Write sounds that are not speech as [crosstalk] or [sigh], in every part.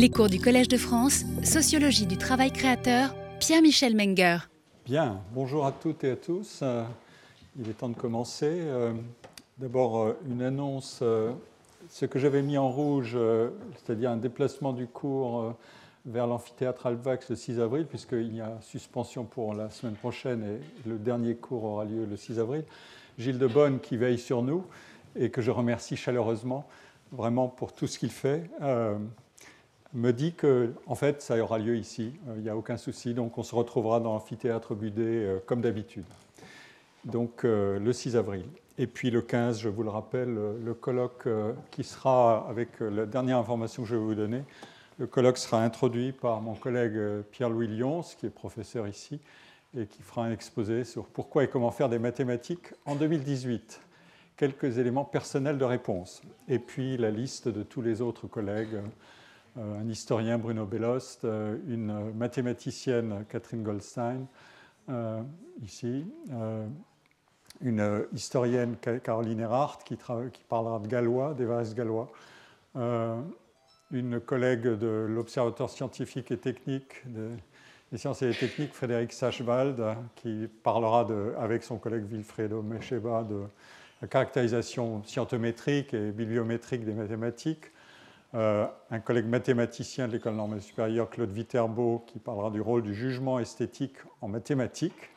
Les cours du Collège de France, Sociologie du travail créateur, Pierre-Michel Menger. Bien, bonjour à toutes et à tous. Euh, il est temps de commencer. Euh, d'abord, euh, une annonce. Ce que j'avais mis en rouge, c'est-à-dire un déplacement du cours vers l'amphithéâtre Alvax le 6 avril, puisqu'il y a suspension pour la semaine prochaine et le dernier cours aura lieu le 6 avril. Gilles de Bonne qui veille sur nous et que je remercie chaleureusement vraiment pour tout ce qu'il fait me dit que en fait ça aura lieu ici, euh, il n'y a aucun souci, donc on se retrouvera dans l'amphithéâtre Budé euh, comme d'habitude. Donc euh, le 6 avril. Et puis le 15, je vous le rappelle, le colloque qui sera, avec la dernière information que je vais vous donner, le colloque sera introduit par mon collègue Pierre-Louis Lyons, qui est professeur ici, et qui fera un exposé sur pourquoi et comment faire des mathématiques en 2018. Quelques éléments personnels de réponse. Et puis la liste de tous les autres collègues un historien, Bruno Bellost, euh, une mathématicienne, Catherine Goldstein, euh, ici, une historienne, Caroline Erhardt, qui, parlera de gallois, d'Evariste gallois, une collègue de l'Observatoire scientifique et technique des sciences et techniques, Frédéric Sachwald, qui parlera avec son collègue Wilfredo Mecheba de la caractérisation scientométrique et bibliométrique des mathématiques, euh, un collègue mathématicien de l'école normale supérieure, Claude Viterbo, qui parlera du rôle du jugement esthétique en mathématiques.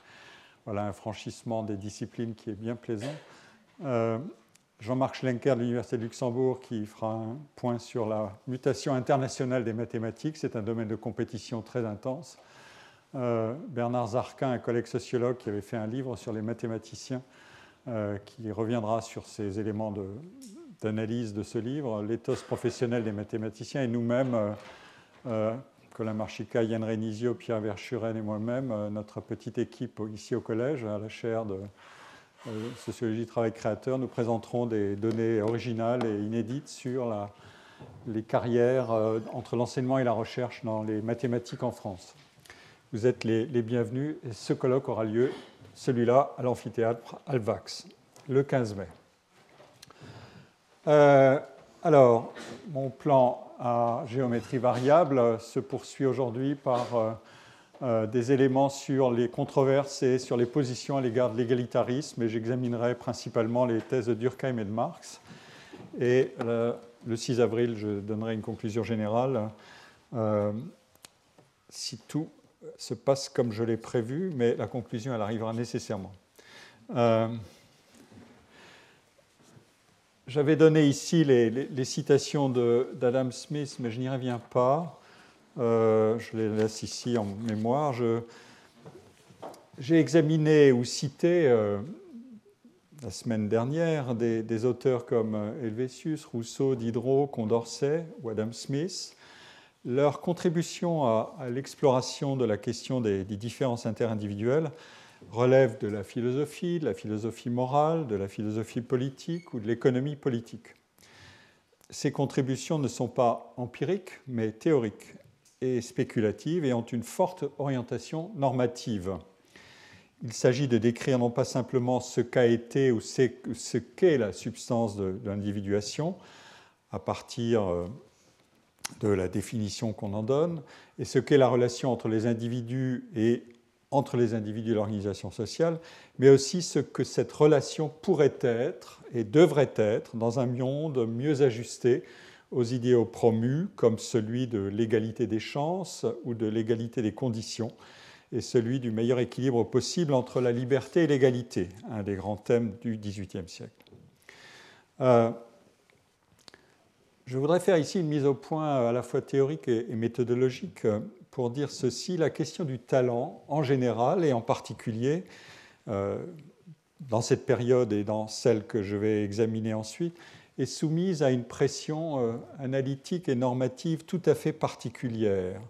Voilà un franchissement des disciplines qui est bien plaisant. Euh, Jean-Marc Schlenker de l'Université de Luxembourg qui fera un point sur la mutation internationale des mathématiques. C'est un domaine de compétition très intense. Euh, Bernard Zarquin, un collègue sociologue qui avait fait un livre sur les mathématiciens, qui reviendra sur ces éléments de, d'analyse de ce livre, l'éthos professionnel des mathématiciens, et nous-mêmes, euh, euh, Colin Marchica, Yann Renizio, Pierre Verschuren et moi-même, euh, notre petite équipe ici au collège, à la chaire de sociologie travail créateur, nous présenterons des données originales et inédites sur les carrières entre l'enseignement et la recherche dans les mathématiques en France. Vous êtes les, les bienvenus et ce colloque aura lieu, celui-là, à l'amphithéâtre Alvax, le 15 mai. Euh, alors, mon plan à géométrie variable se poursuit aujourd'hui par euh, euh, des éléments sur les controverses et sur les positions à l'égard de l'égalitarisme, et j'examinerai principalement les thèses de Durkheim et de Marx. Et le 6 avril, je donnerai une conclusion générale, si tout se passe comme je l'ai prévu, mais la conclusion, elle arrivera nécessairement. J'avais donné ici les, citations d'Adam Smith, mais je n'y reviens pas. Euh, je les laisse ici en mémoire. J'ai examiné ou cité euh, la semaine dernière des, auteurs comme Helvétius, Rousseau, Diderot, Condorcet ou Adam Smith. Leur contribution à, l'exploration de la question des différences interindividuelles relève de la philosophie, de la philosophie morale, de la philosophie politique ou de l'économie politique. Ces contributions ne sont pas empiriques, mais théoriques et spéculatives et ont une forte orientation normative. Il s'agit de décrire non pas simplement ce qu'a été ou ce qu'est la substance de l'individuation à partir euh, de la définition qu'on en donne, et ce qu'est la relation entre les individus et entre les individus et l'organisation sociale, mais aussi ce que cette relation pourrait être et devrait être dans un monde mieux ajusté aux idéaux promus, comme celui de l'égalité des chances ou de l'égalité des conditions, et celui du meilleur équilibre possible entre la liberté et l'égalité, un des grands thèmes du XVIIIe siècle. Euh, je voudrais faire ici une mise au point à la fois théorique et méthodologique pour dire ceci, la question du talent en général et en particulier euh, dans cette période et dans celle que je vais examiner ensuite, est soumise à une pression euh, analytique et normative tout à fait particulière.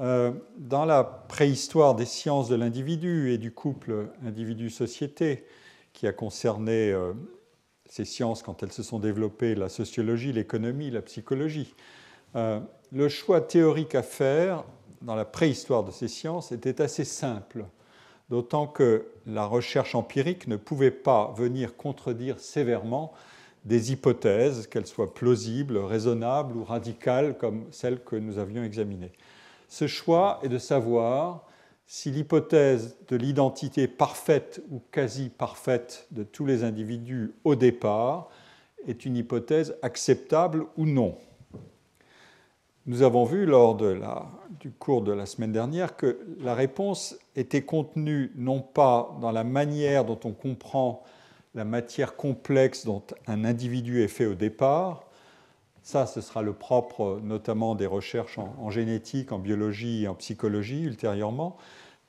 Euh, dans la préhistoire des sciences de l'individu et du couple individu-société, qui a concerné ces sciences quand elles se sont développées, la sociologie, l'économie, la psychologie, le choix théorique à faire dans la préhistoire de ces sciences était assez simple, d'autant que la recherche empirique ne pouvait pas venir contredire sévèrement des hypothèses, qu'elles soient plausibles, raisonnables ou radicales comme celles que nous avions examinées. Ce choix est de savoir si l'hypothèse de l'identité parfaite ou quasi parfaite de tous les individus au départ est une hypothèse acceptable ou non. Nous avons vu lors du cours de la semaine dernière que la réponse était contenue non pas dans la manière dont on comprend la matière complexe dont un individu est fait au départ, ça ce sera le propre notamment des recherches en génétique, en biologie et en psychologie ultérieurement,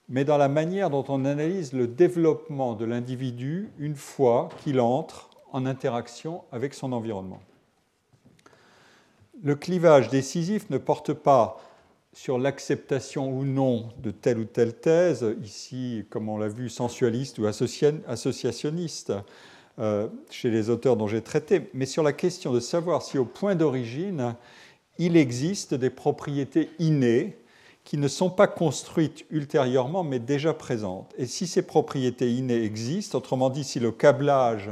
mais dans la manière dont on analyse le développement de l'individu une fois qu'il entre en interaction avec son environnement. Le clivage décisif ne porte pas sur l'acceptation ou non de telle ou telle thèse, ici, comme on l'a vu, sensualiste ou associationniste, euh, chez les auteurs dont j'ai traité, mais sur la question de savoir si au point d'origine, il existe des propriétés innées qui ne sont pas construites ultérieurement, mais déjà présentes. Et si ces propriétés innées existent, autrement dit, si le câblage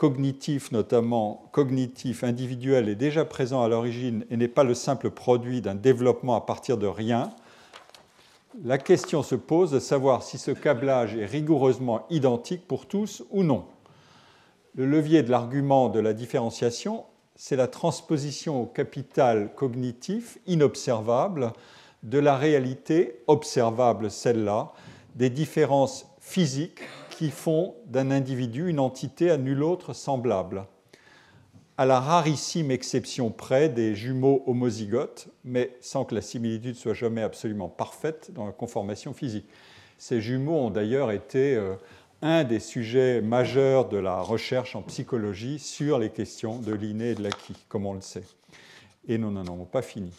cognitif, notamment cognitif individuel, est déjà présent à l'origine et n'est pas le simple produit d'un développement à partir de rien, la question se pose de savoir si ce câblage est rigoureusement identique pour tous ou non. Le levier de l'argument de la différenciation, c'est la transposition au capital cognitif inobservable de la réalité observable, celle-là, des différences physiques qui font d'un individu une entité à nul autre semblable, à la rarissime exception près des jumeaux homozygotes, mais sans que la similitude soit jamais absolument parfaite dans la conformation physique. Ces jumeaux ont d'ailleurs été euh, un des sujets majeurs de la recherche en psychologie sur les questions de l'inné et de l'acquis, comme on le sait. Et nous n'en avons pas fini.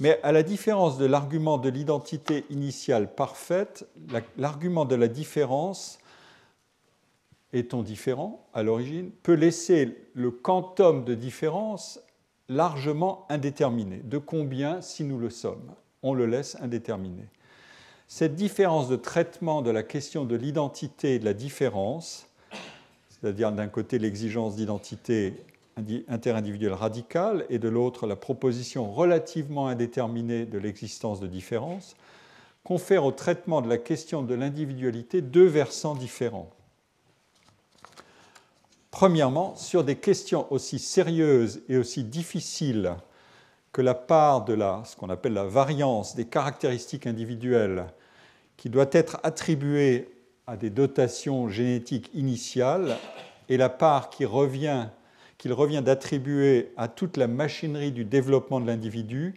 Mais à la différence de l'argument de l'identité initiale parfaite, l'argument de la différence étant différent à l'origine, peut laisser le quantum de différence largement indéterminé. De combien, si nous le sommes? On le laisse indéterminé. Cette différence de traitement de la question de l'identité et de la différence, c'est-à-dire d'un côté l'exigence d'identité interindividuelle radicale et de l'autre la proposition relativement indéterminée de l'existence de différence, confère au traitement de la question de l'individualité deux versants différents. Premièrement, sur des questions aussi sérieuses et aussi difficiles que la part de la, ce qu'on appelle la variance des caractéristiques individuelles qui doit être attribuée à des dotations génétiques initiales et la part qui revient, qu'il revient d'attribuer à toute la machinerie du développement de l'individu,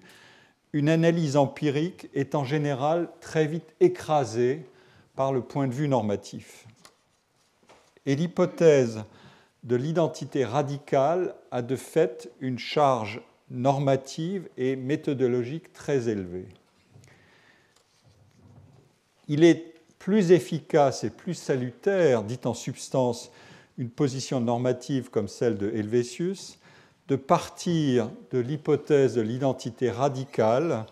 une analyse empirique est en général très vite écrasée par le point de vue normatif. Et l'hypothèse de l'identité radicale a de fait une charge normative et méthodologique très élevée. Il est plus efficace et plus salutaire, dit en substance une position normative comme celle de Helvétius, de partir de l'hypothèse de l'identité radicale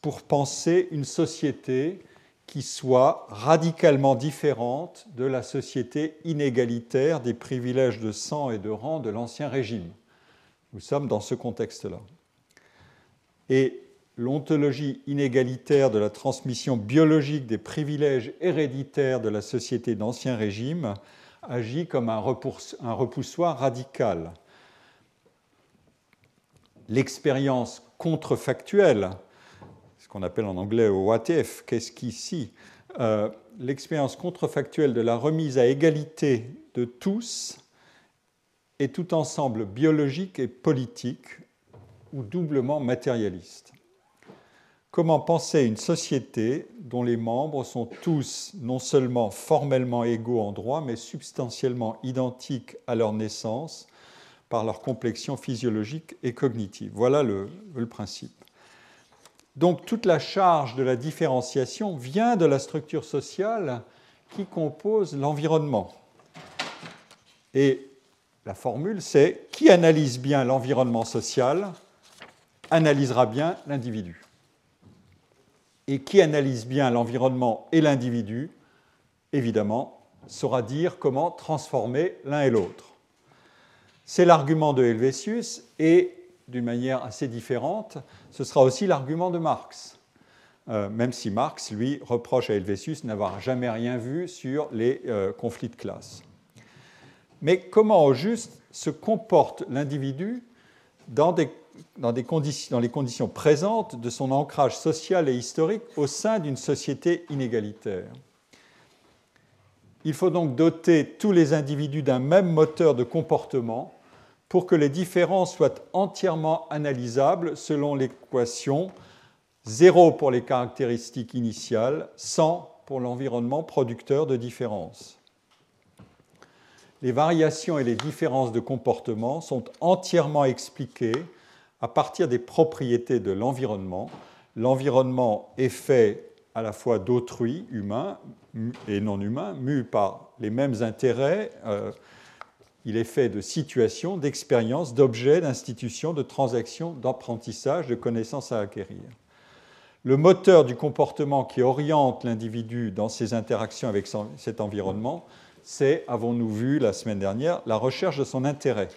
pour penser une société qui soit radicalement différente de la société inégalitaire des privilèges de sang et de rang de l'Ancien Régime. Nous sommes dans ce contexte-là. Et l'ontologie inégalitaire de la transmission biologique des privilèges héréditaires de la société d'Ancien Régime agit comme un, repoussoir radical. L'expérience contrefactuelle qu'on appelle en anglais what if, qu'est-ce qu'ici, euh, l'expérience contrefactuelle de la remise à égalité de tous est tout ensemble biologique et politique ou doublement matérialiste. Comment penser une société dont les membres sont tous non seulement formellement égaux en droit, mais substantiellement identiques à leur naissance par leur complexion physiologique et cognitive? Voilà le principe. Donc toute la charge de la différenciation vient de la structure sociale qui compose l'environnement. Et la formule, c'est qui analyse bien l'environnement social analysera bien l'individu. Et qui analyse bien l'environnement et l'individu, évidemment, saura dire comment transformer l'un et l'autre. C'est l'argument de Helvétius et, d'une manière assez différente, ce sera aussi l'argument de Marx. Euh, même si Marx, lui, reproche à Helvétius n'avoir jamais rien vu sur les euh, conflits de classe. Mais comment au juste se comporte l'individu dans, dans, les conditions présentes de son ancrage social et historique au sein d'une société inégalitaire? Il faut donc doter tous les individus d'un même moteur de comportement pour que les différences soient entièrement analysables selon l'équation 0 pour les caractéristiques initiales, 100 pour l'environnement producteur de différences. Les variations et les différences de comportement sont entièrement expliquées à partir des propriétés de l'environnement. L'environnement est fait à la fois d'autrui, humain et non humain, mu par les mêmes intérêts. Euh, il est fait de situations, d'expériences, d'objets, d'institutions, de transactions, d'apprentissage, de connaissances à acquérir. Le moteur du comportement qui oriente l'individu dans ses interactions avec cet environnement, c'est, avons-nous vu la semaine dernière, la recherche de son intérêt.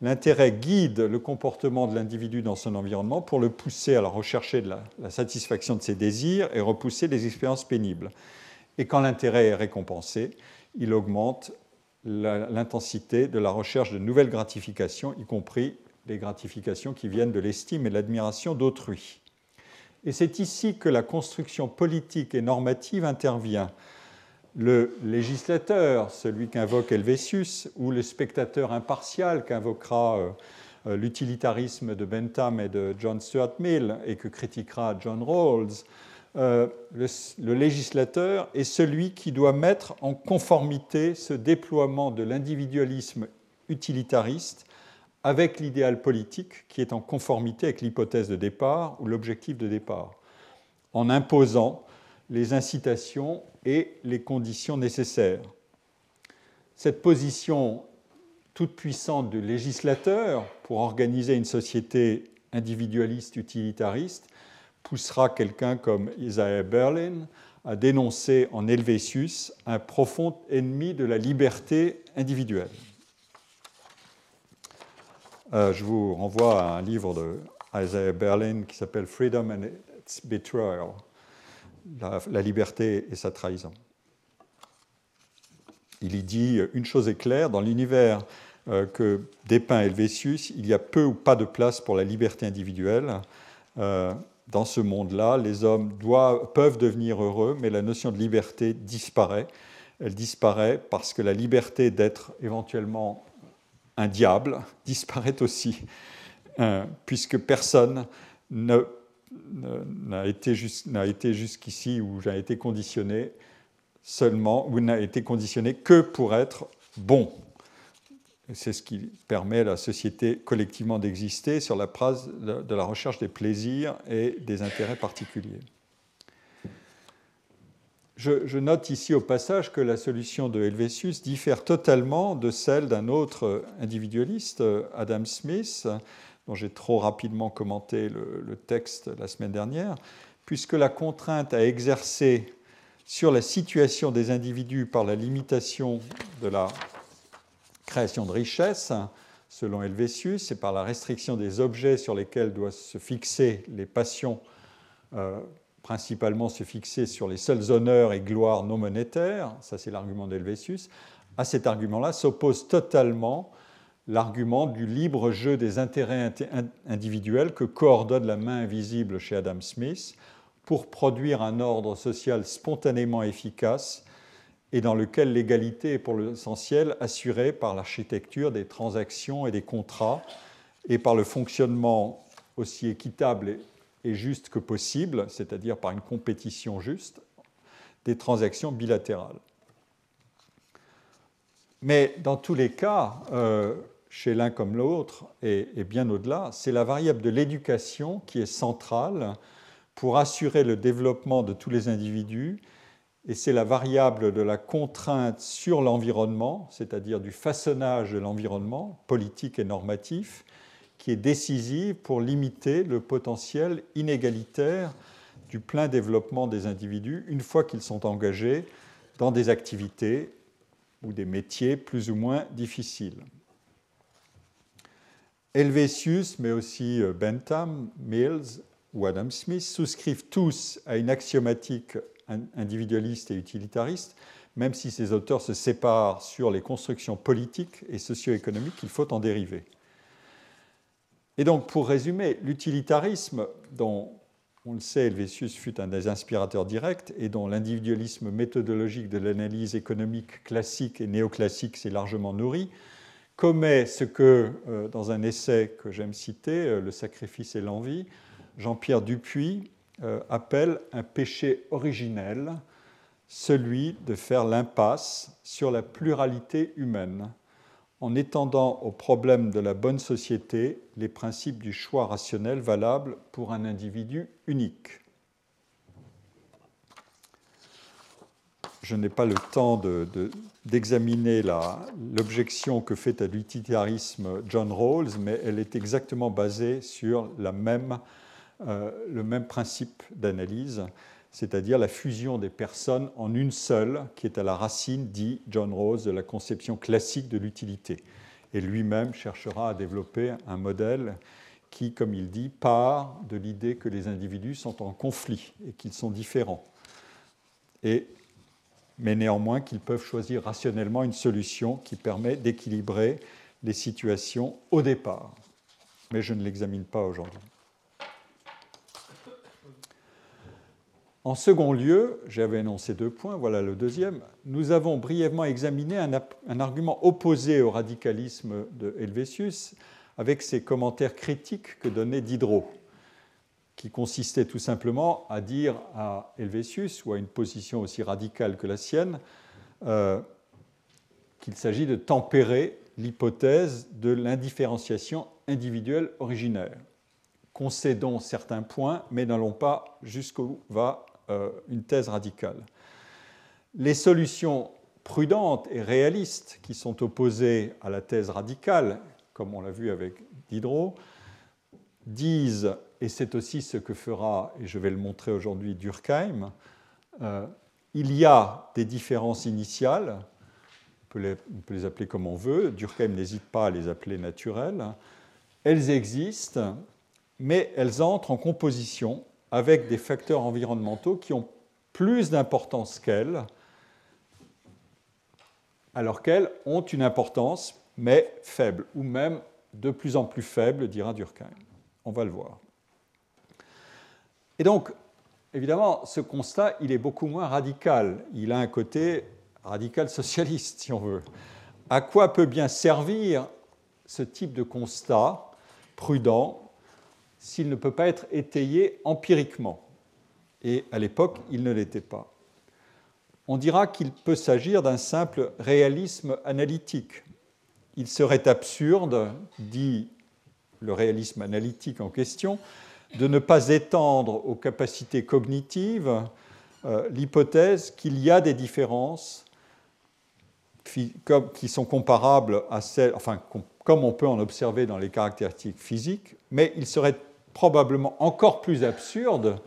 L'intérêt guide le comportement de l'individu dans son environnement pour le pousser à la rechercher de la, satisfaction de ses désirs et repousser les expériences pénibles. Et quand l'intérêt est récompensé, il augmente l'intensité de la recherche de nouvelles gratifications, y compris les gratifications qui viennent de l'estime et de l'admiration d'autrui. Et c'est ici que la construction politique et normative intervient. Le législateur, celui qu'invoque Helvétius, ou le spectateur impartial qu'invoquera euh, euh, l'utilitarisme de Bentham et de John Stuart Mill et que critiquera John Rawls, euh, le, législateur est celui qui doit mettre en conformité ce déploiement de l'individualisme utilitariste avec l'idéal politique qui est en conformité avec l'hypothèse de départ ou l'objectif de départ, en imposant les incitations et les conditions nécessaires. Cette position toute puissante du législateur pour organiser une société individualiste utilitariste poussera quelqu'un comme Isaiah Berlin à dénoncer en Helvétius un profond ennemi de la liberté individuelle. Euh, je vous renvoie à un livre de Isaiah Berlin qui s'appelle Freedom and its Betrayal, la, liberté et sa trahison. Il y dit une chose est claire, dans l'univers euh, que dépeint Helvétius, il y a peu ou pas de place pour la liberté individuelle. Euh, dans ce monde-là, les hommes peuvent devenir heureux, mais la notion de liberté disparaît. Elle disparaît parce que la liberté d'être éventuellement un diable [laughs] disparaît aussi, euh, puisque personne n'a été, jusqu'ici ou n'a été conditionné seulement, ou n'a été conditionné que pour être bon. C'est ce qui permet à la société collectivement d'exister sur la base de la recherche des plaisirs et des intérêts particuliers. Je, note ici au passage que la solution de Helvétius diffère totalement de celle d'un autre individualiste, Adam Smith, dont j'ai trop rapidement commenté le, texte la semaine dernière, puisque la contrainte à exercer sur la situation des individus par la limitation de la création de richesse, selon Helvétius, et par la restriction des objets sur lesquels doivent se fixer les passions, euh, principalement se fixer sur les seuls honneurs et gloires non monétaires, ça c'est l'argument d'Helvétius, à cet argument-là s'oppose totalement l'argument du libre jeu des intérêts individuels que coordonne la main invisible chez Adam Smith pour produire un ordre social spontanément efficace et dans lequel l'égalité est pour l'essentiel assurée par l'architecture des transactions et des contrats et par le fonctionnement aussi équitable et juste que possible, c'est-à-dire par une compétition juste, des transactions bilatérales. Mais dans tous les cas, euh, chez l'un comme l'autre, et, et, bien au-delà, c'est la variable de l'éducation qui est centrale pour assurer le développement de tous les individus et c'est la variable de la contrainte sur l'environnement, c'est-à-dire du façonnage de l'environnement politique et normatif, qui est décisive pour limiter le potentiel inégalitaire du plein développement des individus une fois qu'ils sont engagés dans des activités ou des métiers plus ou moins difficiles. Helvétius, mais aussi euh, Bentham, Mills ou Adam Smith souscrivent tous à une axiomatique individualiste et utilitariste, même si ces auteurs se séparent sur les constructions politiques et socio-économiques qu'il faut en dériver. Et donc, pour résumer, l'utilitarisme, dont on le sait, Helvétius fut un des inspirateurs directs et dont l'individualisme méthodologique de l'analyse économique classique et néoclassique s'est largement nourri, commet ce que, euh, dans un essai que j'aime citer, euh, Le sacrifice et l'envie, Jean-Pierre Dupuis euh, appelle un péché originel, celui de faire l'impasse sur la pluralité humaine en étendant au problème de la bonne société les principes du choix rationnel valables pour un individu unique. Je n'ai pas le temps d'examiner l'objection que fait à l'utilitarisme John Rawls, mais elle est exactement basée sur la même, euh, le même principe d'analyse c'est-à-dire la fusion des personnes en une seule, qui est à la racine, dit John Rawls, de la conception classique de l'utilité. Et lui-même cherchera à développer un modèle qui, comme il dit, part de l'idée que les individus sont en conflit et qu'ils sont différents. Et, mais néanmoins qu'ils peuvent choisir rationnellement une solution qui permet d'équilibrer les situations au départ. Mais je ne l'examine pas aujourd'hui. En second lieu, j'avais énoncé deux points, voilà le deuxième. Nous avons brièvement examiné un, argument opposé au radicalisme de Helvétius avec ses commentaires critiques que donnait Diderot, qui consistait tout simplement à dire à Helvétius, ou à une position aussi radicale que la sienne, euh, qu'il s'agit de tempérer l'hypothèse de l'indifférenciation individuelle originaire. Concédons certains points, mais n'allons pas jusqu'où va une thèse radicale. Les solutions prudentes et réalistes qui sont opposées à la thèse radicale, comme on l'a vu avec Diderot, disent, et c'est aussi ce que fera, et je vais le montrer aujourd'hui, Durkheim, euh, il y a des différences initiales, on peut les appeler comme on veut, Durkheim n'hésite pas à les appeler naturelles, elles existent, mais elles entrent en composition avec des facteurs environnementaux qui ont plus d'importance qu'elles, alors qu'elles ont une importance, mais faible, ou même de plus en plus faible, dira Durkheim. On va le voir. Et donc, évidemment, ce constat, il est beaucoup moins radical. Il a un côté radical socialiste, si on veut. À quoi peut bien servir ce type de constat prudent s'il ne peut pas être étayé empiriquement. Et à l'époque, il ne l'était pas. On dira qu'il peut s'agir d'un simple réalisme analytique. Il serait absurde, dit le réalisme analytique en question, de ne pas étendre aux capacités cognitives euh, l'hypothèse qu'il y a des différences qui sont comparables à celles, enfin, comme on peut en observer dans les caractéristiques physiques, mais il serait probablement encore plus absurde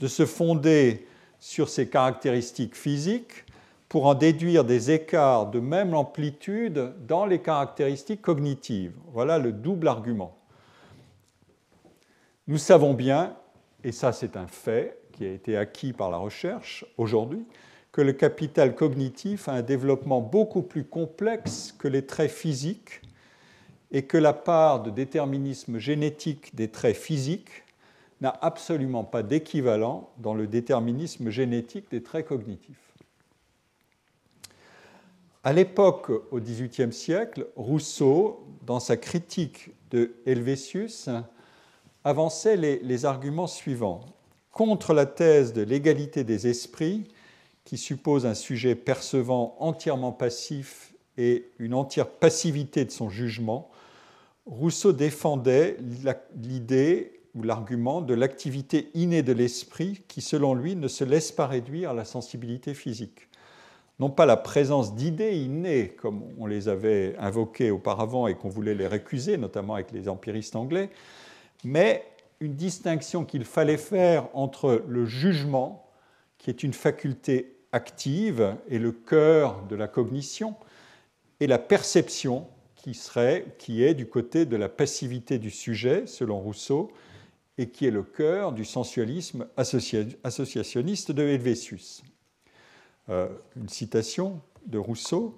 de se fonder sur ces caractéristiques physiques pour en déduire des écarts de même amplitude dans les caractéristiques cognitives. Voilà le double argument. Nous savons bien, et ça c'est un fait qui a été acquis par la recherche aujourd'hui, que le capital cognitif a un développement beaucoup plus complexe que les traits physiques et que la part de déterminisme génétique des traits physiques n'a absolument pas d'équivalent dans le déterminisme génétique des traits cognitifs. À l'époque, au XVIIIe siècle, Rousseau, dans sa critique de Helvétius, avançait les, les arguments suivants. Contre la thèse de l'égalité des esprits, qui suppose un sujet percevant entièrement passif et une entière passivité de son jugement, Rousseau défendait l'idée ou l'argument de l'activité innée de l'esprit qui, selon lui, ne se laisse pas réduire à la sensibilité physique. Non pas la présence d'idées innées, comme on les avait invoquées auparavant et qu'on voulait les récuser, notamment avec les empiristes anglais, mais une distinction qu'il fallait faire entre le jugement, qui est une faculté active et le cœur de la cognition, et la perception, qui, est du côté de la passivité du sujet, selon Rousseau, et qui est le cœur du sensualisme associationniste de Helvétius. Euh, une citation de Rousseau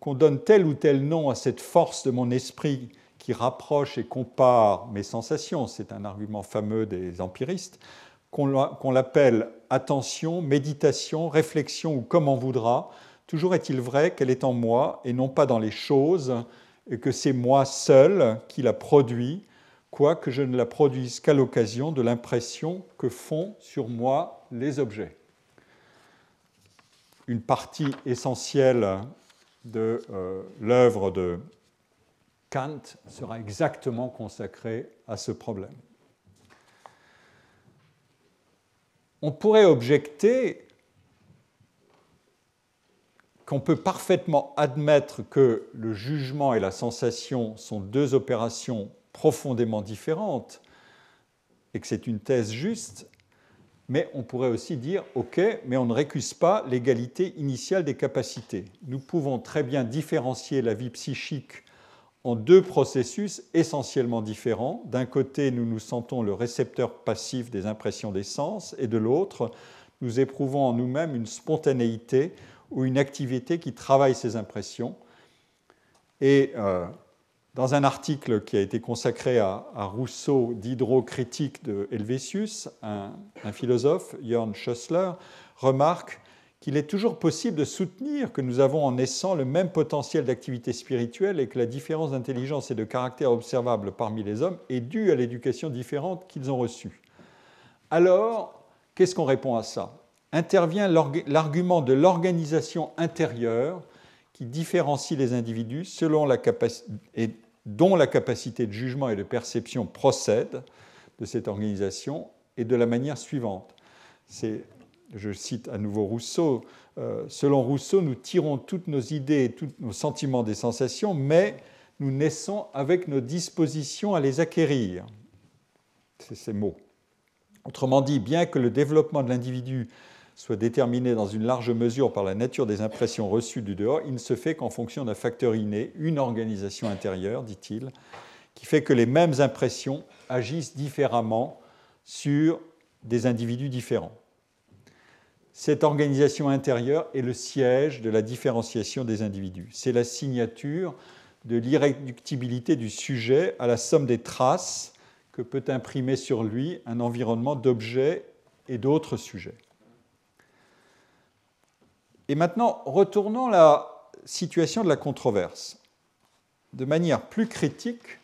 qu'on donne tel ou tel nom à cette force de mon esprit qui rapproche et compare mes sensations, c'est un argument fameux des empiristes, qu'on l'appelle attention, méditation, réflexion ou comme on voudra, toujours est-il vrai qu'elle est en moi et non pas dans les choses, que c'est moi seul qui la produit, quoique je ne la produise qu'à l'occasion de l'impression que font sur moi les objets. Une partie essentielle de euh, l'œuvre de Kant sera exactement consacrée à ce problème. On pourrait objecter qu'on peut parfaitement admettre que le jugement et la sensation sont deux opérations profondément différentes et que c'est une thèse juste, mais on pourrait aussi dire, OK, mais on ne récuse pas l'égalité initiale des capacités. Nous pouvons très bien différencier la vie psychique en deux processus essentiellement différents. D'un côté, nous nous sentons le récepteur passif des impressions des sens, et de l'autre, nous éprouvons en nous-mêmes une spontanéité ou une activité qui travaille ces impressions. Et euh, dans un article qui a été consacré à, Rousseau d'hydrocritique de Helvétius, un, philosophe, Jörn Schössler, remarque qu'il est toujours possible de soutenir que nous avons en naissant le même potentiel d'activité spirituelle et que la différence d'intelligence et de caractère observable parmi les hommes est due à l'éducation différente qu'ils ont reçue. Alors, qu'est-ce qu'on répond à ça? Intervient l'argument de l'organisation intérieure qui différencie les individus selon la capacité dont la capacité de jugement et de perception procède de cette organisation et de la manière suivante. Je cite à nouveau Rousseau, euh, selon Rousseau, nous tirons toutes nos idées et tous nos sentiments des sensations, mais nous naissons avec nos dispositions à les acquérir. C'est ces mots. Autrement dit, bien que le développement de l'individu soit déterminé dans une large mesure par la nature des impressions reçues du dehors, il ne se fait qu'en fonction d'un facteur inné, une organisation intérieure, dit-il, qui fait que les mêmes impressions agissent différemment sur des individus différents. Cette organisation intérieure est le siège de la différenciation des individus. C'est la signature de l'irréductibilité du sujet à la somme des traces que peut imprimer sur lui un environnement d'objets et d'autres sujets. Et maintenant, retournons la situation de la controverse. De manière plus critique,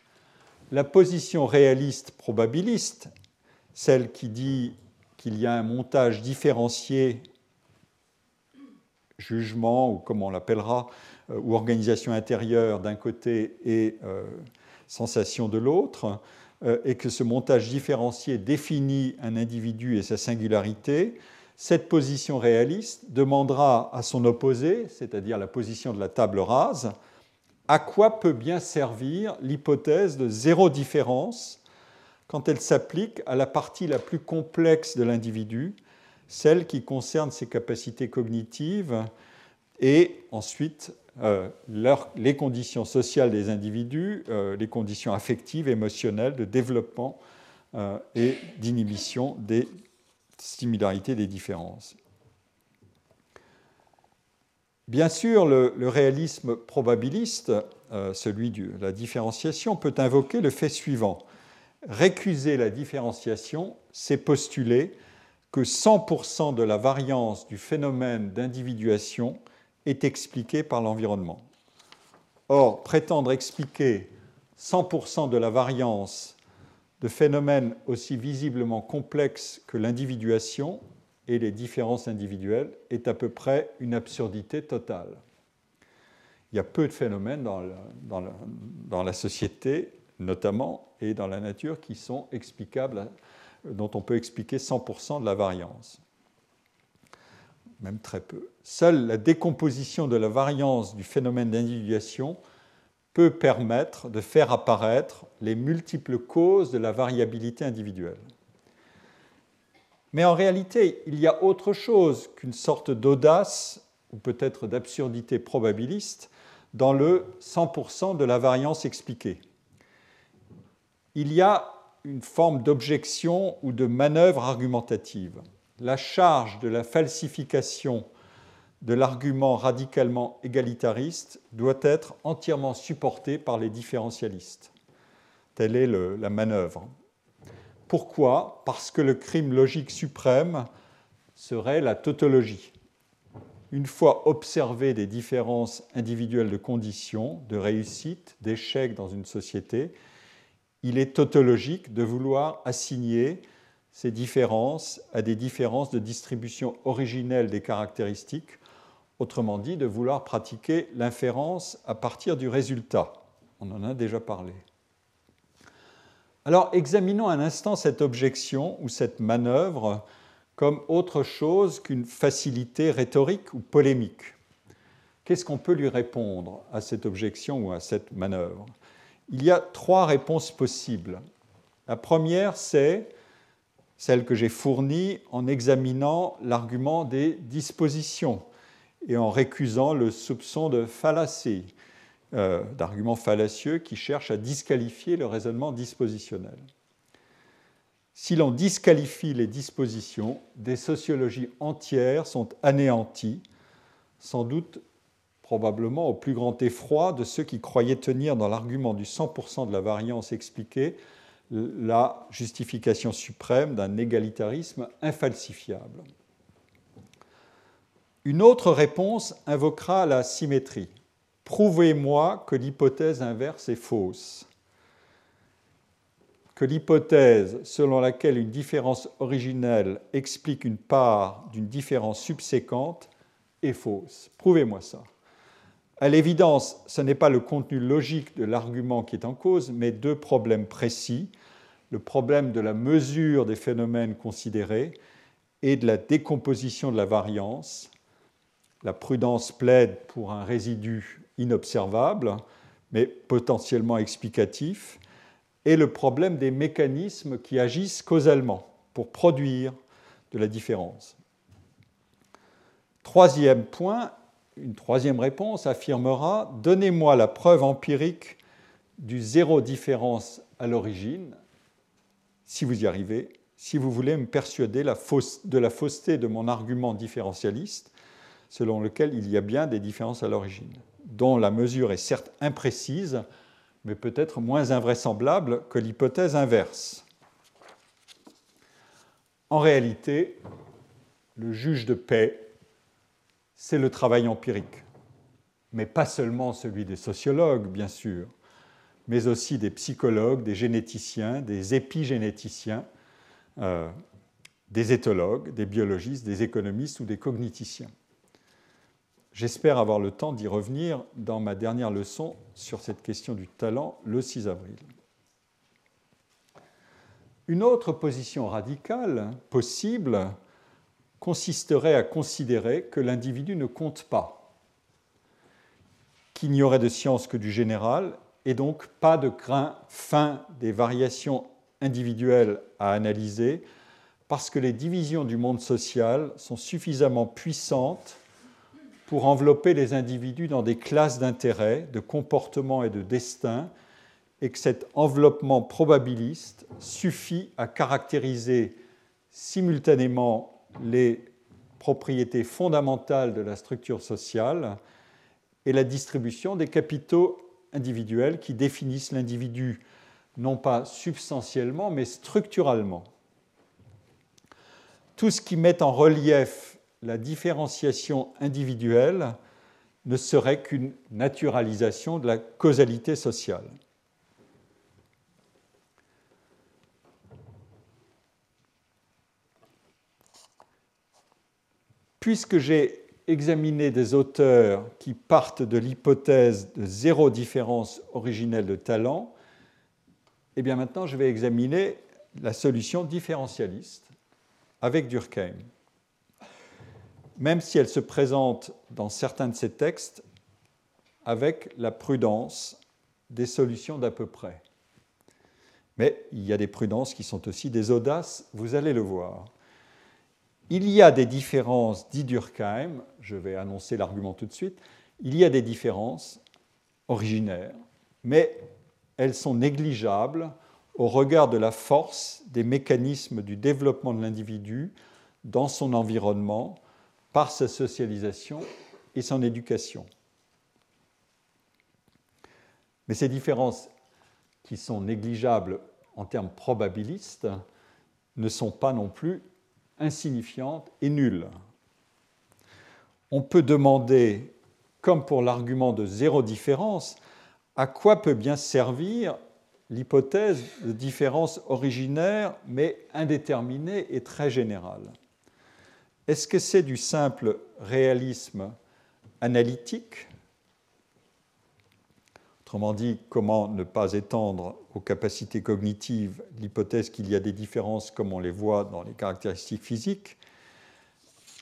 la position réaliste probabiliste, celle qui dit qu'il y a un montage différencié, jugement ou comme on l'appellera, euh, ou organisation intérieure d'un côté et euh, sensation de l'autre, euh, et que ce montage différencié définit un individu et sa singularité, cette position réaliste demandera à son opposé, c'est-à-dire la position de la table rase, à quoi peut bien servir l'hypothèse de zéro différence quand elle s'applique à la partie la plus complexe de l'individu, celle qui concerne ses capacités cognitives et ensuite euh, les conditions sociales des individus, euh, les conditions affectives, émotionnelles, de développement euh, et d'inhibition des similarité des différences. Bien sûr, le, réalisme probabiliste, euh, celui de la différenciation, peut invoquer le fait suivant. Récuser la différenciation, c'est postuler que 100% de la variance du phénomène d'individuation est expliquée par l'environnement. Or, prétendre expliquer 100% de la variance de phénomènes aussi visiblement complexes que l'individuation et les différences individuelles est à peu près une absurdité totale. Il y a peu de phénomènes dans, la société, notamment, et dans la nature, qui sont explicables, dont on peut expliquer 100% de la variance. Même très peu. Seule la décomposition de la variance du phénomène d'individuation peut permettre de faire apparaître les multiples causes de la variabilité individuelle. Mais en réalité, il y a autre chose qu'une sorte d'audace, ou peut-être d'absurdité probabiliste, dans le 100% de la variance expliquée. Il y a une forme d'objection ou de manœuvre argumentative. La charge de la falsification de l'argument radicalement égalitariste doit être entièrement supportée par les différentialistes. Telle est la manœuvre. Pourquoi? Parce que le crime logique suprême serait la tautologie. Une fois observées des différences individuelles de conditions, de réussite, d'échec dans une société, il est tautologique de vouloir assigner ces différences à des différences de distribution originelle des caractéristiques, autrement dit, de vouloir pratiquer l'inférence à partir du résultat. On en a déjà parlé. Alors examinons un instant cette objection ou cette manœuvre comme autre chose qu'une facilité rhétorique ou polémique. Qu'est-ce qu'on peut lui répondre à cette objection ou à cette manœuvre? Il y a trois réponses possibles. La première, c'est celle que j'ai fournie en examinant l'argument des dispositions et en récusant le soupçon de fallacie. Euh, d'arguments fallacieux qui cherchent à disqualifier le raisonnement dispositionnel. Si l'on disqualifie les dispositions, des sociologies entières sont anéanties, sans doute probablement au plus grand effroi de ceux qui croyaient tenir dans l'argument du 100% de la variance expliquée la justification suprême d'un égalitarisme infalsifiable. Une autre réponse invoquera la symétrie. Prouvez-moi que l'hypothèse inverse est fausse. Que l'hypothèse selon laquelle une différence originelle explique une part d'une différence subséquente est fausse. Prouvez-moi ça. À l'évidence, ce n'est pas le contenu logique de l'argument qui est en cause, mais deux problèmes précis. Le problème de la mesure des phénomènes considérés et de la décomposition de la variance. La prudence plaide pour un résidu inobservable, mais potentiellement explicatif, et le problème des mécanismes qui agissent causalement pour produire de la différence. Troisième point, une troisième réponse affirmera Donnez-moi la preuve empirique du zéro différence à l'origine, si vous y arrivez, si vous voulez me persuader de la fausseté de mon argument différentialiste, selon lequel il y a bien des différences à l'origine dont la mesure est certes imprécise, mais peut-être moins invraisemblable que l'hypothèse inverse. En réalité, le juge de paix, c'est le travail empirique, mais pas seulement celui des sociologues, bien sûr, mais aussi des psychologues, des généticiens, des épigénéticiens, euh, des éthologues, des biologistes, des économistes ou des cogniticiens. J'espère avoir le temps d'y revenir dans ma dernière leçon sur cette question du talent le 6 avril. Une autre position radicale possible consisterait à considérer que l'individu ne compte pas, qu'il n'y aurait de science que du général et donc pas de grain fin des variations individuelles à analyser parce que les divisions du monde social sont suffisamment puissantes pour envelopper les individus dans des classes d'intérêts, de comportement et de destin, et que cet enveloppement probabiliste suffit à caractériser simultanément les propriétés fondamentales de la structure sociale et la distribution des capitaux individuels qui définissent l'individu non pas substantiellement mais structurellement. Tout ce qui met en relief la différenciation individuelle ne serait qu'une naturalisation de la causalité sociale. Puisque j'ai examiné des auteurs qui partent de l'hypothèse de zéro différence originelle de talent, eh bien maintenant je vais examiner la solution différentialiste avec Durkheim même si elle se présente dans certains de ces textes avec la prudence des solutions d'à peu près. Mais il y a des prudences qui sont aussi des audaces, vous allez le voir. Il y a des différences, dit Durkheim, je vais annoncer l'argument tout de suite, il y a des différences originaires, mais elles sont négligeables au regard de la force des mécanismes du développement de l'individu dans son environnement par sa socialisation et son éducation. Mais ces différences qui sont négligeables en termes probabilistes ne sont pas non plus insignifiantes et nulles. On peut demander, comme pour l'argument de zéro différence, à quoi peut bien servir l'hypothèse de différence originaire mais indéterminée et très générale. Est-ce que c'est du simple réalisme analytique? Autrement dit, comment ne pas étendre aux capacités cognitives l'hypothèse qu'il y a des différences comme on les voit dans les caractéristiques physiques?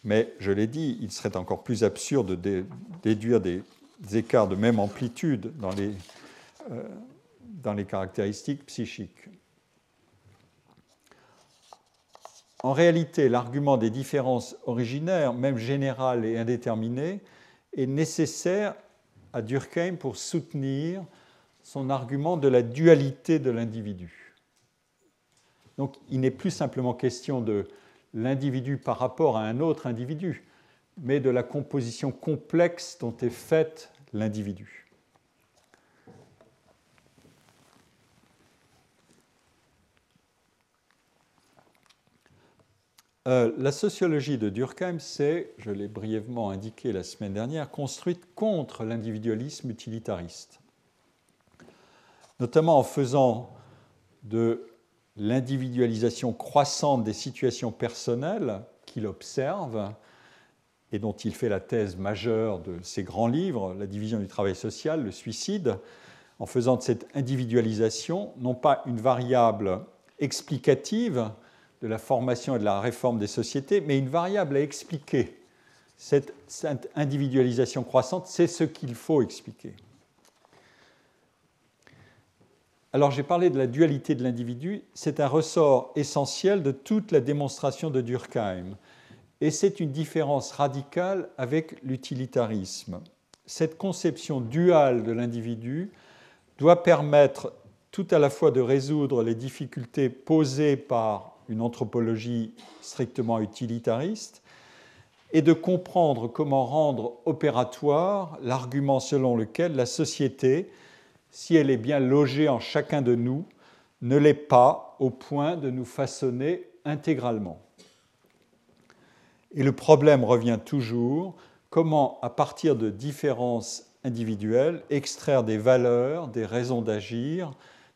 Mais je l'ai dit, il serait encore plus absurde de déduire des écarts de même amplitude dans les, euh, dans les caractéristiques psychiques. En réalité, l'argument des différences originaires, même générales et indéterminées, est nécessaire à Durkheim pour soutenir son argument de la dualité de l'individu. Donc il n'est plus simplement question de l'individu par rapport à un autre individu, mais de la composition complexe dont est faite l'individu. Euh, la sociologie de Durkheim s'est, je l'ai brièvement indiqué la semaine dernière, construite contre l'individualisme utilitariste, notamment en faisant de l'individualisation croissante des situations personnelles qu'il observe et dont il fait la thèse majeure de ses grands livres, La division du travail social, le suicide, en faisant de cette individualisation non pas une variable explicative, de la formation et de la réforme des sociétés, mais une variable à expliquer. Cette, individualisation croissante, c'est ce qu'il faut expliquer. Alors j'ai parlé de la dualité de l'individu, c'est un ressort essentiel de toute la démonstration de Durkheim, et c'est une différence radicale avec l'utilitarisme. Cette conception duale de l'individu doit permettre tout à la fois de résoudre les difficultés posées par une anthropologie strictement utilitariste, et de comprendre comment rendre opératoire l'argument selon lequel la société, si elle est bien logée en chacun de nous, ne l'est pas au point de nous façonner intégralement. Et le problème revient toujours, comment, à partir de différences individuelles, extraire des valeurs, des raisons d'agir,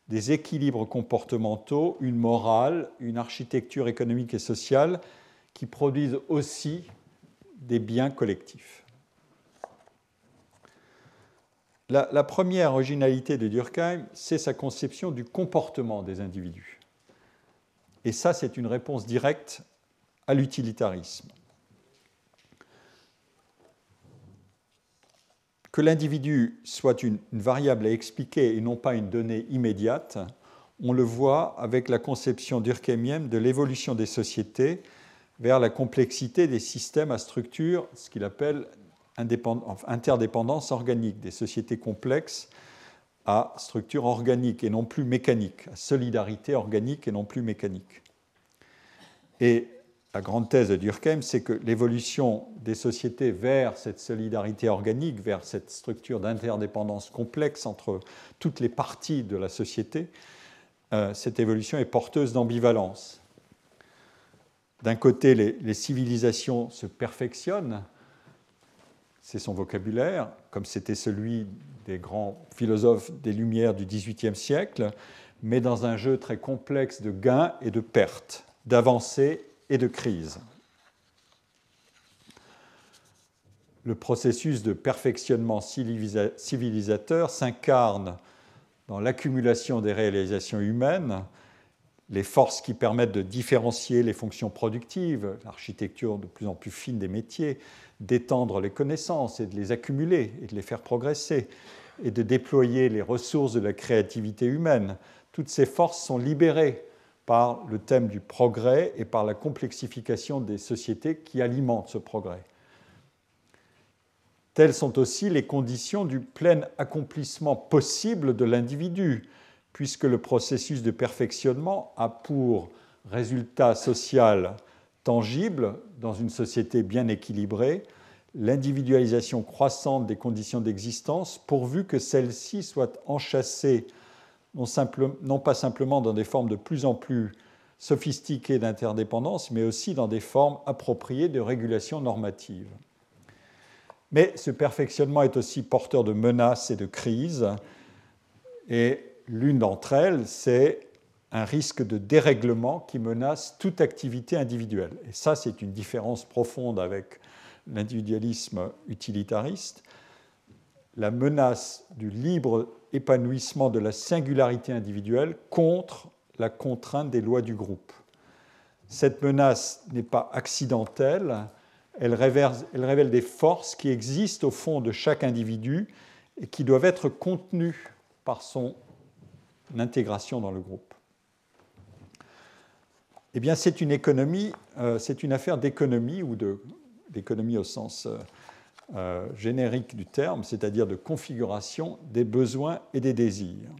des équilibres comportementaux, une morale, une architecture économique et sociale qui produisent aussi des biens collectifs. La, première originalité de Durkheim, c'est sa conception du comportement des individus. Et ça, c'est une réponse directe à l'utilitarisme. Que l'individu soit une, variable à expliquer et non pas une donnée immédiate, on le voit avec la conception durkheimienne de l'évolution des sociétés vers la complexité des systèmes à structure, ce qu'il appelle interdépendance organique, des sociétés complexes à structure organique et non plus mécanique, à solidarité organique et non plus mécanique. Et la grande thèse de Durkheim, c'est que l'évolution des sociétés vers cette solidarité organique, vers cette structure d'interdépendance complexe entre toutes les parties de la société, euh, cette évolution est porteuse d'ambivalence. D'un côté, les, civilisations se perfectionnent, c'est son vocabulaire, comme c'était celui des grands philosophes des Lumières du XVIIIe siècle, mais dans un jeu très complexe de gains et de pertes, d'avancées et de crise. Le processus de perfectionnement civilisateur s'incarne dans l'accumulation des réalisations humaines, les forces qui permettent de différencier les fonctions productives, l'architecture de plus en plus fine des métiers, d'étendre les connaissances et de les accumuler et de les faire progresser, et de déployer les ressources de la créativité humaine. Toutes ces forces sont libérées par le thème du progrès et par la complexification des sociétés qui alimentent ce progrès. telles sont aussi les conditions du plein accomplissement possible de l'individu, puisque le processus de perfectionnement a pour résultat social tangible, dans une société bien équilibrée, l'individualisation croissante des conditions d'existence, pourvu que celles-ci soient enchâssées non, pas simplement dans des formes de plus en plus sophistiquées d'interdépendance, mais aussi dans des formes appropriées de régulation normative. Mais ce perfectionnement est aussi porteur de menaces et de crises, et l'une d'entre elles, c'est un risque de dérèglement qui menace toute activité individuelle. Et ça, c'est une différence profonde avec l'individualisme utilitariste. La menace du libre épanouissement de la singularité individuelle contre la contrainte des lois du groupe. Cette menace n'est pas accidentelle, elle révèle, des forces qui existent au fond de chaque individu et qui doivent être contenues par son intégration dans le groupe. Eh bien, c'est une économie, euh, c'est une affaire d'économie ou d'économie au sens euh, euh, générique du terme, c'est-à-dire de configuration des besoins et des désirs.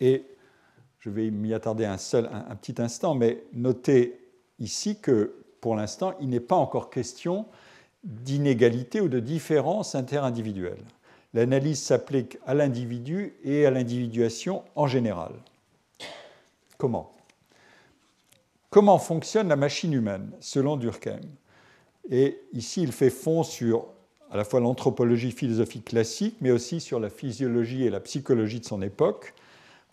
Et je vais m'y attarder un, seul, un, petit instant, mais notez ici que pour l'instant, il n'est pas encore question d'inégalité ou de différence interindividuelle. L'analyse s'applique à l'individu et à l'individuation en général. Comment? Comment fonctionne la machine humaine, selon Durkheim? Et ici, il fait fond sur à la fois l'anthropologie philosophique classique, mais aussi sur la physiologie et la psychologie de son époque,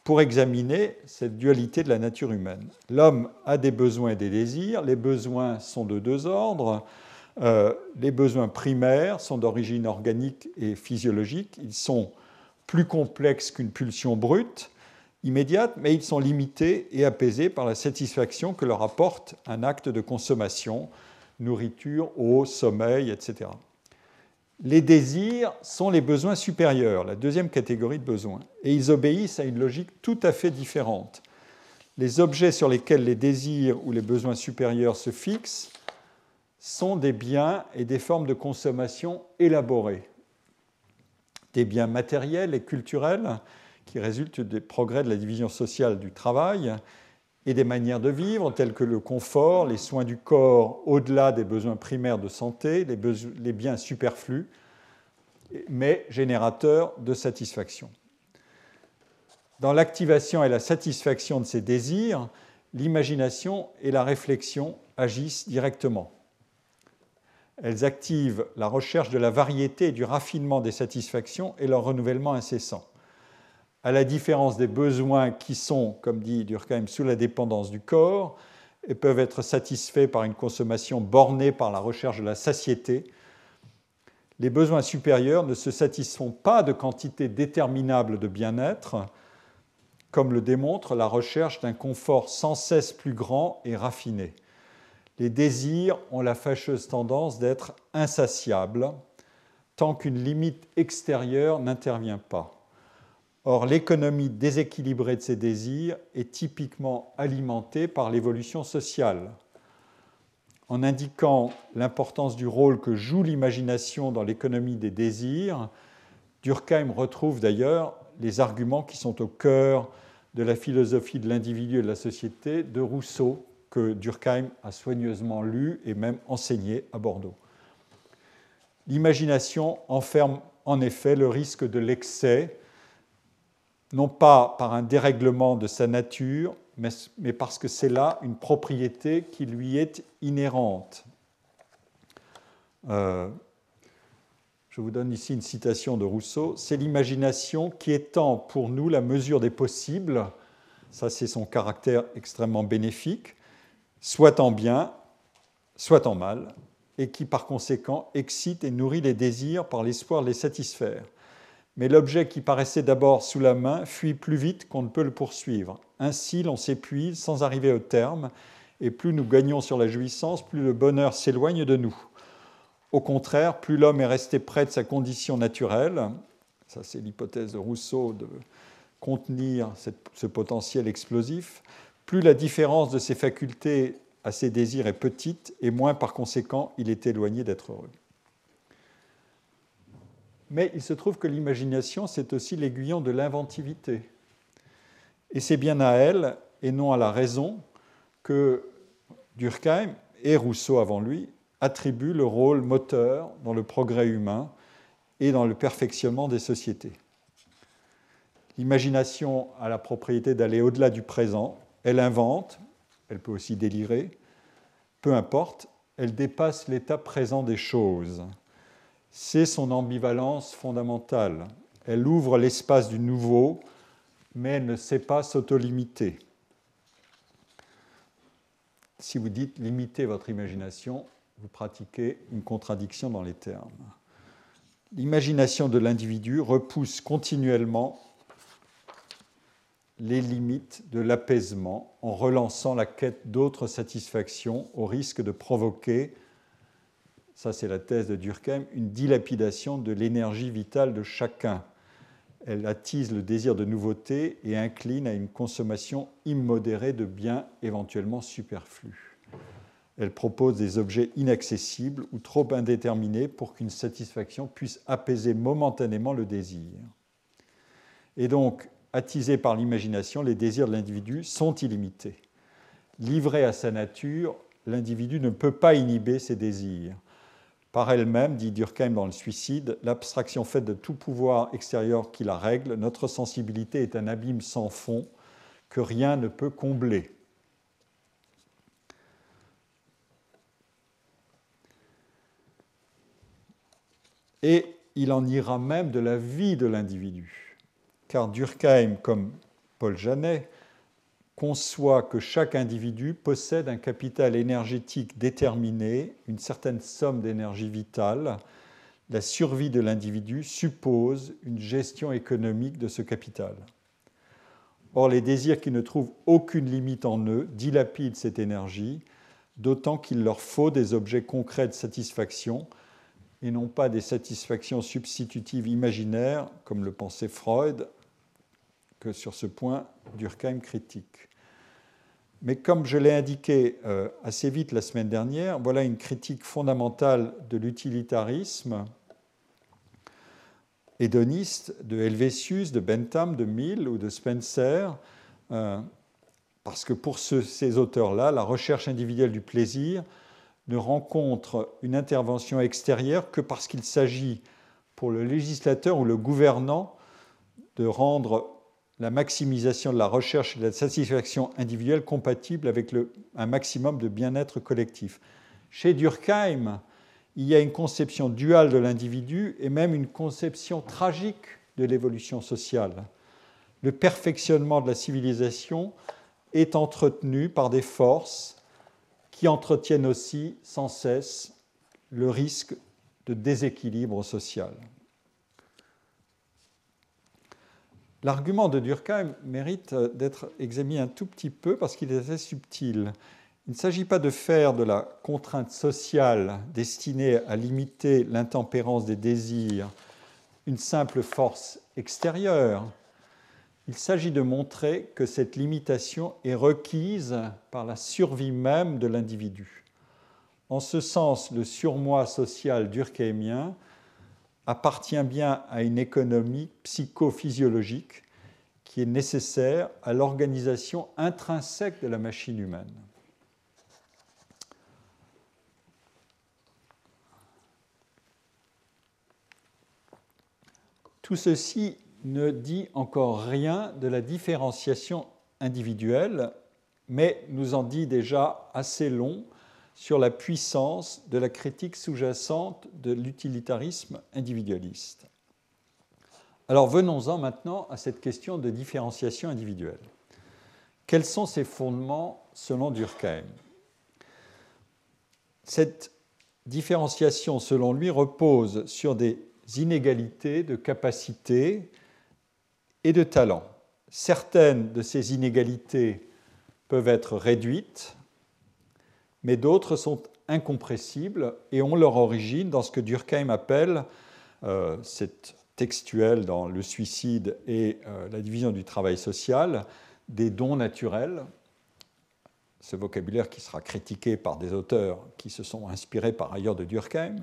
pour examiner cette dualité de la nature humaine. L'homme a des besoins et des désirs. Les besoins sont de deux ordres. Euh, les besoins primaires sont d'origine organique et physiologique. Ils sont plus complexes qu'une pulsion brute immédiates, mais ils sont limités et apaisés par la satisfaction que leur apporte un acte de consommation, nourriture, eau, sommeil, etc. Les désirs sont les besoins supérieurs, la deuxième catégorie de besoins, et ils obéissent à une logique tout à fait différente. Les objets sur lesquels les désirs ou les besoins supérieurs se fixent sont des biens et des formes de consommation élaborées, des biens matériels et culturels qui résultent des progrès de la division sociale du travail et des manières de vivre telles que le confort, les soins du corps au-delà des besoins primaires de santé, les, biens superflus, mais générateurs de satisfaction. Dans l'activation et la satisfaction de ces désirs, l'imagination et la réflexion agissent directement. Elles activent la recherche de la variété et du raffinement des satisfactions et leur renouvellement incessant à la différence des besoins qui sont, comme dit Durkheim, sous la dépendance du corps, et peuvent être satisfaits par une consommation bornée par la recherche de la satiété, les besoins supérieurs ne se satisfont pas de quantités déterminables de bien-être, comme le démontre la recherche d'un confort sans cesse plus grand et raffiné. Les désirs ont la fâcheuse tendance d'être insatiables tant qu'une limite extérieure n'intervient pas. Or, l'économie déséquilibrée de ces désirs est typiquement alimentée par l'évolution sociale. En indiquant l'importance du rôle que joue l'imagination dans l'économie des désirs, Durkheim retrouve d'ailleurs les arguments qui sont au cœur de la philosophie de l'individu et de la société de Rousseau, que Durkheim a soigneusement lu et même enseigné à Bordeaux. L'imagination enferme en effet le risque de l'excès non pas par un dérèglement de sa nature, mais, parce que c'est là une propriété qui lui est inhérente. Euh, je vous donne ici une citation de Rousseau. C'est l'imagination qui étend pour nous la mesure des possibles, ça c'est son caractère extrêmement bénéfique, soit en bien, soit en mal, et qui par conséquent excite et nourrit les désirs par l'espoir de les satisfaire mais l'objet qui paraissait d'abord sous la main fuit plus vite qu'on ne peut le poursuivre. Ainsi, l'on s'épuise sans arriver au terme, et plus nous gagnons sur la jouissance, plus le bonheur s'éloigne de nous. Au contraire, plus l'homme est resté près de sa condition naturelle, ça c'est l'hypothèse de Rousseau de contenir ce potentiel explosif, plus la différence de ses facultés à ses désirs est petite, et moins par conséquent il est éloigné d'être heureux. Mais il se trouve que l'imagination, c'est aussi l'aiguillon de l'inventivité. Et c'est bien à elle, et non à la raison, que Durkheim et Rousseau avant lui attribuent le rôle moteur dans le progrès humain et dans le perfectionnement des sociétés. L'imagination a la propriété d'aller au-delà du présent, elle invente, elle peut aussi délirer, peu importe, elle dépasse l'état présent des choses. C'est son ambivalence fondamentale. Elle ouvre l'espace du nouveau, mais elle ne sait pas s'auto-limiter. Si vous dites limiter votre imagination, vous pratiquez une contradiction dans les termes. L'imagination de l'individu repousse continuellement les limites de l'apaisement en relançant la quête d'autres satisfactions au risque de provoquer, ça c'est la thèse de Durkheim, une dilapidation de l'énergie vitale de chacun. Elle attise le désir de nouveauté et incline à une consommation immodérée de biens éventuellement superflus. Elle propose des objets inaccessibles ou trop indéterminés pour qu'une satisfaction puisse apaiser momentanément le désir. Et donc, attisés par l'imagination, les désirs de l'individu sont illimités. Livré à sa nature, l'individu ne peut pas inhiber ses désirs. Par elle-même, dit Durkheim dans le suicide, l'abstraction faite de tout pouvoir extérieur qui la règle, notre sensibilité est un abîme sans fond que rien ne peut combler. Et il en ira même de la vie de l'individu car Durkheim, comme Paul Janet, conçoit que chaque individu possède un capital énergétique déterminé, une certaine somme d'énergie vitale. La survie de l'individu suppose une gestion économique de ce capital. Or, les désirs qui ne trouvent aucune limite en eux dilapident cette énergie, d'autant qu'il leur faut des objets concrets de satisfaction et non pas des satisfactions substitutives imaginaires, comme le pensait Freud, que sur ce point, Durkheim critique. Mais comme je l'ai indiqué euh, assez vite la semaine dernière, voilà une critique fondamentale de l'utilitarisme hédoniste de Helvétius, de Bentham, de Mill ou de Spencer, euh, parce que pour ces auteurs-là, la recherche individuelle du plaisir ne rencontre une intervention extérieure que parce qu'il s'agit pour le législateur ou le gouvernant de rendre la maximisation de la recherche et de la satisfaction individuelle compatible avec un maximum de bien-être collectif. Chez Durkheim, il y a une conception duale de l'individu et même une conception tragique de l'évolution sociale. Le perfectionnement de la civilisation est entretenu par des forces qui entretiennent aussi sans cesse le risque de déséquilibre social. L'argument de Durkheim mérite euh, d'être examiné un tout petit peu parce qu'il est assez subtil. Il ne s'agit pas de faire de la contrainte sociale destinée à limiter l'intempérance des désirs une simple force extérieure. Il s'agit de montrer que cette limitation est requise par la survie même de l'individu. En ce sens, le surmoi social durkheimien appartient bien à une économie psychophysiologique qui est nécessaire à l'organisation intrinsèque de la machine humaine. Tout ceci ne dit encore rien de la différenciation individuelle, mais nous en dit déjà assez long sur la puissance de la critique sous-jacente de l'utilitarisme individualiste. Alors venons-en maintenant à cette question de différenciation individuelle. Quels sont ses fondements selon Durkheim? Cette différenciation, selon lui, repose sur des inégalités de capacité et de talent. Certaines de ces inégalités peuvent être réduites, mais d'autres sont incompressibles et ont leur origine dans ce que Durkheim appelle, euh, c'est textuel dans le suicide et euh, la division du travail social, des dons naturels. Ce vocabulaire qui sera critiqué par des auteurs qui se sont inspirés par ailleurs de Durkheim.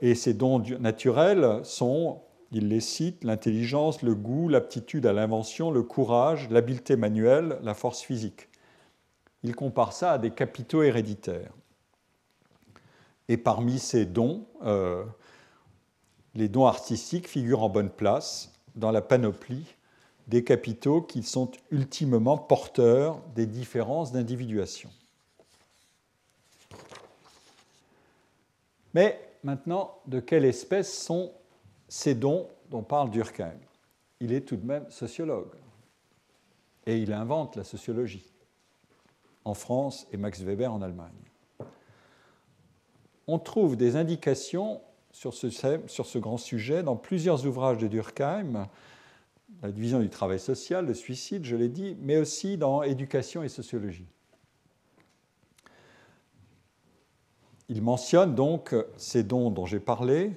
et ces dons naturels sont, il les cite, l'intelligence, le goût, l'aptitude à l'invention, le courage, l'habileté manuelle, la force physique. Il compare ça à des capitaux héréditaires. Et parmi ces dons, euh, les dons artistiques figurent en bonne place dans la panoplie des capitaux qui sont ultimement porteurs des différences d'individuation. Mais maintenant, de quelle espèce sont ces dons dont parle Durkheim? Il est tout de même sociologue et il invente la sociologie en France et Max Weber en Allemagne. On trouve des indications sur ce, sur ce grand sujet dans plusieurs ouvrages de Durkheim, la division du travail social, le suicide, je l'ai dit, mais aussi dans Éducation et sociologie. Il mentionne donc ces dons dont j'ai parlé,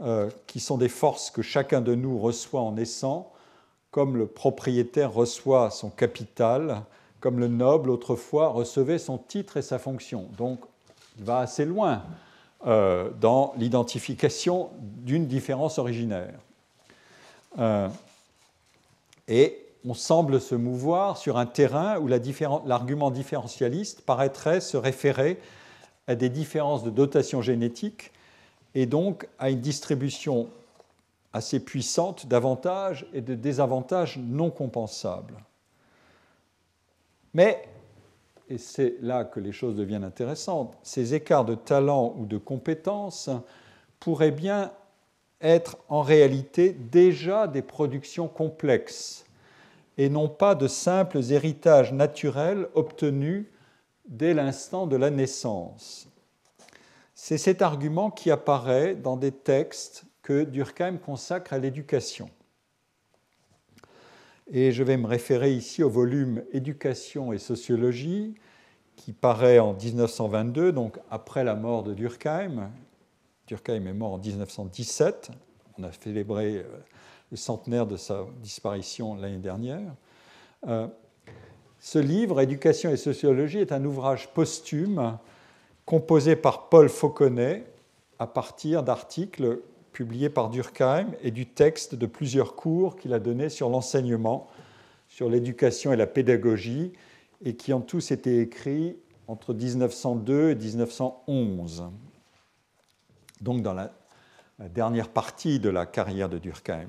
euh, qui sont des forces que chacun de nous reçoit en naissant, comme le propriétaire reçoit son capital, comme le noble autrefois recevait son titre et sa fonction. Donc il va assez loin euh, dans l'identification d'une différence originaire. Euh, et on semble se mouvoir sur un terrain où l'argument différentialiste paraîtrait se référer à des différences de dotation génétique et donc à une distribution assez puissante d'avantages et de désavantages non compensables. Mais et c'est là que les choses deviennent intéressantes, ces écarts de talent ou de compétences pourraient bien être en réalité déjà des productions complexes et non pas de simples héritages naturels obtenus dès l'instant de la naissance. C'est cet argument qui apparaît dans des textes que Durkheim consacre à l'éducation. Et je vais me référer ici au volume Éducation et sociologie, qui paraît en 1922, donc après la mort de Durkheim. Durkheim est mort en 1917. On a célébré euh, le centenaire de sa disparition l'année dernière. Euh, ce livre, Éducation et sociologie, est un ouvrage posthume composé par Paul Fauconnet à partir d'articles publié par Durkheim et du texte de plusieurs cours qu'il a donnés sur l'enseignement, sur l'éducation et la pédagogie, et qui ont tous été écrits entre 1902 et 1911, donc dans la, dernière partie de la carrière de Durkheim.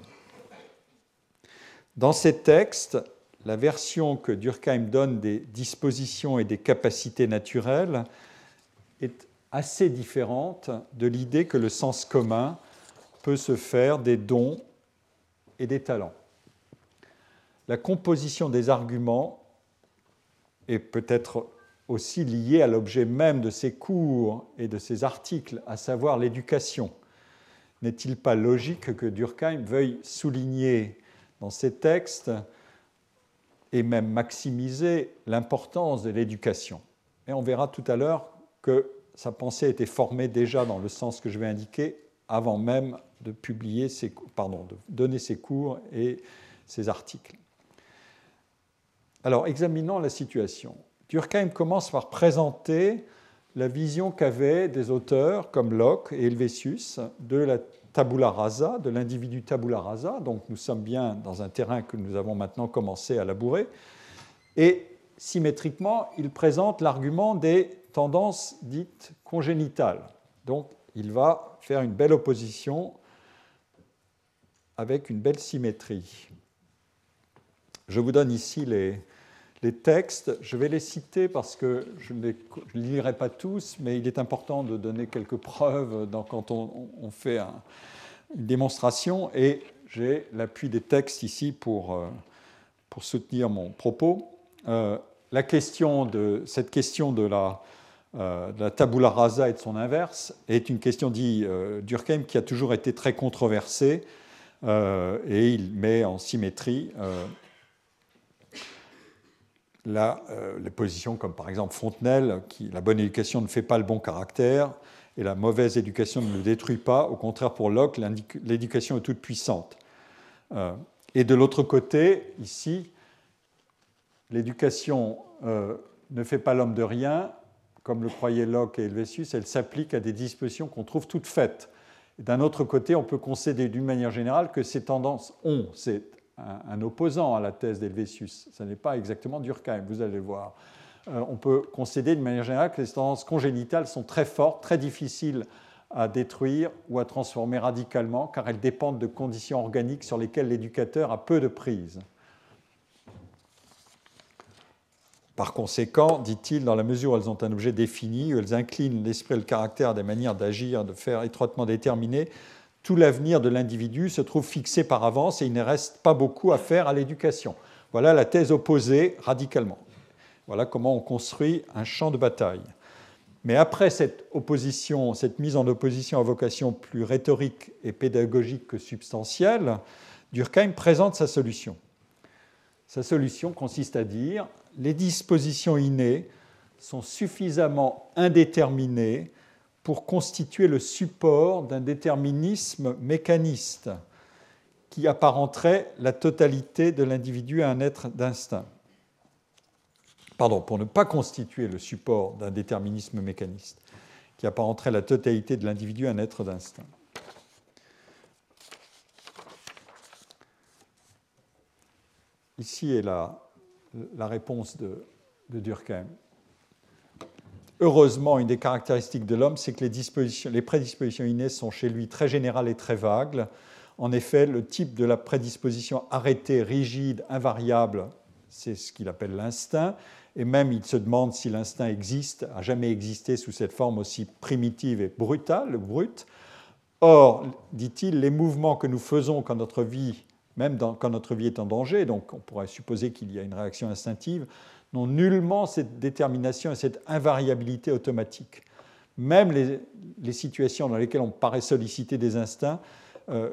Dans ces textes, la version que Durkheim donne des dispositions et des capacités naturelles est assez différente de l'idée que le sens commun peut se faire des dons et des talents. La composition des arguments est peut-être aussi liée à l'objet même de ces cours et de ces articles, à savoir l'éducation. N'est-il pas logique que Durkheim veuille souligner dans ses textes et même maximiser l'importance de l'éducation? Et on verra tout à l'heure que sa pensée a été formée déjà dans le sens que je vais indiquer avant même de publier ses, pardon, de donner ses cours et ses articles. Alors, examinons la situation. Durkheim commence par présenter la vision qu'avaient des auteurs comme Locke et Helvétius de la tabula rasa, de l'individu tabula rasa. Donc, nous sommes bien dans un terrain que nous avons maintenant commencé à labourer. Et symétriquement, il présente l'argument des tendances dites congénitales. Donc, il va faire une belle opposition avec une belle symétrie. Je vous donne ici les, textes. Je vais les citer parce que je ne les lirai pas tous, mais il est important de donner quelques preuves quand on, fait une démonstration. Et j'ai l'appui des textes ici pour, euh, pour soutenir mon propos. Euh, la question de, cette question de la, euh, de la tabula rasa et de son inverse est une question, dit Durkheim, qui a toujours été très controversée. Euh, et il met en symétrie euh, euh, les positions comme par exemple Fontenelle, qui la bonne éducation ne fait pas le bon caractère et la mauvaise éducation ne le détruit pas. Au contraire, pour Locke, l'éducation est toute puissante. et de l'autre côté, ici, l'éducation ne fait pas l'homme de rien, comme le croyaient Locke et Helvétius, elle s'applique à des dispositions qu'on trouve toutes faites D'un autre côté, on peut concéder d'une manière générale que ces tendances ont, c'est un, opposant à la thèse d'Helvétius, ce n'est pas exactement Durkheim, vous allez voir. Euh, on peut concéder d'une manière générale que les tendances congénitales sont très fortes, très difficiles à détruire ou à transformer radicalement, car elles dépendent de conditions organiques sur lesquelles l'éducateur a peu de prise. Par conséquent, dit-il, dans la mesure où elles ont un objet défini, où elles inclinent l'esprit et le caractère à des manières d'agir, de faire étroitement déterminées, tout l'avenir de l'individu se trouve fixé par avance et il ne reste pas beaucoup à faire à l'éducation. Voilà la thèse opposée radicalement. Voilà comment on construit un champ de bataille. Mais après cette opposition, cette mise en opposition à vocation plus rhétorique et pédagogique que substantielle, Durkheim présente sa solution. Sa solution consiste à dire les dispositions innées sont suffisamment indéterminées pour constituer le support d'un déterminisme mécaniste qui apparenterait la totalité de l'individu à un être d'instinct pardon, pour ne pas constituer le support d'un déterminisme mécaniste qui apparenterait la totalité de l'individu à un être d'instinct. Ici est la, réponse de, Durkheim. Heureusement, une des caractéristiques de l'homme, c'est que les, les, prédispositions innées sont chez lui très générales et très vagues. En effet, le type de la prédisposition arrêtée, rigide, invariable, c'est ce qu'il appelle l'instinct, et même il se demande si l'instinct existe, a jamais existé sous cette forme aussi primitive et brutale, brute. Or, dit-il, les mouvements que nous faisons quand notre vie, même quand notre vie est en danger, donc on pourrait supposer qu'il y a une réaction instinctive, n'ont nullement cette détermination et cette invariabilité automatique. Même les, situations dans lesquelles on paraît solliciter des instincts, euh,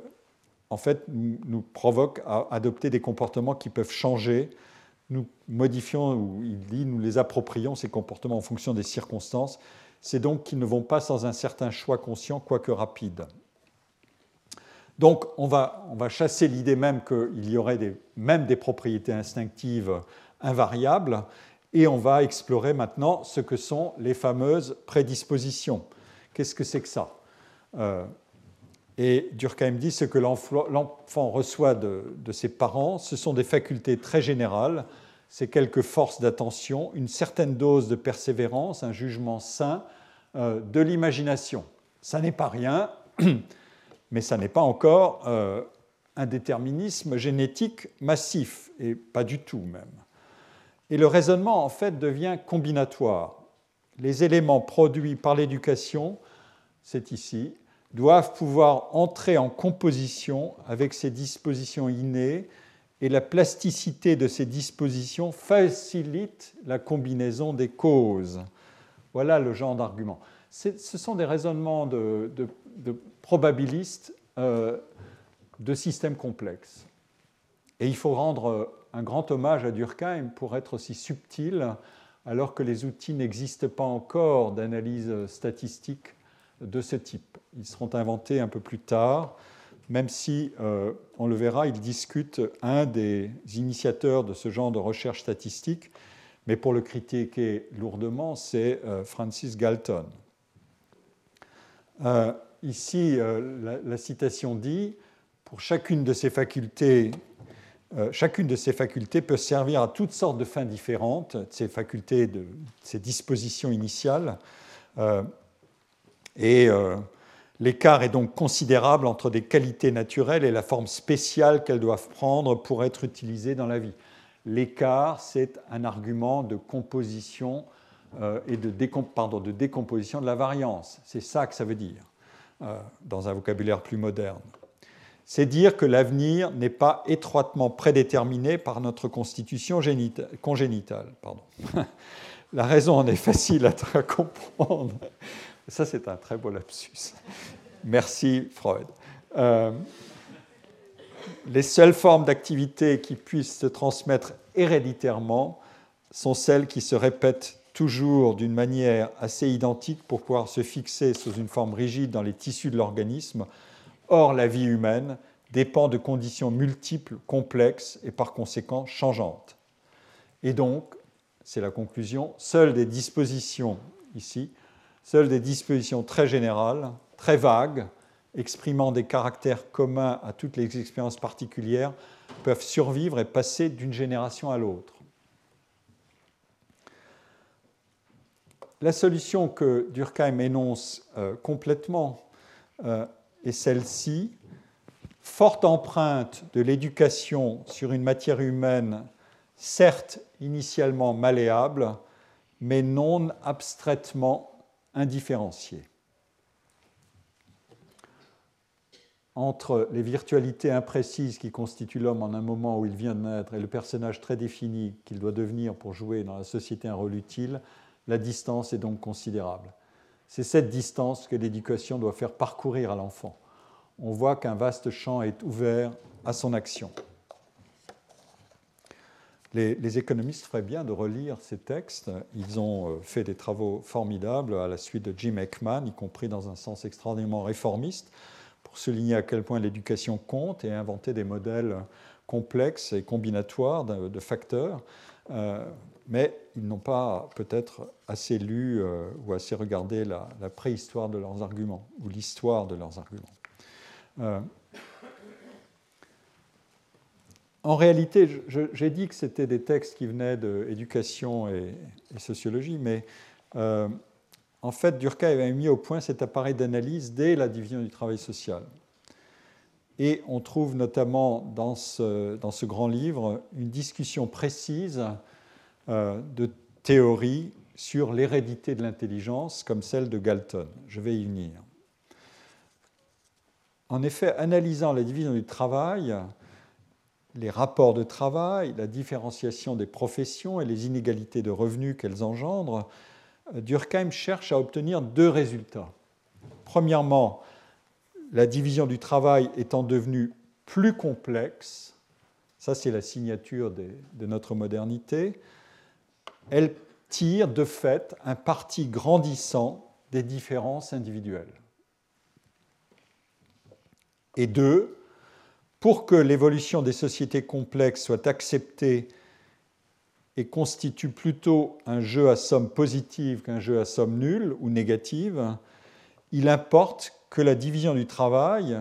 en fait, nous, nous provoquent à adopter des comportements qui peuvent changer nous modifions, ou il dit, nous les approprions, ces comportements en fonction des circonstances. C'est donc qu'ils ne vont pas sans un certain choix conscient, quoique rapide. Donc on va, on va chasser l'idée même qu'il y aurait même des propriétés instinctives invariables, et on va explorer maintenant ce que sont les fameuses prédispositions. Qu'est-ce que c'est que ça? Euh, Et Durkheim dit ce que l'enfant reçoit de, de ses parents, ce sont des facultés très générales c'est quelques forces d'attention, une certaine dose de persévérance, un jugement sain, euh, de l'imagination. Ça n'est pas rien, mais ça n'est pas encore euh, un déterminisme génétique massif, et pas du tout même. Et le raisonnement, en fait, devient combinatoire. Les éléments produits par l'éducation, c'est ici, doivent pouvoir entrer en composition avec ces dispositions innées et la plasticité de ces dispositions facilite la combinaison des causes. Voilà le genre d'argument. Ce sont des raisonnements de, probabilistes euh, de systèmes complexes. Et il faut rendre un grand hommage à Durkheim pour être aussi subtil, alors que les outils n'existent pas encore d'analyse statistique de ce type. Ils seront inventés un peu plus tard même si, euh, on le verra, il discute un des initiateurs de ce genre de recherche statistique, mais pour le critiquer lourdement, c'est euh, Francis Galton. Euh, ici, la, citation dit, pour chacune de ces facultés, chacune de ces facultés peut servir à toutes sortes de fins différentes, ces facultés, de, ces dispositions initiales, et L'écart est donc considérable entre des qualités naturelles et la forme spéciale qu'elles doivent prendre pour être utilisées dans la vie. L'écart, c'est un argument de composition euh, et de, décomposition de la variance. C'est ça que ça veut dire, euh, dans un vocabulaire plus moderne. C'est dire que l'avenir n'est pas étroitement prédéterminé par notre constitution congénitale. Pardon. [laughs] la raison en est facile à comprendre. Ça, c'est un très beau lapsus. Merci, Freud. Euh, les seules formes d'activité qui puissent se transmettre héréditairement sont celles qui se répètent toujours d'une manière assez identique pour pouvoir se fixer sous une forme rigide dans les tissus de l'organisme. Or, la vie humaine dépend de conditions multiples, complexes et par conséquent changeantes. Et donc, c'est la conclusion, seules des dispositions ici Seules des dispositions très générales, très vagues, exprimant des caractères communs à toutes les expériences particulières, peuvent survivre et passer d'une génération à l'autre. La solution que Durkheim énonce euh, complètement euh, est celle-ci. Forte empreinte de l'éducation sur une matière humaine, certes initialement malléable, mais non abstraitement indifférenciée. Entre les virtualités imprécises qui constituent l'homme en un moment où il vient de naître et le personnage très défini qu'il doit devenir pour jouer dans la société un rôle utile, la distance est donc considérable. C'est cette distance que l'éducation doit faire parcourir à l'enfant. On voit qu'un vaste champ est ouvert à son action. Les, économistes feraient bien de relire ces textes. Ils ont euh, fait des travaux formidables à la suite de Jim Ekman, y compris dans un sens extraordinairement réformiste pour souligner à quel point l'éducation compte et inventer des modèles complexes et combinatoires de, facteurs. Euh, mais ils n'ont pas peut-être assez lu euh, ou assez regardé la, préhistoire de leurs arguments ou l'histoire de leurs arguments. Euh, en réalité, j'ai dit que c'était des textes qui venaient d'éducation et, et, sociologie, mais en fait, Durkheim avait mis au point cet appareil d'analyse dès la division du travail social. Et on trouve notamment dans ce, grand livre une discussion précise euh, de théorie sur l'hérédité de l'intelligence, comme celle de Galton. Je vais y venir. En effet, analysant la division du travail, les rapports de travail, la différenciation des professions et les inégalités de revenus qu'elles engendrent, Durkheim cherche à obtenir deux résultats. Premièrement, la division du travail étant devenue plus complexe, ça c'est la signature de, notre modernité, elle tire de fait un parti grandissant des différences individuelles. Et deux, pour que l'évolution des sociétés complexes soit acceptée et constitue plutôt un jeu à somme positive qu'un jeu à somme nulle ou négative, il importe que la division du travail,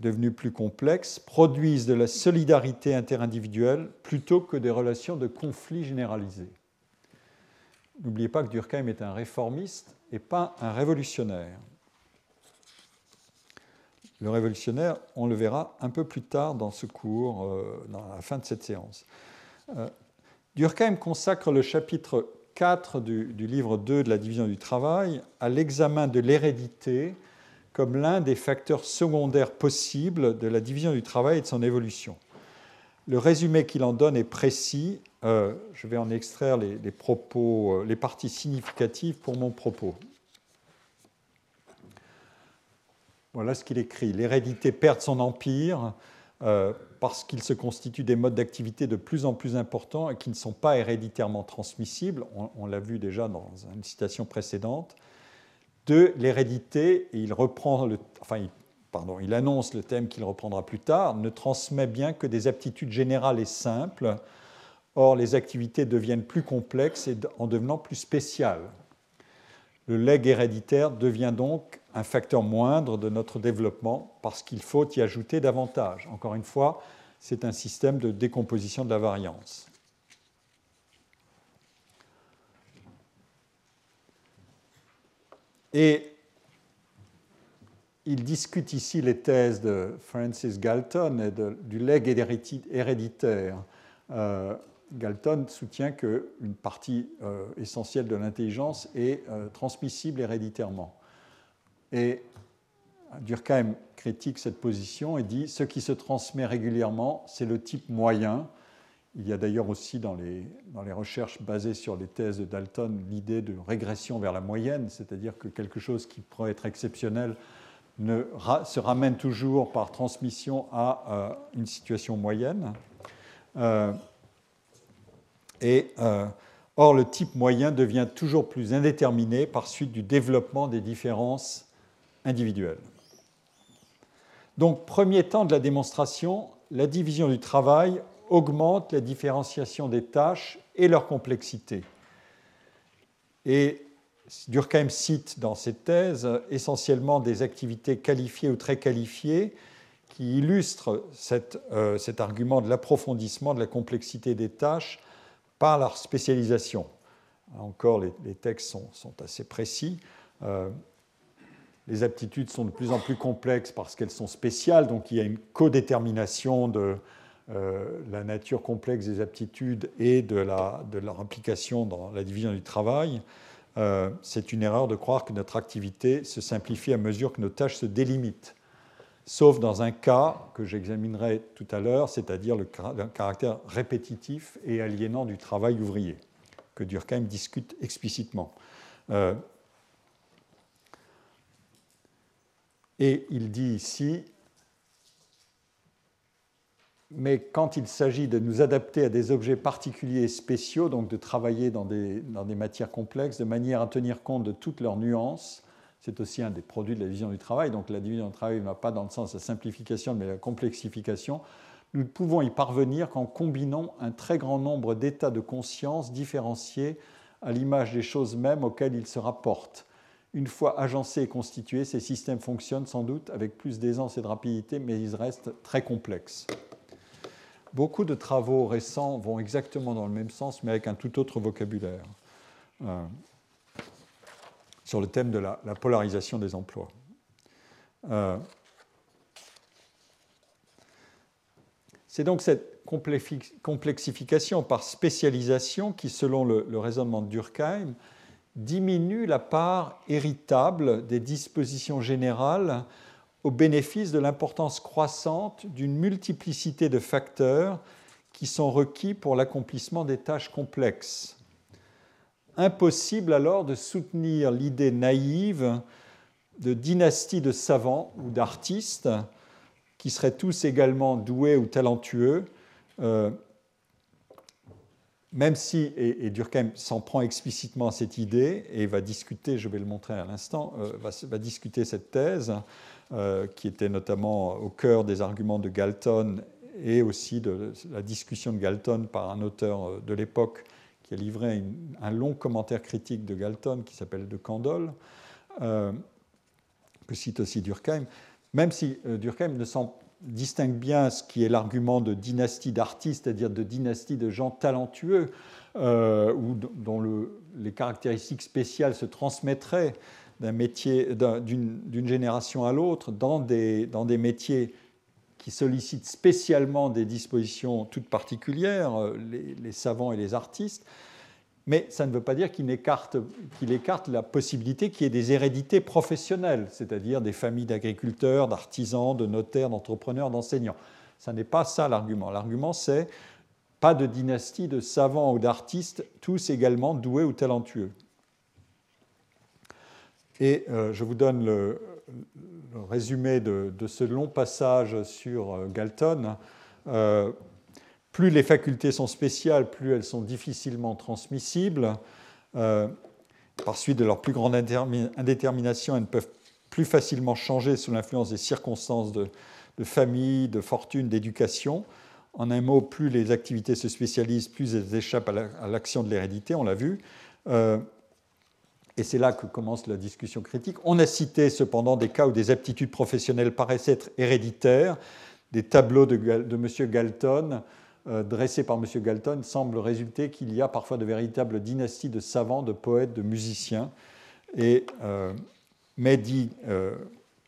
devenue plus complexe, produise de la solidarité interindividuelle plutôt que des relations de conflit généralisés. N'oubliez pas que Durkheim est un réformiste et pas un révolutionnaire. Le révolutionnaire, on le verra un peu plus tard dans ce cours, euh, dans la fin de cette séance. Euh, Durkheim consacre le chapitre 4 du, livre 2 de la division du travail à l'examen de l'hérédité comme l'un des facteurs secondaires possibles de la division du travail et de son évolution. Le résumé qu'il en donne est précis. Euh, je vais en extraire les, propos, euh, les parties significatives pour mon propos. Voilà ce qu'il écrit. L'hérédité perd son empire parce qu'ils se constituent des modes d'activité de plus en plus importants et qui ne sont pas héréditairement transmissibles, on, l'a vu déjà dans une citation précédente, de l'hérédité, et il reprend enfin, pardon, il annonce le thème qu'il reprendra plus tard, ne transmet bien que des aptitudes générales et simples. Or, les activités deviennent plus complexes et en devenant plus spéciales. Le legs héréditaire devient donc un facteur moindre de notre développement parce qu'il faut y ajouter davantage. Encore une fois, c'est un système de décomposition de la variance. Et il discute ici les thèses de Francis Galton et du legs héréditaire. Euh, Galton soutient qu'une partie euh, essentielle de l'intelligence est euh, transmissible héréditairement. Et Durkheim critique cette position et dit ce qui se transmet régulièrement, c'est le type moyen. Il y a d'ailleurs aussi dans les, dans les recherches basées sur les thèses de Dalton l'idée de régression vers la moyenne, c'est-à-dire que quelque chose qui pourrait être exceptionnel ne, se ramène toujours par transmission à euh, une situation moyenne. Euh, et euh, or, le type moyen devient toujours plus indéterminé par suite du développement des différences individuelles. Donc, premier temps de la démonstration, la division du travail augmente la différenciation des tâches et leur complexité. Et Durkheim cite dans ses thèses essentiellement des activités qualifiées ou très qualifiées qui illustrent euh, cet argument de l'approfondissement de la complexité des tâches par leur spécialisation. Encore, les, textes sont, assez précis. Euh, les aptitudes sont de plus en plus complexes parce qu'elles sont spéciales, donc il y a une codétermination de euh, la nature complexe des aptitudes et de, leur implication dans la division du travail. Euh, c'est une erreur de croire que notre activité se simplifie à mesure que nos tâches se délimitent, sauf dans un cas que j'examinerai tout à l'heure, c'est-à-dire le, caractère répétitif et aliénant du travail ouvrier, que Durkheim discute explicitement. Euh, Et il dit ici, mais quand il s'agit de nous adapter à des objets particuliers et spéciaux, donc de travailler dans des, matières complexes de manière à tenir compte de toutes leurs nuances, c'est aussi un des produits de la division du travail. Donc la division du travail ne va pas dans le sens de la simplification, mais de la complexification. Nous pouvons y parvenir qu'en combinant un très grand nombre d'états de conscience différenciés à l'image des choses mêmes auxquelles ils se rapportent. Une fois agencés et constitués, ces systèmes fonctionnent sans doute avec plus d'aisance et de rapidité, mais ils restent très complexes. Beaucoup de travaux récents vont exactement dans le même sens, mais avec un tout autre vocabulaire, euh, sur le thème de la, polarisation des emplois. Euh, c'est donc cette complexification par spécialisation qui, selon le, le raisonnement de Durkheim, diminue la part héritable des dispositions générales au bénéfice de l'importance croissante d'une multiplicité de facteurs qui sont requis pour l'accomplissement des tâches complexes. Impossible alors de soutenir l'idée naïve de dynastie de savants ou d'artistes qui seraient tous également doués ou talentueux, euh, même si, et, Durkheim s'en prend explicitement à cette idée et va discuter, je vais le montrer à l'instant, euh, va, discuter cette thèse, euh, qui était notamment au cœur des arguments de Galton et aussi de la discussion de Galton par un auteur euh, de l'époque qui a livré un long commentaire critique de Galton qui s'appelle De Candolle, que cite aussi Durkheim. Même si Durkheim ne s'en distingue bien ce qui est l'argument de dynastie d'artistes, c'est-à-dire de dynastie de gens talentueux, euh, ou dont les caractéristiques spéciales se transmettraient d'un métier, d'une génération à l'autre, dans des, dans des métiers qui sollicitent spécialement des dispositions toutes particulières, euh, les savants et les artistes, mais ça ne veut pas dire qu'il écarte, écarte, la possibilité qu'il y ait des hérédités professionnelles, c'est-à-dire des familles d'agriculteurs, d'artisans, de notaires, d'entrepreneurs, d'enseignants. Ça n'est pas ça l'argument. L'argument, c'est pas de dynastie de savants ou d'artistes, tous également doués ou talentueux. Et euh, je vous donne le, résumé de, ce long passage sur euh, Galton. Euh, plus les facultés sont spéciales, plus elles sont difficilement transmissibles. Euh, par suite de leur plus grande indétermination, elles ne peuvent plus facilement changer sous l'influence des circonstances de, famille, de fortune, d'éducation. En un mot, plus les activités se spécialisent, plus elles échappent à l'action de l'hérédité, on l'a vu. Euh, et c'est là que commence la discussion critique. On a cité cependant des cas où des aptitudes professionnelles paraissent être héréditaires. Des tableaux de, de M. Galton euh, dressé par M. Galton semble résulter qu'il y a parfois de véritables dynasties de savants, de poètes, de musiciens. Et, euh, mais dit euh,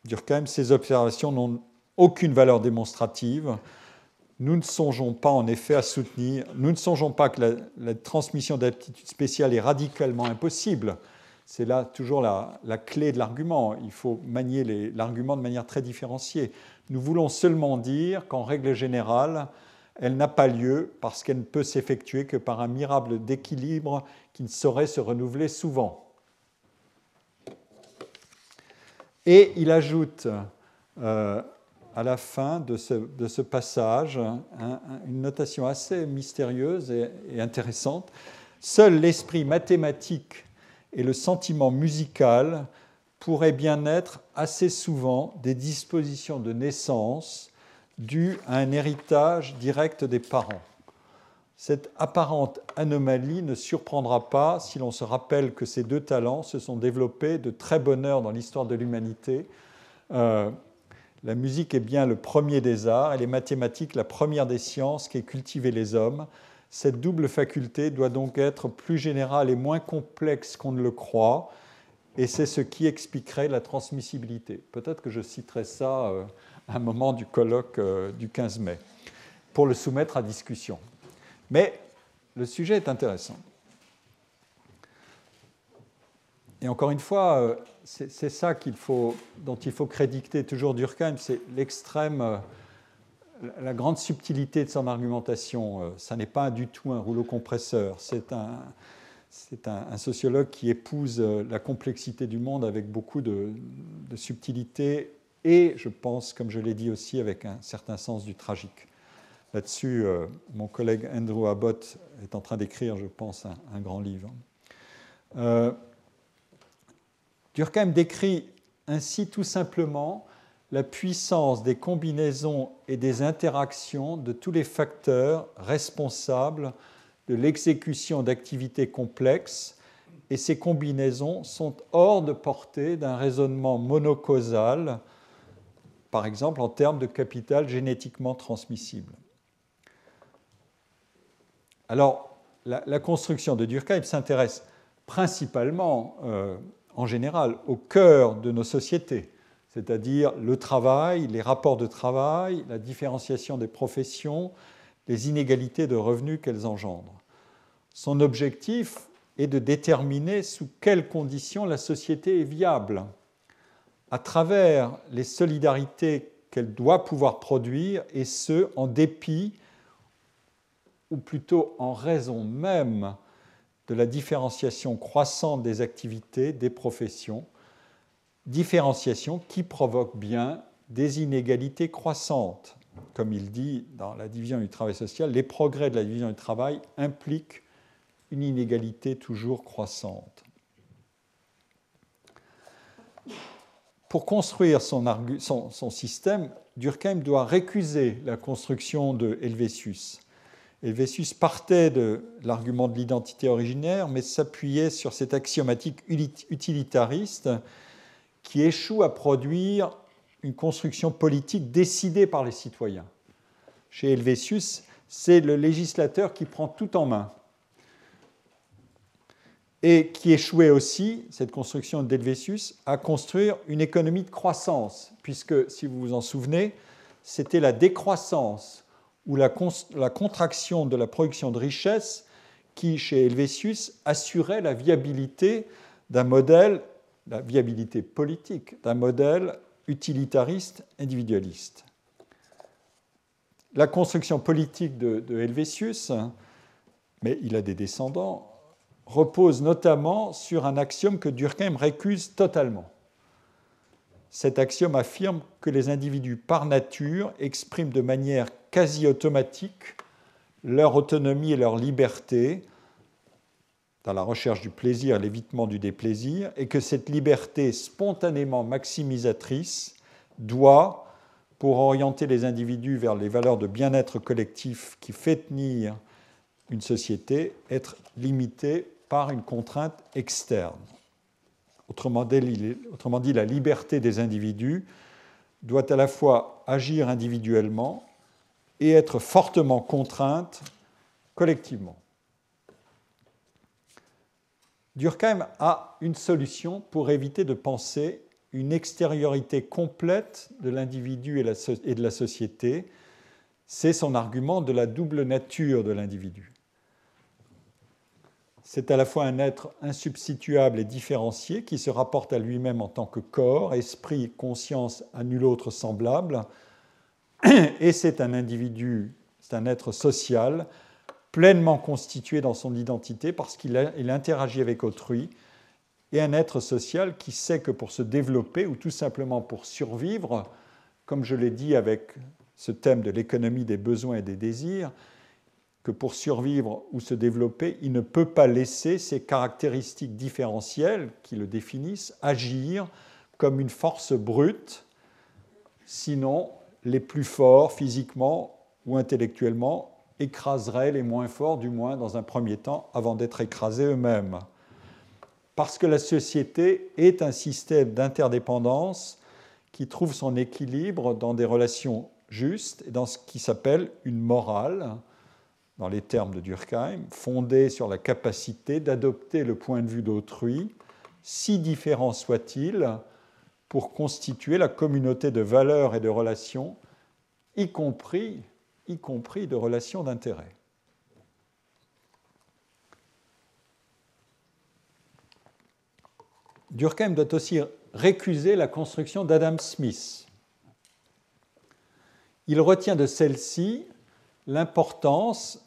Durkheim, ces observations n'ont aucune valeur démonstrative. Nous ne songeons pas en effet à soutenir, nous ne songeons pas que la, transmission d'aptitudes spéciales est radicalement impossible. C'est là toujours la clé de l'argument. Il faut manier l'argument de manière très différenciée. Nous voulons seulement dire qu'en règle générale, elle n'a pas lieu parce qu'elle ne peut s'effectuer que par un miracle d'équilibre qui ne saurait se renouveler souvent. Et il ajoute euh, à la fin de ce, passage une notation assez mystérieuse et intéressante. Seul l'esprit mathématique et le sentiment musical pourraient bien être assez souvent des dispositions de naissance dû à un héritage direct des parents. Cette apparente anomalie ne surprendra pas si l'on se rappelle que ces deux talents se sont développés de très bonne heure dans l'histoire de l'humanité. Euh, la musique est bien le premier des arts et les mathématiques la première des sciences qui est cultivé les hommes. Cette double faculté doit donc être plus générale et moins complexe qu'on ne le croit, et c'est ce qui expliquerait la transmissibilité. Peut-être que je citerai ça euh, un moment du colloque euh, du 15 mai, pour le soumettre à discussion. Mais le sujet est intéressant. Et encore une fois, euh, c'est ça dont il faut créditer toujours Durkheim, c'est l'extrême, la grande subtilité de son argumentation. Ça n'est pas du tout un rouleau compresseur, c'est un, sociologue qui épouse euh, la complexité du monde avec beaucoup de, subtilité et, je pense, comme je l'ai dit aussi, avec un certain sens du tragique. Là-dessus, euh, mon collègue Andrew Abbott est en train d'écrire, je pense, un, grand livre. Euh, Durkheim décrit ainsi tout simplement la puissance des combinaisons et des interactions de tous les facteurs responsables de l'exécution d'activités complexes et ces combinaisons sont hors de portée d'un raisonnement monocausal, par exemple en termes de capital génétiquement transmissible. Alors, la, construction de Durkheim s'intéresse principalement, euh, en général, au cœur de nos sociétés, c'est-à-dire le travail, les rapports de travail, la différenciation des professions, les inégalités de revenus qu'elles engendrent. Son objectif est de déterminer sous quelles conditions la société est viable, à travers les solidarités qu'elle doit pouvoir produire, et ce, en dépit, ou plutôt en raison même de la différenciation croissante des activités, des professions, différenciation qui provoque bien des inégalités croissantes comme il dit dans la division du travail social, les progrès de la division du travail impliquent une inégalité toujours croissante. Pour construire son, système, Durkheim doit récuser la construction de Helvétius. Helvétius partait de l'argument de l'identité originaire, mais s'appuyait sur cette axiomatique utilitariste qui échoue à produire une construction politique décidée par les citoyens. Chez Helvétius, c'est le législateur qui prend tout en main. Et qui échouait aussi, cette construction d'Helvétius, à construire une économie de croissance, puisque, si vous vous en souvenez, c'était la décroissance ou la, contraction de la production de richesse qui, chez Helvétius, assurait la viabilité d'un modèle, la viabilité politique d'un modèle utilitariste, individualiste. La construction politique de, Helvétius, mais il a des descendants, repose notamment sur un axiome que Durkheim récuse totalement. Cet axiome affirme que les individus par nature expriment de manière quasi automatique leur autonomie et leur liberté dans la recherche du plaisir et l'évitement du déplaisir, et que cette liberté spontanément maximisatrice doit, pour orienter les individus vers les valeurs de bien-être collectif qui fait tenir une société, être limitée par une contrainte externe. Autrement dit, la liberté des individus doit à la fois agir individuellement et être fortement contrainte collectivement. Durkheim a une solution pour éviter de penser une extériorité complète de l'individu et de la société. C'est son argument de la double nature de l'individu. C'est à la fois un être insubstituable et différencié qui se rapporte à lui-même en tant que corps, esprit, conscience à nul autre semblable, et c'est un individu, c'est un être social pleinement constitué dans son identité parce qu'il interagit avec autrui, et un être social qui sait que pour se développer ou tout simplement pour survivre, comme je l'ai dit avec ce thème de l'économie des besoins et des désirs, que pour survivre ou se développer, il ne peut pas laisser ses caractéristiques différentielles qui le définissent agir comme une force brute, sinon les plus forts physiquement ou intellectuellement écraseraient les moins forts, du moins dans un premier temps, avant d'être écrasés eux-mêmes. Parce que la société est un système d'interdépendance qui trouve son équilibre dans des relations justes et dans ce qui s'appelle une morale, dans les termes de Durkheim, fondée sur la capacité d'adopter le point de vue d'autrui, si différent soit-il, pour constituer la communauté de valeurs et de relations, y compris, y compris de relations d'intérêt. Durkheim doit aussi récuser la construction d'Adam Smith. Il retient de celle-ci l'importance,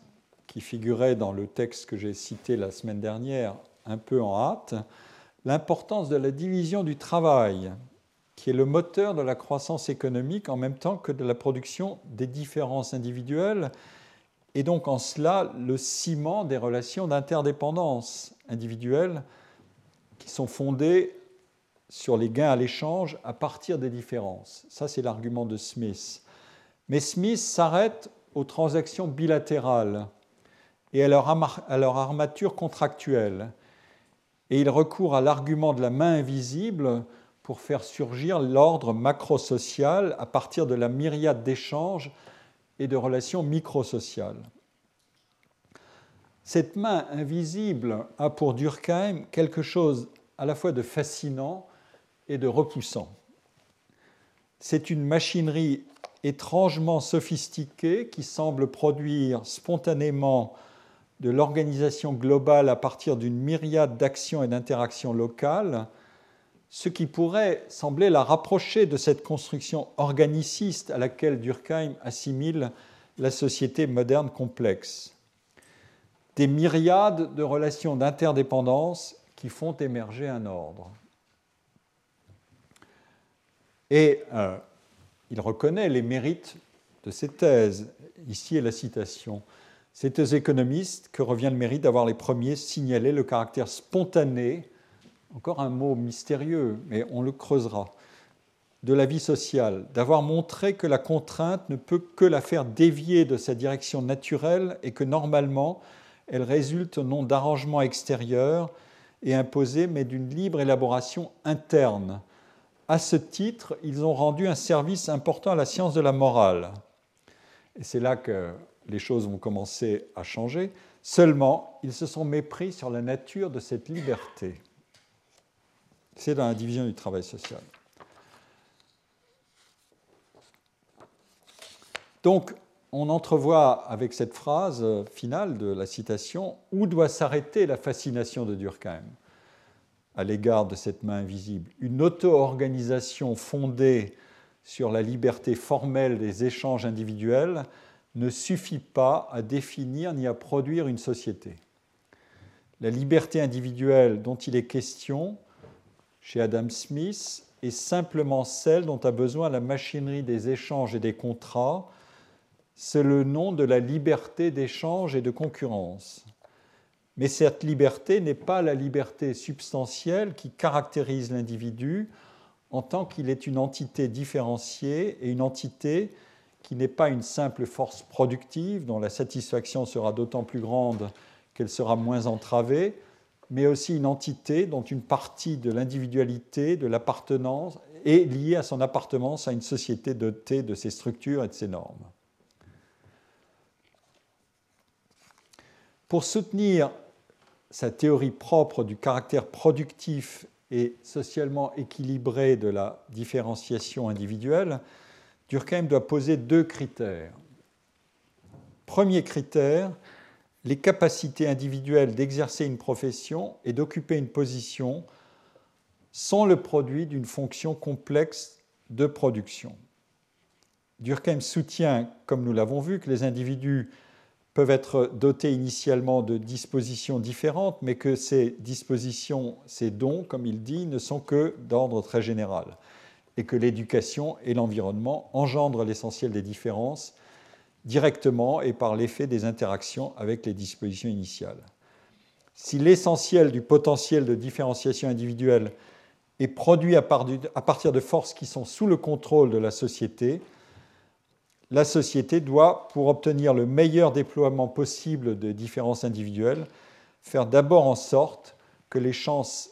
qui figurait dans le texte que j'ai cité la semaine dernière un peu en hâte, l'importance de la division du travail, qui est le moteur de la croissance économique en même temps que de la production des différences individuelles, et donc en cela le ciment des relations d'interdépendance individuelle qui sont fondées sur les gains à l'échange à partir des différences. Ça, c'est l'argument de Smith. Mais Smith s'arrête aux transactions bilatérales et à leur, armature contractuelle. Et il recourt à l'argument de la main invisible pour faire surgir l'ordre macrosocial à partir de la myriade d'échanges et de relations microsociales. Cette main invisible a pour Durkheim quelque chose à la fois de fascinant et de repoussant. C'est une machinerie étrangement sophistiquée qui semble produire spontanément de l'organisation globale à partir d'une myriade d'actions et d'interactions locales, ce qui pourrait sembler la rapprocher de cette construction organiciste à laquelle Durkheim assimile la société moderne complexe. Des myriades de relations d'interdépendance qui font émerger un ordre. Et euh, il reconnaît les mérites de ces thèses. Ici est la citation. C'est aux économistes que revient le mérite d'avoir les premiers signalé le caractère spontané, encore un mot mystérieux, mais on le creusera, de la vie sociale, d'avoir montré que la contrainte ne peut que la faire dévier de sa direction naturelle et que normalement elle résulte non d'arrangements extérieurs et imposés, mais d'une libre élaboration interne à ce titre, ils ont rendu un service important à la science de la morale. Et c'est là que les choses vont commencer à changer. Seulement, ils se sont mépris sur la nature de cette liberté. C'est dans la division du travail social. Donc, on entrevoit avec cette phrase finale de la citation où doit s'arrêter la fascination de Durkheim à l'égard de cette main invisible, une auto-organisation fondée sur la liberté formelle des échanges individuels ne suffit pas à définir ni à produire une société. La liberté individuelle dont il est question chez Adam Smith est simplement celle dont a besoin la machinerie des échanges et des contrats. C'est le nom de la liberté d'échange et de concurrence. Mais cette liberté n'est pas la liberté substantielle qui caractérise l'individu en tant qu'il est une entité différenciée et une entité qui n'est pas une simple force productive dont la satisfaction sera d'autant plus grande qu'elle sera moins entravée, mais aussi une entité dont une partie de l'individualité, de l'appartenance, est liée à son appartenance à une société dotée de ses structures et de ses normes. Pour soutenir sa théorie propre du caractère productif et socialement équilibré de la différenciation individuelle, Durkheim doit poser deux critères. Premier critère, les capacités individuelles d'exercer une profession et d'occuper une position sont le produit d'une fonction complexe de production. Durkheim soutient, comme nous l'avons vu, que les individus peuvent être dotés initialement de dispositions différentes, mais que ces dispositions, ces dons, comme il dit, ne sont que d'ordre très général, et que l'éducation et l'environnement engendrent l'essentiel des différences directement et par l'effet des interactions avec les dispositions initiales. Si l'essentiel du potentiel de différenciation individuelle est produit à partir de forces qui sont sous le contrôle de la société, la société doit, pour obtenir le meilleur déploiement possible des différences individuelles, faire d'abord en sorte que les chances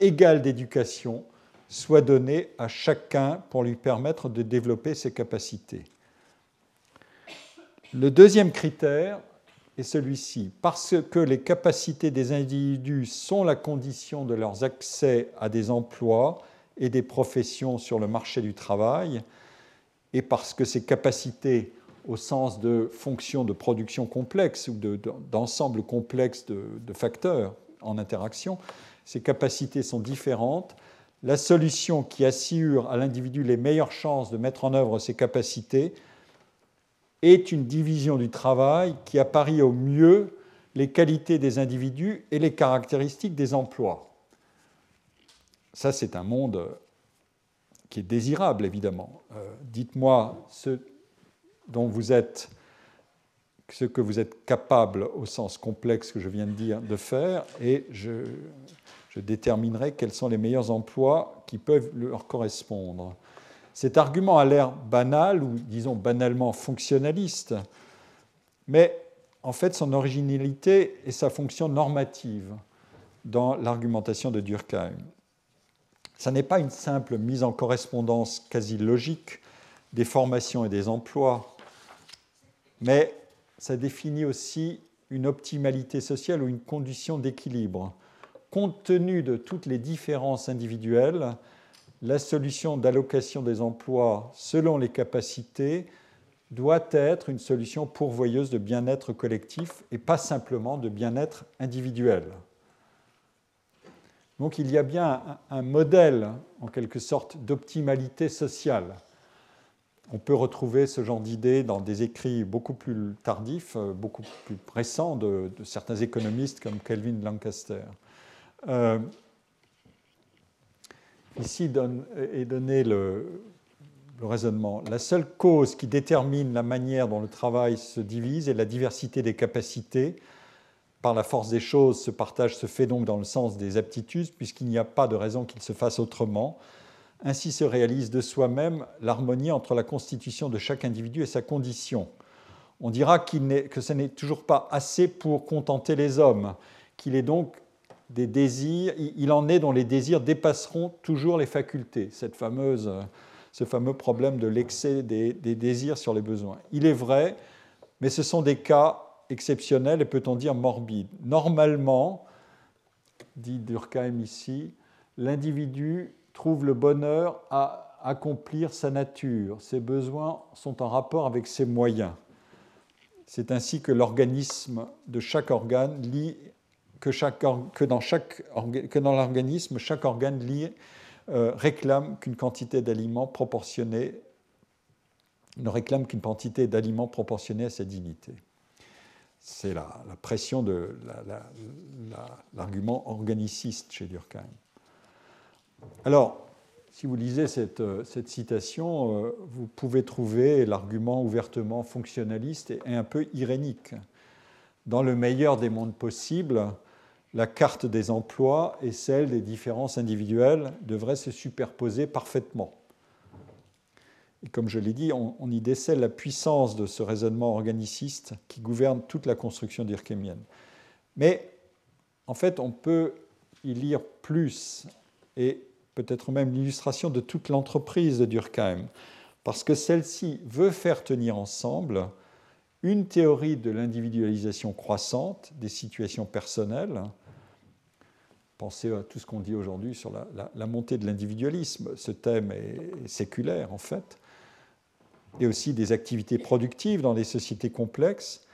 égales d'éducation soient données à chacun pour lui permettre de développer ses capacités. Le deuxième critère est celui-ci. Parce que les capacités des individus sont la condition de leur accès à des emplois et des professions sur le marché du travail, et parce que ces capacités, au sens de fonctions de production complexes ou d'ensemble complexe de, de facteurs en interaction, ces capacités sont différentes, la solution qui assure à l'individu les meilleures chances de mettre en œuvre ces capacités est une division du travail qui apparie au mieux les qualités des individus et les caractéristiques des emplois. Ça, c'est un monde qui est désirable, évidemment. Euh, dites-moi ce dont vous êtes, ce que vous êtes capable, au sens complexe que je viens de dire, de faire, et je, je déterminerai quels sont les meilleurs emplois qui peuvent leur correspondre. Cet argument a l'air banal, ou disons banalement fonctionnaliste, mais en fait son originalité et sa fonction normative dans l'argumentation de Durkheim. Ce n'est pas une simple mise en correspondance quasi logique des formations et des emplois, mais ça définit aussi une optimalité sociale ou une condition d'équilibre. Compte tenu de toutes les différences individuelles, la solution d'allocation des emplois selon les capacités doit être une solution pourvoyeuse de bien-être collectif et pas simplement de bien-être individuel. Donc il y a bien un modèle, en quelque sorte, d'optimalité sociale. On peut retrouver ce genre d'idée dans des écrits beaucoup plus tardifs, euh, beaucoup plus récents de, certains économistes comme Kelvin Lancaster. Euh, ici est donné le, le raisonnement. La seule cause qui détermine la manière dont le travail se divise est la diversité des capacités par la force des choses, ce partage se fait donc dans le sens des aptitudes, puisqu'il n'y a pas de raison qu'il se fasse autrement. Ainsi se réalise de soi-même l'harmonie entre la constitution de chaque individu et sa condition. On dira que ce n'est toujours pas assez pour contenter les hommes, qu'il est donc des désirs, il en est dont les désirs dépasseront toujours les facultés, cette fameuse, ce fameux problème de l'excès des, des désirs sur les besoins. Il est vrai, mais ce sont des cas exceptionnel et peut-on dire morbide. Normalement, dit Durkheim ici, l'individu trouve le bonheur à accomplir sa nature. Ses besoins sont en rapport avec ses moyens. C'est ainsi que l'organisme de chaque organe lit que, dans, chaque, que dans l'organisme, chaque organe lit, euh, réclame qu'une quantité d'aliments proportionnée ne réclame qu'une quantité d'aliments proportionnée à sa dignité c'est la, pression de l'argument organiciste chez Durkheim. Alors, si vous lisez cette, citation, euh, vous pouvez trouver l'argument ouvertement fonctionnaliste et un peu irénique. Dans le meilleur des mondes possibles, la carte des emplois et celle des différences individuelles devraient se superposer parfaitement. Et comme je l'ai dit, on, y décèle la puissance de ce raisonnement organiciste qui gouverne toute la construction durkheimienne. Mais en fait, on peut y lire plus, et peut-être même l'illustration de toute l'entreprise de Durkheim, parce que celle-ci veut faire tenir ensemble une théorie de l'individualisation croissante des situations personnelles. Pensez à tout ce qu'on dit aujourd'hui sur la, montée de l'individualisme. Ce thème est séculaire, en fait et aussi des activités productives dans les sociétés complexes.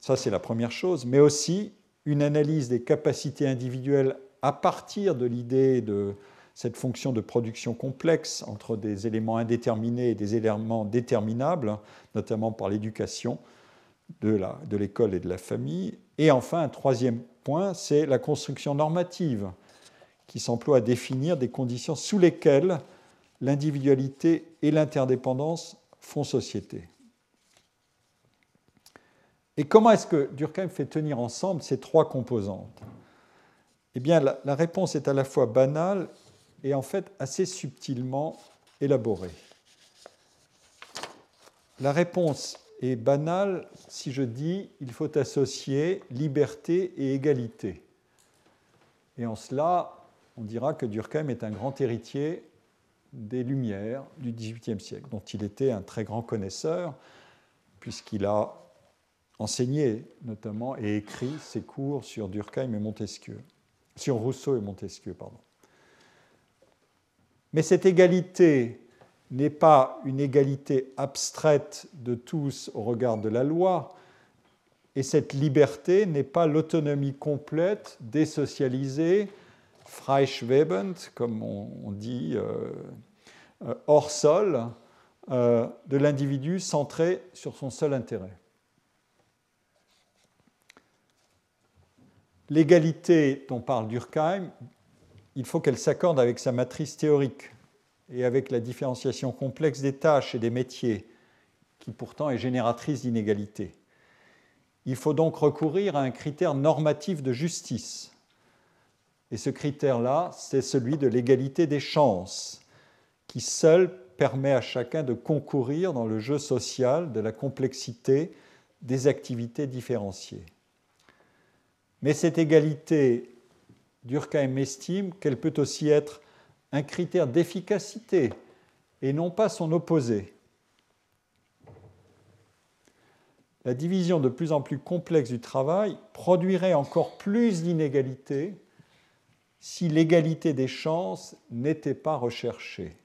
Ça, c'est la première chose, mais aussi une analyse des capacités individuelles à partir de l'idée de cette fonction de production complexe entre des éléments indéterminés et des éléments déterminables, notamment par l'éducation de l'école et de la famille. Et enfin, un troisième point, c'est la construction normative, qui s'emploie à définir des conditions sous lesquelles l'individualité et l'interdépendance font société. Et comment est-ce que Durkheim fait tenir ensemble ces trois composantes? Eh bien, la, réponse est à la fois banale et en fait assez subtilement élaborée. la réponse est banale si je dis il faut associer liberté et égalité. Et en cela, on dira que Durkheim est un grand héritier des Lumières du XVIIIe siècle, dont il était un très grand connaisseur, puisqu'il a enseigné notamment et écrit ses cours sur Durkheim et Montesquieu, sur Rousseau et Montesquieu, pardon. Mais cette égalité n'est pas une égalité abstraite de tous au regard de la loi, et cette liberté n'est pas l'autonomie complète, désocialisée, freischwebend, comme on, dit, euh, euh, hors sol, euh, de l'individu centré sur son seul intérêt. L'égalité dont parle Durkheim, il faut qu'elle s'accorde avec sa matrice théorique et avec la différenciation complexe des tâches et des métiers, qui pourtant est génératrice d'inégalités. Il faut donc recourir à un critère normatif de justice. Et ce critère-là, c'est celui de l'égalité des chances, qui seul permet à chacun de concourir dans le jeu social de la complexité des activités différenciées. Mais cette égalité, Durkheim estime qu'elle peut aussi être un critère d'efficacité et non pas son opposé. La division de plus en plus complexe du travail produirait encore plus d'inégalités si l'égalité des chances n'était pas recherchée.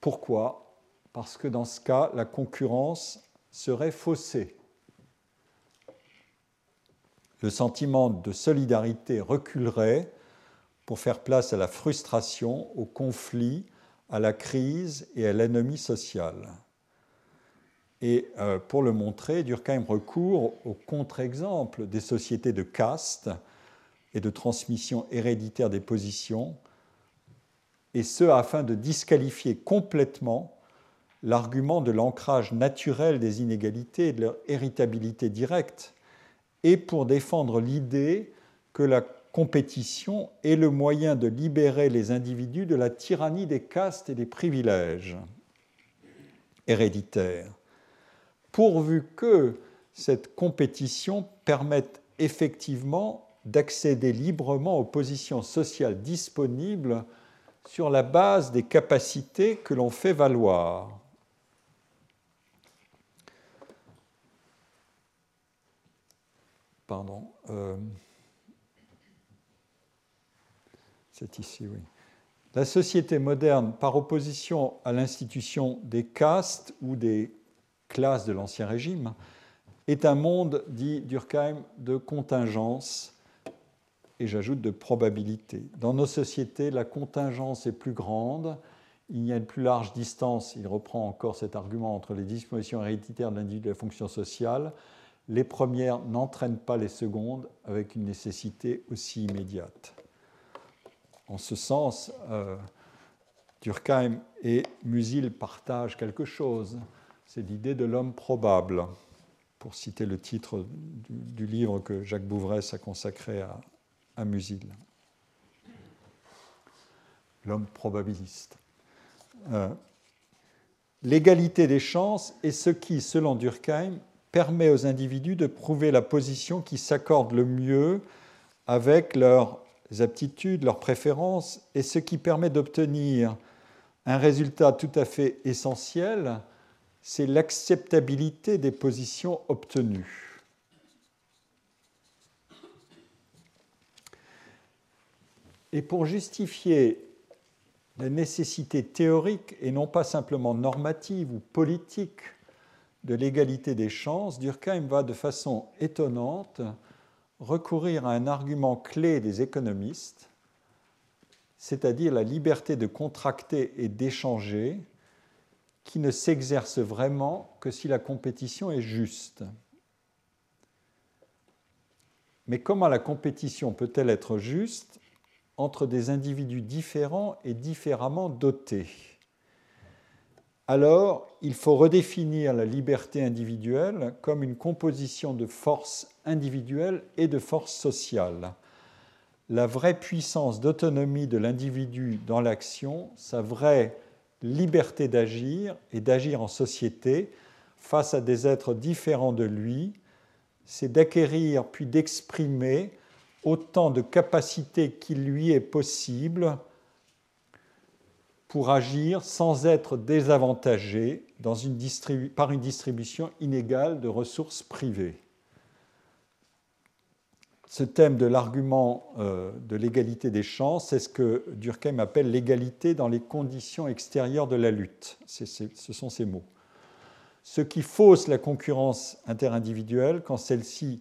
Pourquoi? Parce que dans ce cas, la concurrence serait faussée. Le sentiment de solidarité reculerait pour faire place à la frustration, au conflit, à la crise et à l'anomie sociale. Et euh, pour le montrer, Durkheim recourt au contre-exemple des sociétés de caste et de transmission héréditaire des positions, et ce afin de disqualifier complètement l'argument de l'ancrage naturel des inégalités et de leur héritabilité directe, et pour défendre l'idée que la compétition est le moyen de libérer les individus de la tyrannie des castes et des privilèges héréditaires, pourvu que cette compétition permette effectivement d'accéder librement aux positions sociales disponibles sur la base des capacités que l'on fait valoir. Pardon. Euh, La société moderne, par opposition à l'institution des castes ou des classes de l'Ancien Régime, est un monde, dit Durkheim, de contingence et j'ajoute de probabilité. Dans nos sociétés, la contingence est plus grande, il y a une plus large distance, il reprend encore cet argument, entre les dispositions héréditaires de l'individu et la fonction sociale. Les premières n'entraînent pas les secondes avec une nécessité aussi immédiate. En ce sens, euh, Durkheim et Musil partagent quelque chose, c'est l'idée de l'homme probable, pour citer le titre du, livre que Jacques Bouvresse a consacré à, à Musil. L'homme probabiliste. Euh, l'égalité des chances est ce qui, selon Durkheim, permet aux individus de prouver la position qui s'accorde le mieux avec leurs aptitudes, leurs préférences, et ce qui permet d'obtenir un résultat tout à fait essentiel, c'est l'acceptabilité des positions obtenues. Et pour justifier la nécessité théorique et non pas simplement normative ou politique de l'égalité des chances, Durkheim va de façon étonnante recourir à un argument clé des économistes, c'est-à-dire la liberté de contracter et d'échanger, qui ne s'exerce vraiment que si la compétition est juste. Mais comment la compétition peut-elle être juste entre des individus différents et différemment dotés? Alors il faut redéfinir la liberté individuelle comme une composition de forces individuelles et de forces sociales. La vraie puissance d'autonomie de l'individu dans l'action, sa vraie liberté d'agir et d'agir en société face à des êtres différents de lui, c'est d'acquérir puis d'exprimer autant de capacités qu'il lui est possible pour agir sans être désavantagé dans une par une distribution inégale de ressources privées. Ce thème de l'argument euh, de l'égalité des chances, c'est ce que Durkheim appelle l'égalité dans les conditions extérieures de la lutte. ce sont ces mots. Ce qui fausse la concurrence interindividuelle quand celle-ci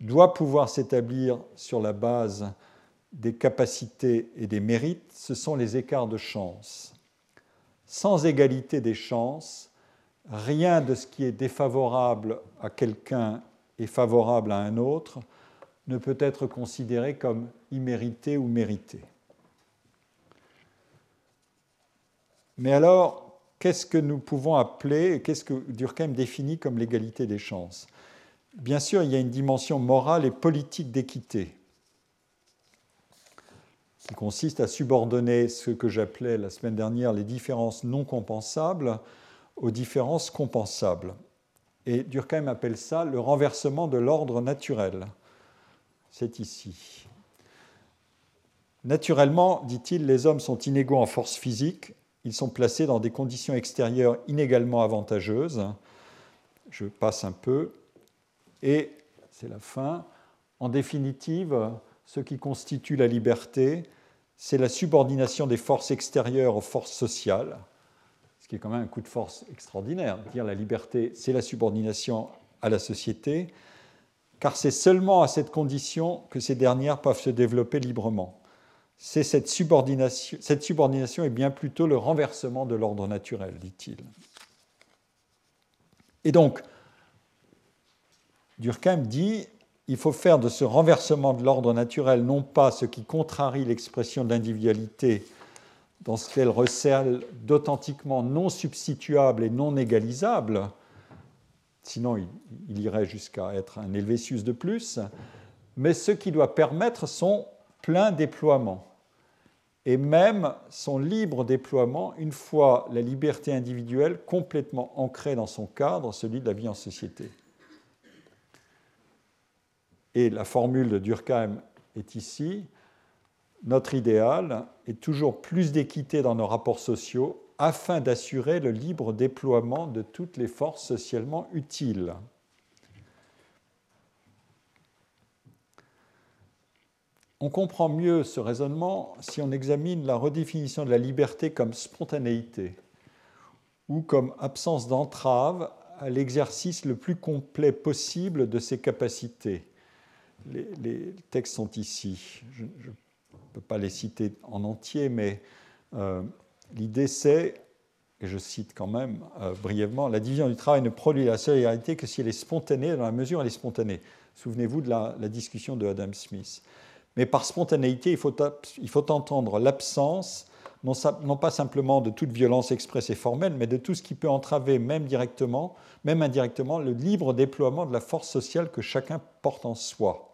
doit pouvoir s'établir sur la base des capacités et des mérites, ce sont les écarts de chance. Sans égalité des chances, rien de ce qui est défavorable à quelqu'un est favorable à un autre, ne peut être considéré comme immérité ou mérité. Mais alors, qu'est-ce que nous pouvons appeler, qu'est-ce que Durkheim définit comme l'égalité des chances? Bien sûr, il y a une dimension morale et politique d'équité qui consiste à subordonner ce que j'appelais la semaine dernière les différences non compensables aux différences compensables. Et Durkheim appelle ça le renversement de l'ordre naturel c'est ici. Naturellement, dit-il, les hommes sont inégaux en force physique, ils sont placés dans des conditions extérieures inégalement avantageuses. Je passe un peu. Et c'est la fin. En définitive, ce qui constitue la liberté, c'est la subordination des forces extérieures aux forces sociales, ce qui est quand même un coup de force extraordinaire. Dire la liberté, c'est la subordination à la société car c'est seulement à cette condition que ces dernières peuvent se développer librement. Cette subordination, cette subordination est bien plutôt le renversement de l'ordre naturel, dit-il. Et donc, Durkheim dit il faut faire de ce renversement de l'ordre naturel non pas ce qui contrarie l'expression de l'individualité dans ce qu'elle recèle d'authentiquement non substituable et non égalisable, sinon il, irait jusqu'à être un Helvétius de plus, mais ce qui doit permettre son plein déploiement et même son libre déploiement une fois la liberté individuelle complètement ancrée dans son cadre, celui de la vie en société. Et la formule de Durkheim est ici. Notre idéal est toujours plus d'équité dans nos rapports sociaux afin d'assurer le libre déploiement de toutes les forces socialement utiles. On comprend mieux ce raisonnement si on examine la redéfinition de la liberté comme spontanéité ou comme absence d'entrave à l'exercice le plus complet possible de ses capacités. Les, textes sont ici. Je ne peux pas les citer en entier, mais euh, L'idée, c'est, et je cite quand même euh, brièvement, la division du travail ne produit la solidarité que si elle est spontanée, dans la mesure où elle est spontanée. Souvenez-vous de la, discussion de Adam Smith. Mais par spontanéité, il faut, entendre l'absence, non, non, pas simplement de toute violence expresse et formelle, mais de tout ce qui peut entraver, même directement, même indirectement, le libre déploiement de la force sociale que chacun porte en soi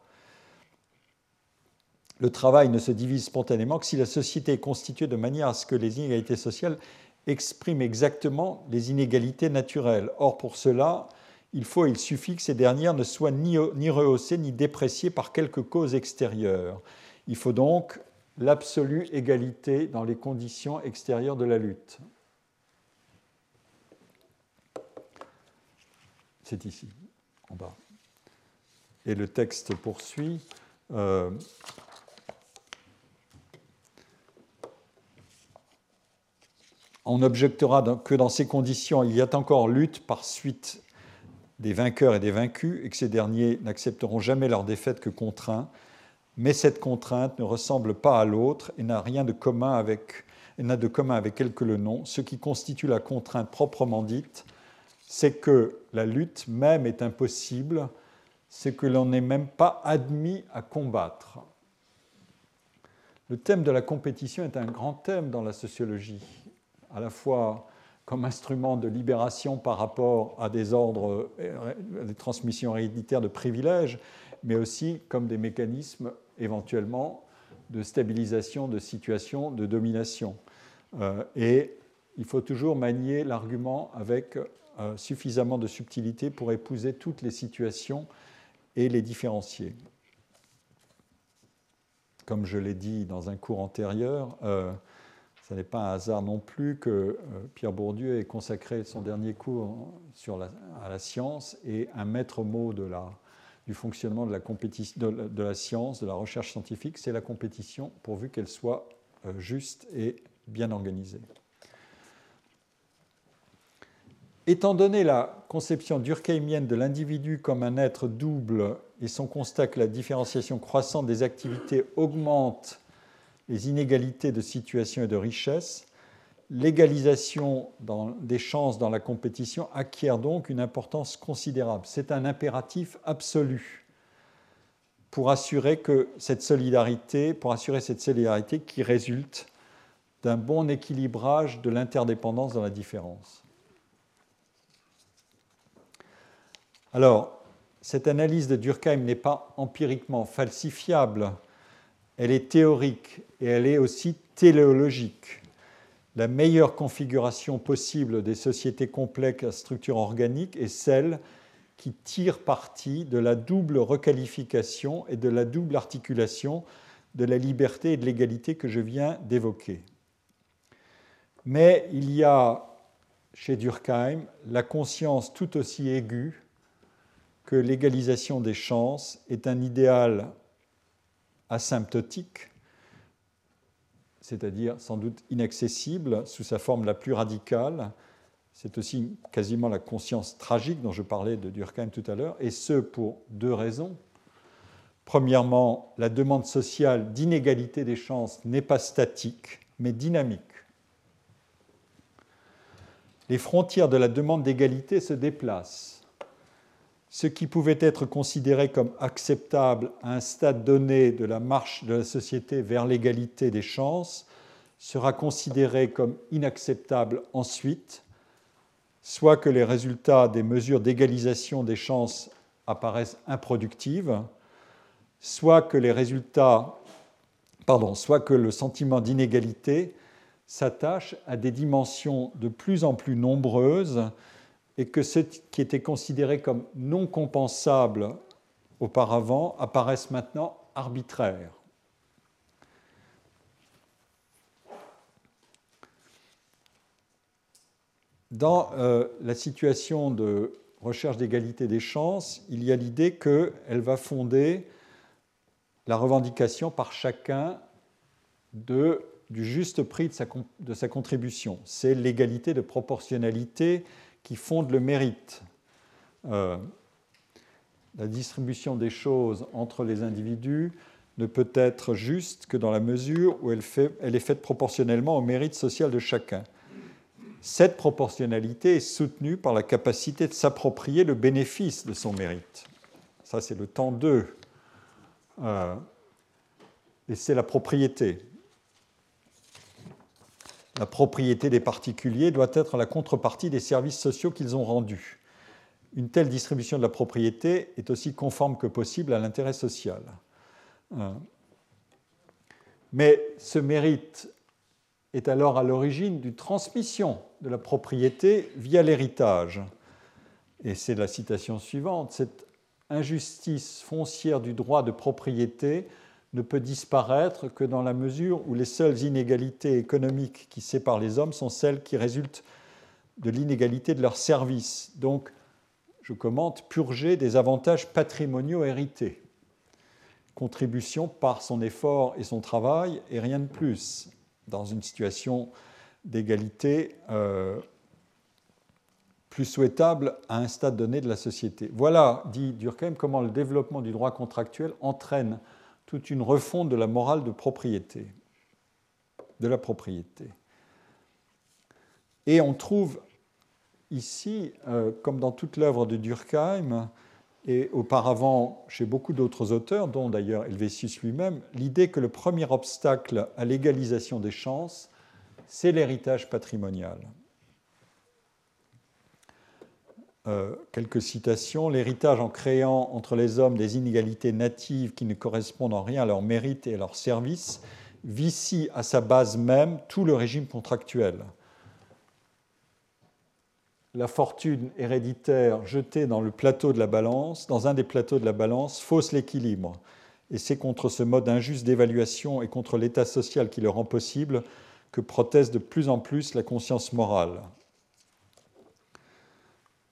le travail ne se divise spontanément que si la société est constituée de manière à ce que les inégalités sociales expriment exactement les inégalités naturelles. Or, pour cela, il faut il suffit que ces dernières ne soient ni, ni rehaussées ni dépréciées par quelque cause extérieure. Il faut donc l'absolue égalité dans les conditions extérieures de la lutte. C'est ici, en bas. Et le texte poursuit. Euh, On objectera que dans ces conditions, il y a encore lutte par suite des vainqueurs et des vaincus, et que ces derniers n'accepteront jamais leur défaite que contraint. Mais cette contrainte ne ressemble pas à l'autre et n'a rien de commun avec, n'a de commun avec quelque le nom. Ce qui constitue la contrainte proprement dite, c'est que la lutte même est impossible, c'est que l'on n'est même pas admis à combattre. Le thème de la compétition est un grand thème dans la sociologie à la fois comme instrument de libération par rapport à des ordres, des transmissions héréditaires de privilèges, mais aussi comme des mécanismes éventuellement de stabilisation de situations de domination. Euh, et il faut toujours manier l'argument avec euh, suffisamment de subtilité pour épouser toutes les situations et les différencier. Comme je l'ai dit dans un cours antérieur, euh, ce n'est pas un hasard non plus que euh, Pierre Bourdieu ait consacré son dernier cours à la science et un maître mot du fonctionnement de la, de la, science, de la recherche scientifique, c'est la compétition, pourvu qu'elle soit euh, juste et bien organisée. Étant donné la conception durkheimienne de l'individu comme un être double et son constat que la différenciation croissante des activités augmente les inégalités de situation et de richesse, l'égalisation des chances dans la compétition acquiert donc une importance considérable. C'est un impératif absolu pour assurer que cette solidarité, pour assurer cette solidarité qui résulte d'un bon équilibrage de l'interdépendance dans la différence. Alors, cette analyse de Durkheim n'est pas empiriquement falsifiable elle est théorique et elle est aussi téléologique. La meilleure configuration possible des sociétés complexes à structure organique est celle qui tire parti de la double requalification et de la double articulation de la liberté et de l'égalité que je viens d'évoquer. Mais il y a chez Durkheim la conscience tout aussi aiguë que l'égalisation des chances est un idéal asymptotique, c'est-à-dire sans doute inaccessible sous sa forme la plus radicale. C'est aussi quasiment la conscience tragique dont je parlais de Durkheim tout à l'heure, et ce pour deux raisons. Premièrement, la demande sociale d'inégalité des chances n'est pas statique, mais dynamique. Les frontières de la demande d'égalité se déplacent ce qui pouvait être considéré comme acceptable à un stade donné de la marche de la société vers l'égalité des chances sera considéré comme inacceptable ensuite, soit que les résultats des mesures d'égalisation des chances apparaissent improductives, soit que les résultats, soit que le sentiment d'inégalité s'attache à des dimensions de plus en plus nombreuses et que ce qui était considéré comme non compensable auparavant apparaissent maintenant arbitraires. Dans euh, la situation de recherche d'égalité des chances, il y a l'idée qu'elle va fonder la revendication par chacun du juste prix de sa contribution. C'est l'égalité de proportionnalité qui fondent le mérite. Euh, la distribution des choses entre les individus ne peut être juste que dans la mesure où elle, est faite proportionnellement au mérite social de chacun. Cette proportionnalité est soutenue par la capacité de s'approprier le bénéfice de son mérite. Ça, c'est le temps 2. Euh, et c'est la propriété la propriété des particuliers doit être la contrepartie des services sociaux qu'ils ont rendus. Une telle distribution de la propriété est aussi conforme que possible à l'intérêt social. Euh, mais ce mérite est alors à l'origine d'une transmission de la propriété via l'héritage. Et c'est la citation suivante, cette injustice foncière du droit de propriété ne peut disparaître que dans la mesure où les seules inégalités économiques qui séparent les hommes sont celles qui résultent de l'inégalité de leurs services. Donc, je commente, purger des avantages patrimoniaux hérités. Contribution par son effort et son travail et rien de plus dans une situation d'égalité euh, plus souhaitable à un stade donné de la société. Voilà, dit Durkheim, comment le développement du droit contractuel entraîne toute une refonte de la morale de propriété, de la propriété. Et on trouve ici, euh, comme dans toute l'œuvre de Durkheim, et auparavant chez beaucoup d'autres auteurs, dont d'ailleurs Helvétius lui-même, l'idée que le premier obstacle à l'égalisation des chances, c'est l'héritage patrimonial. Euh, quelques citations. L'héritage en créant entre les hommes des inégalités natives qui ne correspondent en rien à leur mérite et à leur service vicie à sa base même tout le régime contractuel. la fortune héréditaire jetée dans le plateau de la balance, dans un des plateaux de la balance, fausse l'équilibre. Et c'est contre ce mode injuste d'évaluation et contre l'état social qui le rend possible que proteste de plus en plus la conscience morale.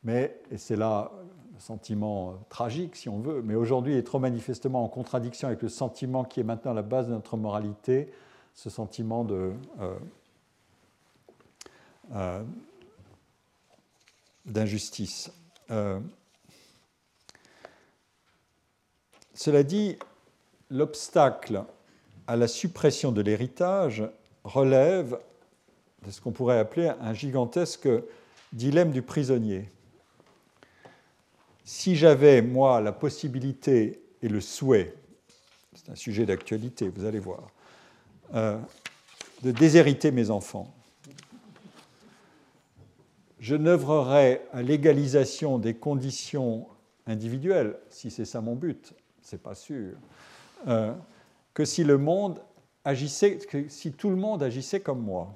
Mais, et c'est là le sentiment tragique si on veut, mais aujourd'hui est trop manifestement en contradiction avec le sentiment qui est maintenant la base de notre moralité, ce sentiment de, euh, euh, d'injustice. Euh, cela dit, l'obstacle à la suppression de l'héritage relève de ce qu'on pourrait appeler un gigantesque dilemme du prisonnier. Si j'avais, moi, la possibilité et le souhait, c'est un sujet d'actualité, vous allez voir, euh, de déshériter mes enfants, je n'œuvrerai à l'égalisation des conditions individuelles, si c'est ça mon but, c'est pas sûr, euh, que si tout le monde agissait comme moi.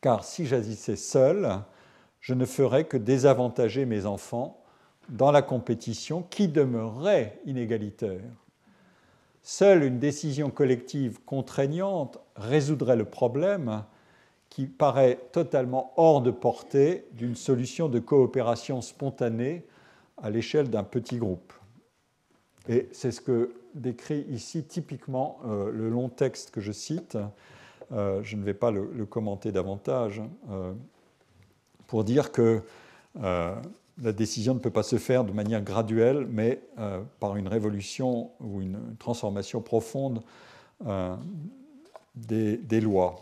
Car si j'agissais seul, je ne ferais que désavantager mes enfants dans la compétition qui demeurerait inégalitaire. Seule une décision collective contraignante résoudrait le problème qui paraît totalement hors de portée d'une solution de coopération spontanée à l'échelle d'un petit groupe. Et c'est ce que décrit ici typiquement euh, le long texte que je cite. Euh, je ne vais pas le, commenter davantage euh, pour dire que la décision ne peut pas se faire de manière graduelle, mais par une révolution ou une transformation profonde des, des, lois.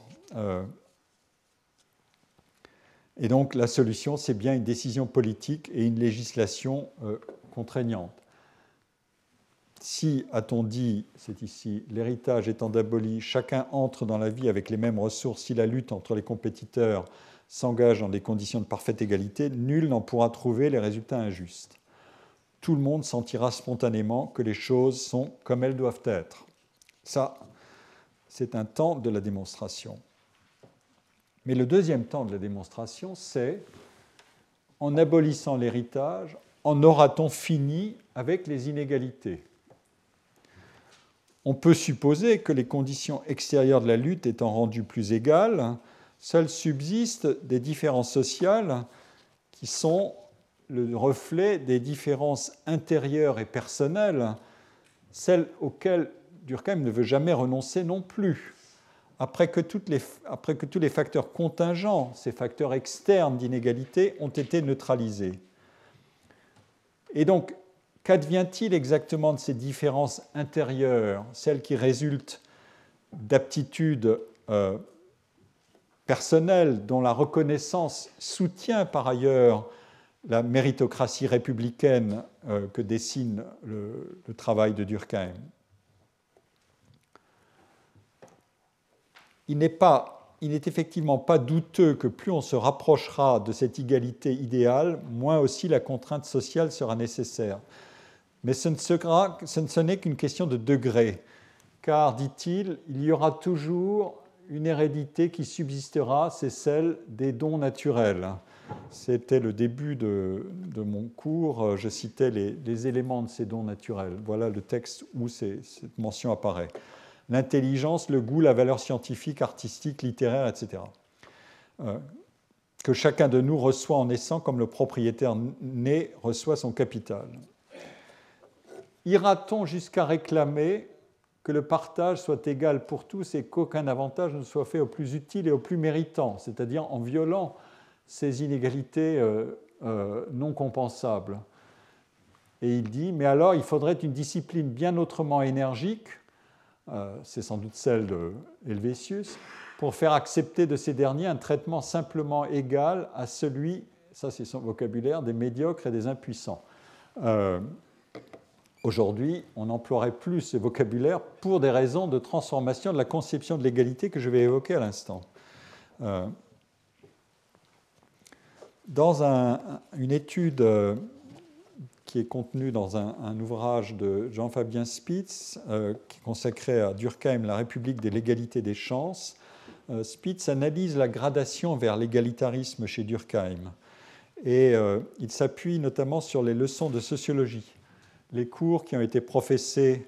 Et donc la solution, c'est bien une décision politique et une législation euh, contraignante. Si, a-t-on dit, c'est ici, l'héritage étant aboli, chacun entre dans la vie avec les mêmes ressources, si la lutte entre les compétiteurs s'engage dans des conditions de parfaite égalité, nul n'en pourra trouver les résultats injustes. Tout le monde sentira spontanément que les choses sont comme elles doivent être. Ça, c'est un temps de la démonstration. Mais le deuxième temps de la démonstration, c'est en abolissant l'héritage, en aura-t-on fini avec les inégalités? On peut supposer que les conditions extérieures de la lutte étant rendues plus égales, seules subsistent des différences sociales qui sont le reflet des différences intérieures et personnelles, celles auxquelles Durkheim ne veut jamais renoncer non plus après que, après que tous les facteurs contingents, ces facteurs externes d'inégalité, ont été neutralisés. Et donc, qu'advient-il exactement de ces différences intérieures, celles qui résultent d'aptitudes euh, personnelles dont la reconnaissance soutient par ailleurs la méritocratie républicaine euh, que dessine le, travail de Durkheim il n'est effectivement pas douteux que plus on se rapprochera de cette égalité idéale, moins aussi la contrainte sociale sera nécessaire. Mais ce n'est qu'une question de degré, car, dit-il, il y aura toujours une hérédité qui subsistera, c'est celle des dons naturels. C'était le début de, mon cours, je citais les, éléments de ces dons naturels. Voilà le texte où cette mention apparaît l'intelligence, le goût, la valeur scientifique, artistique, littéraire, etc. Euh, que chacun de nous reçoit en naissant comme le propriétaire né reçoit son capital. Ira-t-on jusqu'à réclamer que le partage soit égal pour tous et qu'aucun avantage ne soit fait au plus utile et au plus méritant, c'est-à-dire en violant ces inégalités euh, euh, non compensables Et il dit, mais alors il faudrait une discipline bien autrement énergique euh, c'est sans doute celle de Helvétius, pour faire accepter de ces derniers un traitement simplement égal à celui, ça c'est son vocabulaire, des médiocres et des impuissants. Euh, aujourd'hui, on n'emploierait plus ce vocabulaire pour des raisons de transformation de la conception de l'égalité que je vais évoquer à l'instant. Euh, dans une étude qui est contenu dans un, ouvrage de Jean-Fabien Spitz, euh, qui est consacré à Durkheim, La République des légalités des chances, euh, Spitz analyse la gradation vers l'égalitarisme chez Durkheim. Et euh, il s'appuie notamment sur les leçons de sociologie, les cours qui ont été professés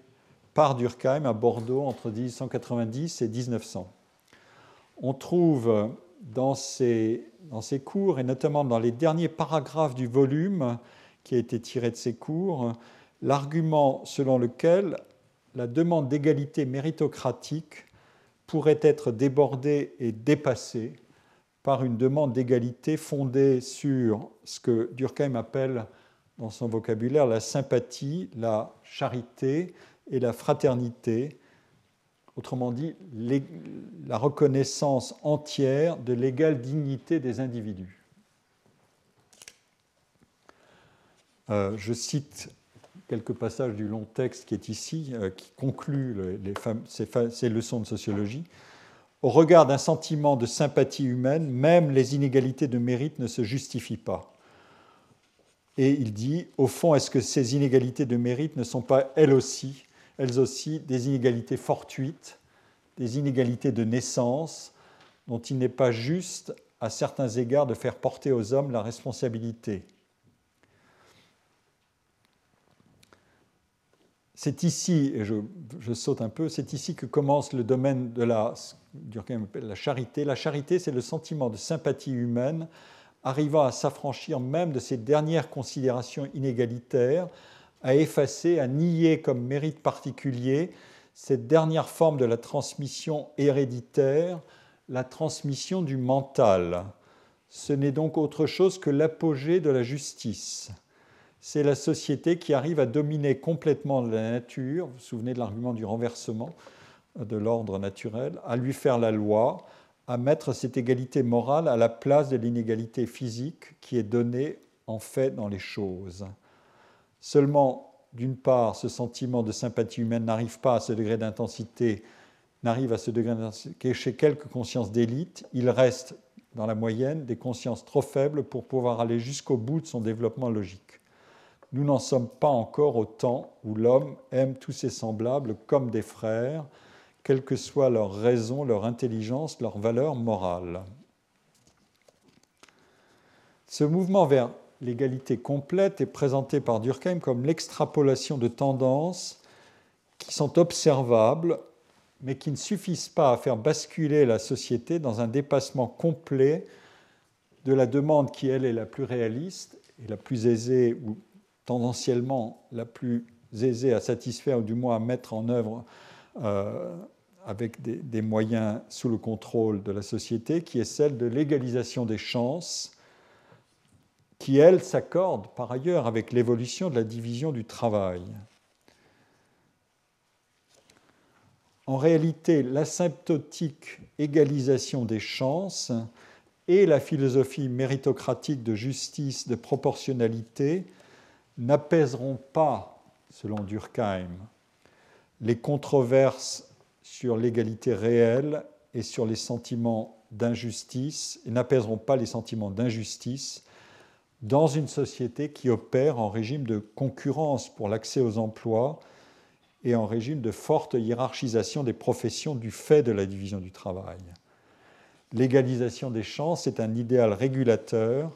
par Durkheim à Bordeaux entre 1890 et 1900. On trouve dans ces, dans ces cours, et notamment dans les derniers paragraphes du volume qui a été tiré de ces cours, l'argument selon lequel la demande d'égalité méritocratique pourrait être débordée et dépassée par une demande d'égalité fondée sur ce que Durkheim appelle dans son vocabulaire la sympathie, la charité et la fraternité, autrement dit la reconnaissance entière de l'égale dignité des individus. Euh, je cite quelques passages du long texte qui est ici, euh, qui conclut ces, leçons de sociologie. Au regard d'un sentiment de sympathie humaine, même les inégalités de mérite ne se justifient pas. Et il dit, au fond, est-ce que ces inégalités de mérite ne sont pas elles aussi, elles aussi des inégalités fortuites, des inégalités de naissance, dont il n'est pas juste, à certains égards, de faire porter aux hommes la responsabilité? C'est ici, et je, saute un peu, c'est ici que commence le domaine de la, la charité. La charité, c'est le sentiment de sympathie humaine arrivant à s'affranchir même de ces dernières considérations inégalitaires, à effacer, à nier comme mérite particulier cette dernière forme de la transmission héréditaire, la transmission du mental. Ce n'est donc autre chose que l'apogée de la justice c'est la société qui arrive à dominer complètement la nature, vous vous souvenez de l'argument du renversement de l'ordre naturel, à lui faire la loi, à mettre cette égalité morale à la place de l'inégalité physique qui est donnée en fait dans les choses. Seulement, d'une part, ce sentiment de sympathie humaine n'arrive pas à ce degré d'intensité, n'arrive à ce degré d'intensité chez quelques consciences d'élite, il reste dans la moyenne des consciences trop faibles pour pouvoir aller jusqu'au bout de son développement logique nous n'en sommes pas encore au temps où l'homme aime tous ses semblables comme des frères, quelle que soit leur raison, leur intelligence, leur valeur morale. Ce mouvement vers l'égalité complète est présenté par Durkheim comme l'extrapolation de tendances qui sont observables, mais qui ne suffisent pas à faire basculer la société dans un dépassement complet de la demande qui, elle, est la plus réaliste et la plus aisée ou tendanciellement la plus aisée à satisfaire ou du moins à mettre en œuvre euh, avec des, moyens sous le contrôle de la société, qui est celle de l'égalisation des chances, qui, elle, s'accorde par ailleurs avec l'évolution de la division du travail. En réalité, l'asymptotique égalisation des chances et la philosophie méritocratique de justice, de proportionnalité n'apaiseront pas, selon Durkheim, les controverses sur l'égalité réelle et sur les sentiments d'injustice, et n'apaiseront pas les sentiments d'injustice dans une société qui opère en régime de concurrence pour l'accès aux emplois et en régime de forte hiérarchisation des professions du fait de la division du travail. L'égalisation des chances est un idéal régulateur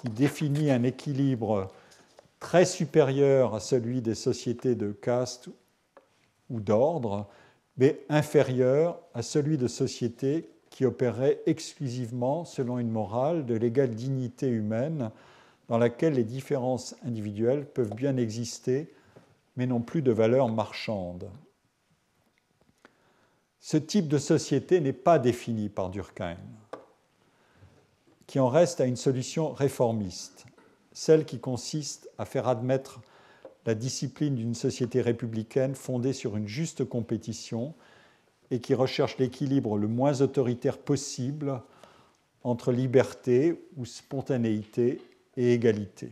qui définit un équilibre très supérieur à celui des sociétés de caste ou d'ordre, mais inférieur à celui de sociétés qui opéreraient exclusivement selon une morale de l'égale dignité humaine, dans laquelle les différences individuelles peuvent bien exister, mais non plus de valeur marchande. Ce type de société n'est pas défini par Durkheim, qui en reste à une solution réformiste celle qui consiste à faire admettre la discipline d'une société républicaine fondée sur une juste compétition et qui recherche l'équilibre le moins autoritaire possible entre liberté ou spontanéité et égalité.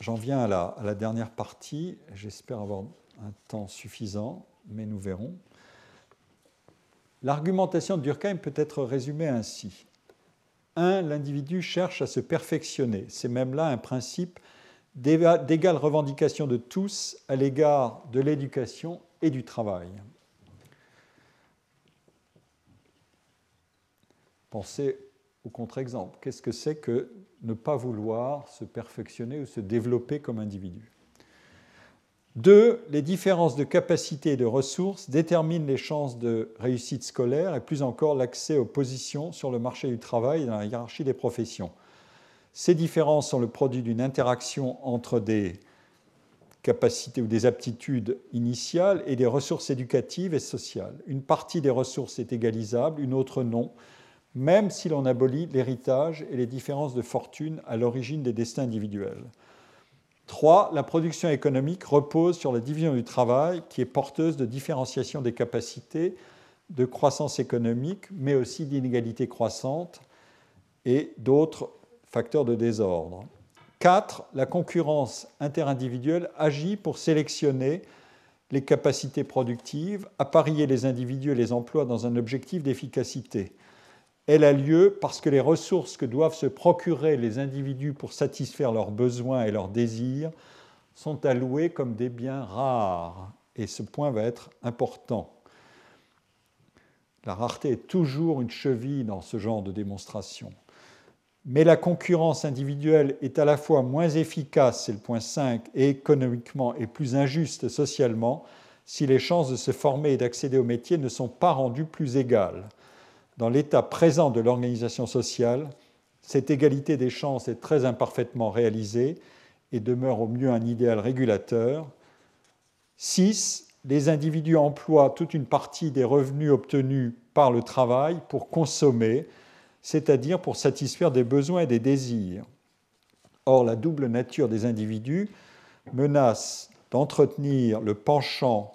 J'en viens à la, dernière partie. J'espère avoir un temps suffisant, mais nous verrons. L'argumentation de Durkheim peut être résumée ainsi. 1. L'individu cherche à se perfectionner. C'est même là un principe d'égale revendication de tous à l'égard de l'éducation et du travail. Pensez au contre-exemple. Qu'est-ce que c'est que ne pas vouloir se perfectionner ou se développer comme individu? Deux, les différences de capacité et de ressources déterminent les chances de réussite scolaire et plus encore l'accès aux positions sur le marché du travail et dans la hiérarchie des professions. Ces différences sont le produit d'une interaction entre des capacités ou des aptitudes initiales et des ressources éducatives et sociales. Une partie des ressources est égalisable, une autre non, même si l'on abolit l'héritage et les différences de fortune à l'origine des destins individuels. 3. La production économique repose sur la division du travail qui est porteuse de différenciation des capacités, de croissance économique, mais aussi d'inégalités croissantes et d'autres facteurs de désordre. 4. La concurrence interindividuelle agit pour sélectionner les capacités productives, apparier les individus et les emplois dans un objectif d'efficacité elle a lieu parce que les ressources que doivent se procurer les individus pour satisfaire leurs besoins et leurs désirs sont allouées comme des biens rares. Et ce point va être important. La rareté est toujours une cheville dans ce genre de démonstration. Mais la concurrence individuelle est à la fois moins efficace, c'est le point 5, et économiquement et plus injuste socialement si les chances de se former et d'accéder au métier ne sont pas rendues plus égales dans l'état présent de l'organisation sociale, cette égalité des chances est très imparfaitement réalisée et demeure au mieux un idéal régulateur. 6. Les individus emploient toute une partie des revenus obtenus par le travail pour consommer, c'est-à-dire pour satisfaire des besoins et des désirs. Or, la double nature des individus menace d'entretenir le penchant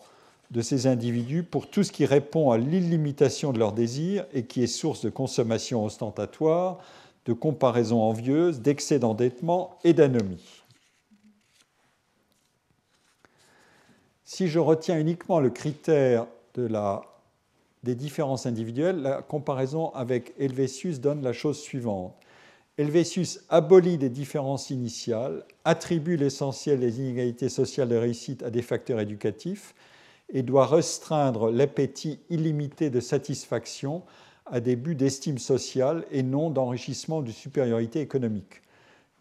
de ces individus pour tout ce qui répond à l'illimitation de leurs désirs et qui est source de consommation ostentatoire, de comparaison envieuse, d'excès d'endettement et d'anomie. Si je retiens uniquement le critère de la, des différences individuelles, la comparaison avec Helvétius donne la chose suivante. Helvétius abolit les différences initiales, attribue l'essentiel des inégalités sociales de réussite à des facteurs éducatifs et doit restreindre l'appétit illimité de satisfaction à des buts d'estime sociale et non d'enrichissement de supériorité économique.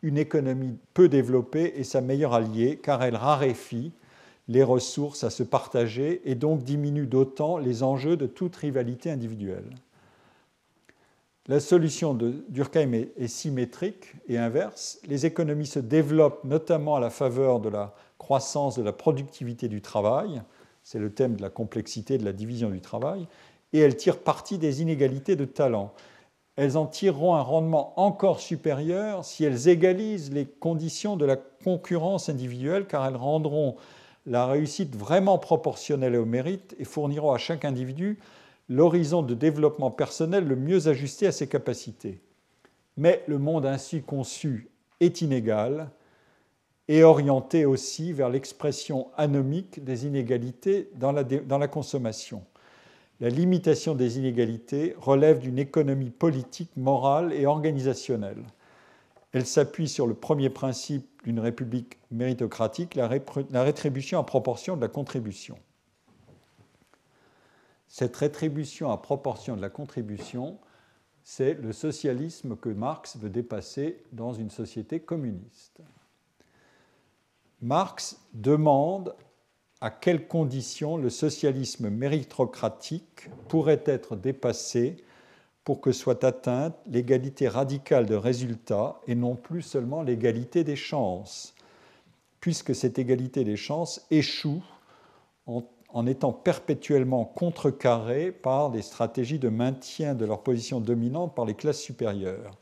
Une économie peu développée est sa meilleure alliée car elle raréfie les ressources à se partager et donc diminue d'autant les enjeux de toute rivalité individuelle. La solution de Durkheim est, symétrique et inverse. Les économies se développent notamment à la faveur de la croissance de la productivité du travail, c'est le thème de la complexité de la division du travail, et elles tirent parti des inégalités de talent. Elles en tireront un rendement encore supérieur si elles égalisent les conditions de la concurrence individuelle, car elles rendront la réussite vraiment proportionnelle au mérite et fourniront à chaque individu l'horizon de développement personnel le mieux ajusté à ses capacités. Mais le monde ainsi conçu est inégal et orienté aussi vers l'expression anomique des inégalités dans la, consommation. La limitation des inégalités relève d'une économie politique, morale et organisationnelle. Elle s'appuie sur le premier principe d'une république méritocratique, la, la rétribution à proportion de la contribution. Cette rétribution à proportion de la contribution, c'est le socialisme que Marx veut dépasser dans une société communiste. Marx demande à quelles conditions le socialisme méritocratique pourrait être dépassé pour que soit atteinte l'égalité radicale de résultats et non plus seulement l'égalité des chances, puisque cette égalité des chances échoue en, étant perpétuellement contrecarrée par des stratégies de maintien de leur position dominante par les classes supérieures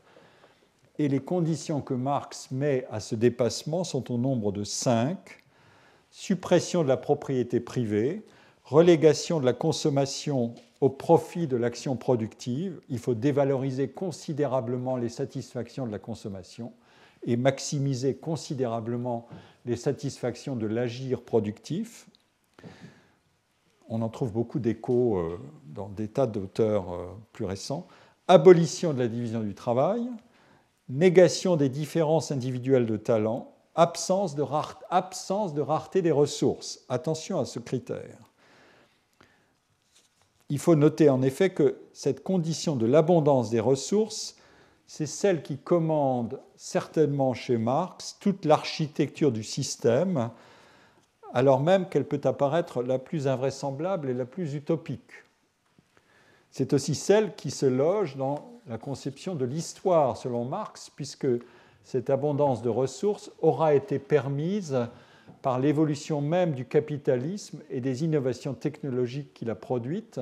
et les conditions que Marx met à ce dépassement sont au nombre de cinq suppression de la propriété privée, relégation de la consommation au profit de l'action productive, il faut dévaloriser considérablement les satisfactions de la consommation et maximiser considérablement les satisfactions de l'agir productif. On en trouve beaucoup d'échos euh, dans des tas d'auteurs euh, plus récents. Abolition de la division du travail, négation des différences individuelles de talent, absence de, rareté des ressources. Attention à ce critère. il faut noter en effet que cette condition de l'abondance des ressources, c'est celle qui commande certainement chez Marx toute l'architecture du système, alors même qu'elle peut apparaître la plus invraisemblable et la plus utopique. C'est aussi celle qui se loge dans la conception de l'histoire, selon Marx, puisque cette abondance de ressources aura été permise par l'évolution même du capitalisme et des innovations technologiques qu'il a produites,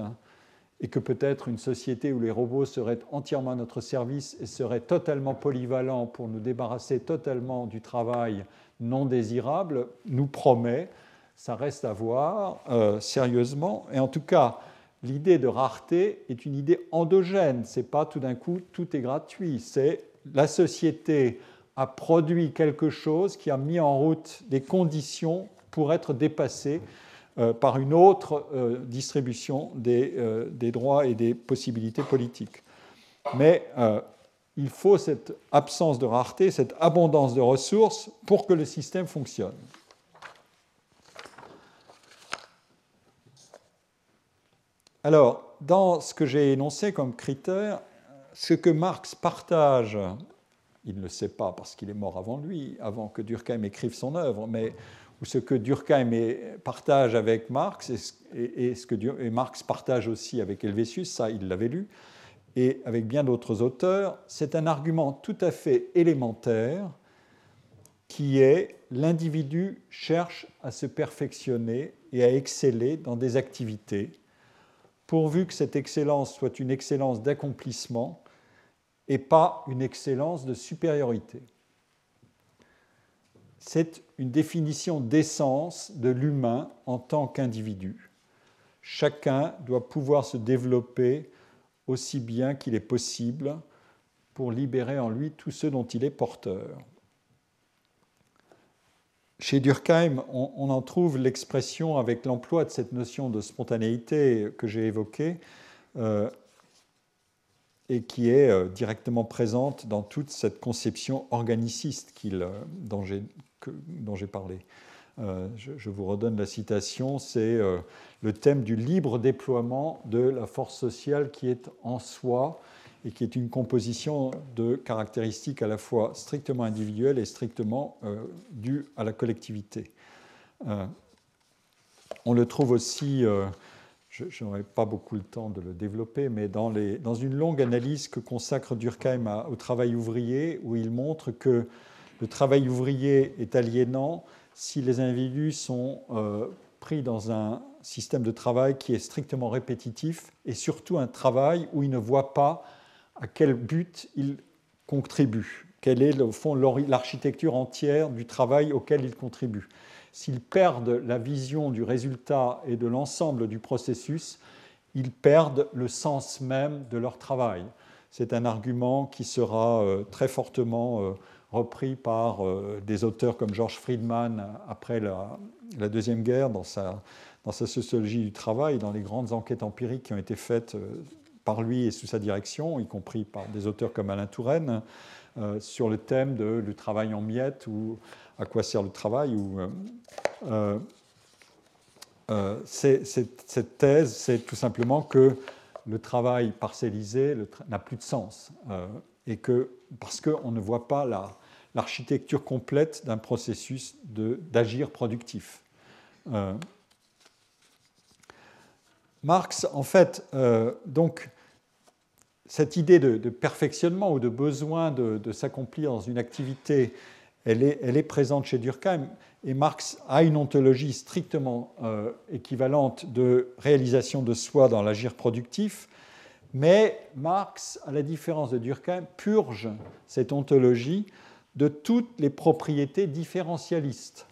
et que peut-être une société où les robots seraient entièrement à notre service et seraient totalement polyvalents pour nous débarrasser totalement du travail non désirable, nous promet, ça reste à voir euh, sérieusement, et en tout cas, l'idée de rareté est une idée endogène, c'est pas tout d'un coup tout est gratuit, c'est la société a produit quelque chose qui a mis en route des conditions pour être dépassé euh, par une autre euh, distribution euh, des, droits et des possibilités politiques. Mais il faut cette absence de rareté, cette abondance de ressources pour que le système fonctionne. Alors, dans ce que j'ai énoncé comme critère, ce que Marx partage il ne le sait pas parce qu'il est mort avant lui, avant que Durkheim écrive son œuvre, mais ce que Durkheim partage avec Marx et, ce que Marx partage aussi avec Helvétius, ça il l'avait lu, et avec bien d'autres auteurs, c'est un argument tout à fait élémentaire qui est l'individu cherche à se perfectionner et à exceller dans des activités, pourvu que cette excellence soit une excellence d'accomplissement et pas une excellence de supériorité. C'est une définition d'essence de l'humain en tant qu'individu. Chacun doit pouvoir se développer aussi bien qu'il est possible pour libérer en lui tout ce dont il est porteur. Chez Durkheim, on, en trouve l'expression avec l'emploi de cette notion de spontanéité que j'ai évoquée. Euh, et qui est euh, directement présente dans toute cette conception organiciste euh, dont j'ai parlé. Je, vous redonne la citation, c'est le thème du libre déploiement de la force sociale qui est en soi et qui est une composition de caractéristiques à la fois strictement individuelles et strictement dues à la collectivité. on le trouve aussi je n'aurai pas beaucoup le temps de le développer, mais dans, une longue analyse que consacre Durkheim au travail ouvrier, où il montre que le travail ouvrier est aliénant si les individus sont euh, pris dans un système de travail qui est strictement répétitif et surtout un travail où ils ne voient pas à quel but ils contribuent, quelle est au fond l'architecture entière du travail auquel ils contribuent s'ils perdent la vision du résultat et de l'ensemble du processus, ils perdent le sens même de leur travail. C'est un argument qui sera euh, très fortement euh, repris par euh, des auteurs comme George Friedman après la, Deuxième Guerre dans sa, sociologie du travail, dans les grandes enquêtes empiriques qui ont été faites par lui et sous sa direction, y compris par des auteurs comme Alain Touraine, sur le thème de, du travail en miettes ou à quoi sert le travail euh, euh, euh, cette thèse, c'est tout simplement que le travail parcellisé n'a plus de sens et que parce qu'on ne voit pas l'architecture complète d'un processus d'agir productif. Marx, en fait, donc, cette idée de, perfectionnement ou de besoin de, s'accomplir dans une activité elle est, présente chez Durkheim. Et Marx a une ontologie strictement euh, équivalente de réalisation de soi dans l'agir productif. Mais Marx, à la différence de Durkheim, purge cette ontologie de toutes les propriétés différentialistes.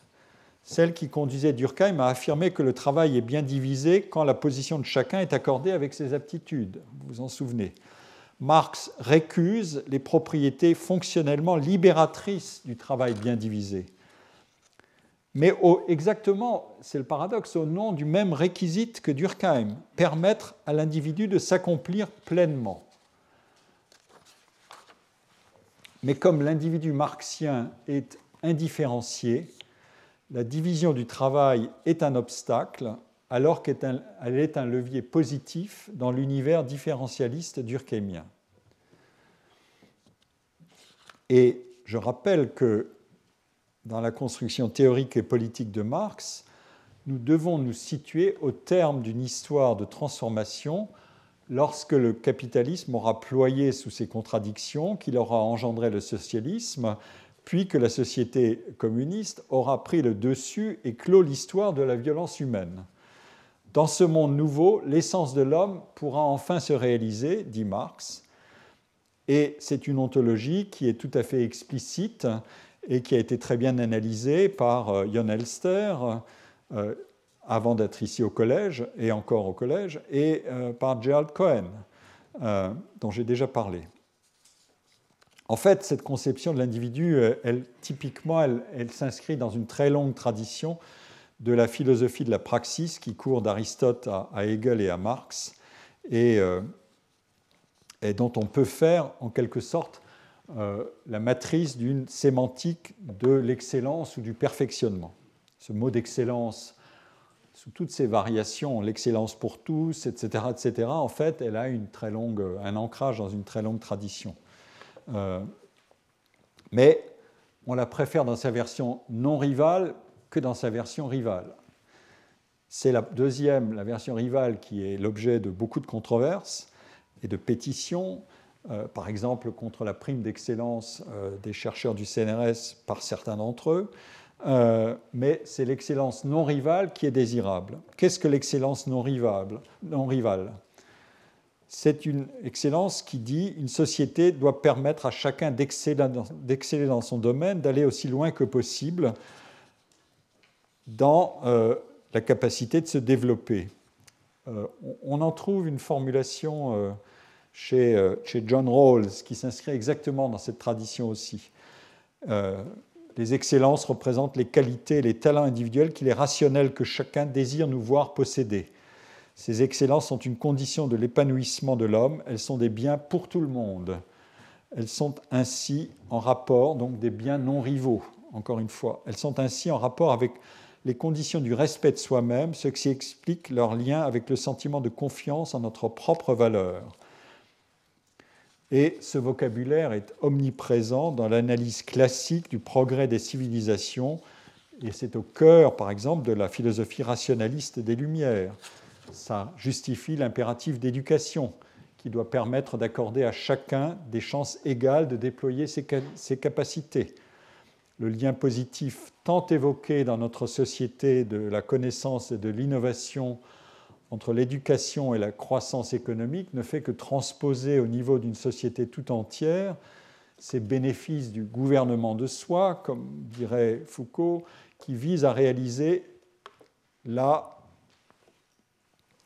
Celles qui conduisaient Durkheim à affirmer que le travail est bien divisé quand la position de chacun est accordée avec ses aptitudes. Vous vous en souvenez? Marx récuse les propriétés fonctionnellement libératrices du travail bien divisé. Mais exactement, c'est le paradoxe, au nom du même réquisite que Durkheim, permettre à l'individu de s'accomplir pleinement. Mais comme l'individu marxien est indifférencié, la division du travail est un obstacle alors qu'elle est un levier positif dans l'univers différentialiste durkheimien. Et je rappelle que dans la construction théorique et politique de Marx, nous devons nous situer au terme d'une histoire de transformation lorsque le capitalisme aura ployé sous ses contradictions, qu'il aura engendré le socialisme, puis que la société communiste aura pris le dessus et clos l'histoire de la violence humaine. Dans ce monde nouveau, l'essence de l'homme pourra enfin se réaliser, dit Marx, et c'est une ontologie qui est tout à fait explicite et qui a été très bien analysée par Jon euh, Elster, euh, avant d'être ici au collège, et encore au collège, et euh, par Gerald Cohen, dont j'ai déjà parlé. En fait, cette conception de l'individu, elle, typiquement, elle, s'inscrit dans une très longue tradition de la philosophie de la praxis qui court d'Aristote à, Hegel et à Marx, et, et, dont on peut faire en quelque sorte la matrice d'une sémantique de l'excellence ou du perfectionnement. Ce mot d'excellence sous toutes ses variations, l'excellence pour tous, etc., etc., en fait, elle a un ancrage dans une très longue tradition. Euh, mais on la préfère dans sa version non rivale que dans sa version rivale. C'est la deuxième, la version rivale, qui est l'objet de beaucoup de controverses et de pétitions, euh, par exemple contre la prime d'excellence euh, des chercheurs du CNRS par certains d'entre eux, euh, mais c'est l'excellence non rivale qui est désirable. Qu'est-ce que l'excellence non, non rivale? C'est une excellence qui dit une société doit permettre à chacun d'exceller dans son domaine, d'aller aussi loin que possible dans euh, la capacité de se développer. Euh, on en trouve une formulation chez, chez, John Rawls qui s'inscrit exactement dans cette tradition aussi. Les excellences représentent les qualités et les talents individuels qu'il est rationnel que chacun désire nous voir posséder. Ces excellences sont une condition de l'épanouissement de l'homme, elles sont des biens pour tout le monde. Elles sont ainsi en rapport, donc des biens non rivaux, encore une fois. Elles sont ainsi en rapport avec les conditions du respect de soi-même, ce qui explique leur lien avec le sentiment de confiance en notre propre valeur. Et ce vocabulaire est omniprésent dans l'analyse classique du progrès des civilisations, et c'est au cœur, par exemple, de la philosophie rationaliste des Lumières. Ça justifie l'impératif d'éducation, qui doit permettre d'accorder à chacun des chances égales de déployer ses, capacités. Le lien positif tant évoqué dans notre société de la connaissance et de l'innovation entre l'éducation et la croissance économique ne fait que transposer au niveau d'une société tout entière ces bénéfices du gouvernement de soi, comme dirait Foucault, qui vise à réaliser la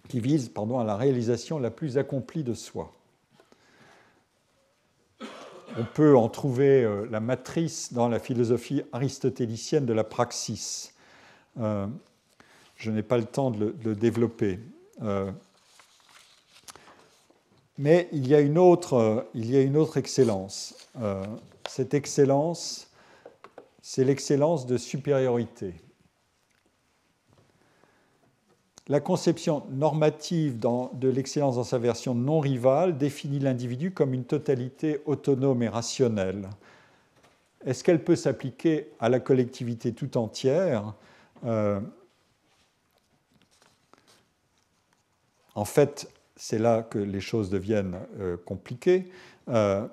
qui à la réalisation la plus accomplie de soi. On peut en trouver euh, la matrice dans la philosophie aristotélicienne de la praxis. Euh, je n'ai pas le temps de le, développer. Euh, mais il y a une autre, excellence. Cette excellence, c'est l'excellence de supériorité. La conception normative de l'excellence dans sa version non rivale définit l'individu comme une totalité autonome et rationnelle. Est-ce qu'elle peut s'appliquer à la collectivité tout entière euh, En fait, c'est là que les choses deviennent euh, compliquées. Euh,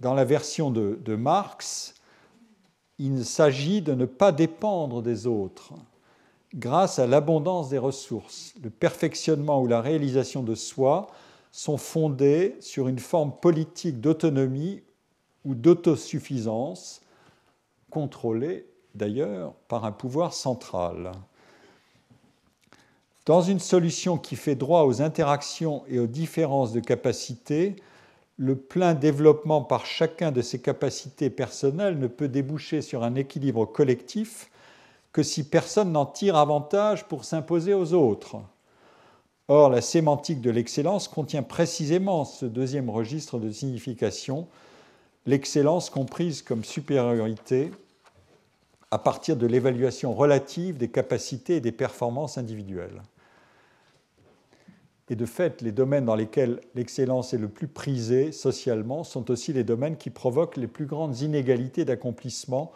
dans la version de, Marx, il s'agit de ne pas dépendre des autres grâce à l'abondance des ressources. Le perfectionnement ou la réalisation de soi sont fondés sur une forme politique d'autonomie ou d'autosuffisance, contrôlée d'ailleurs par un pouvoir central. Dans une solution qui fait droit aux interactions et aux différences de capacités, le plein développement par chacun de ces capacités personnelles ne peut déboucher sur un équilibre collectif que si personne n'en tire avantage pour s'imposer aux autres. Or, la sémantique de l'excellence contient précisément ce deuxième registre de signification, l'excellence comprise comme supériorité à partir de l'évaluation relative des capacités et des performances individuelles. Et de fait, les domaines dans lesquels l'excellence est le plus prisée socialement sont aussi les domaines qui provoquent les plus grandes inégalités d'accomplissement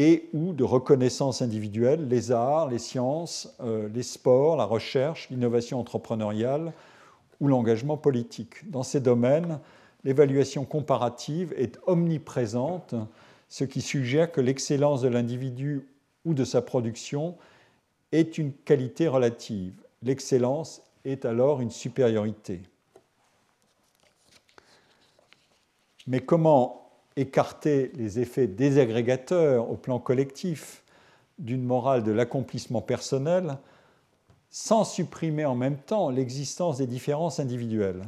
et ou de reconnaissance individuelle, les arts, les sciences, euh, les sports, la recherche, l'innovation entrepreneuriale ou l'engagement politique. Dans ces domaines, l'évaluation comparative est omniprésente, ce qui suggère que l'excellence de l'individu ou de sa production est une qualité relative. L'excellence est alors une supériorité. Mais comment écarter les effets désagrégateurs au plan collectif d'une morale de l'accomplissement personnel sans supprimer en même temps l'existence des différences individuelles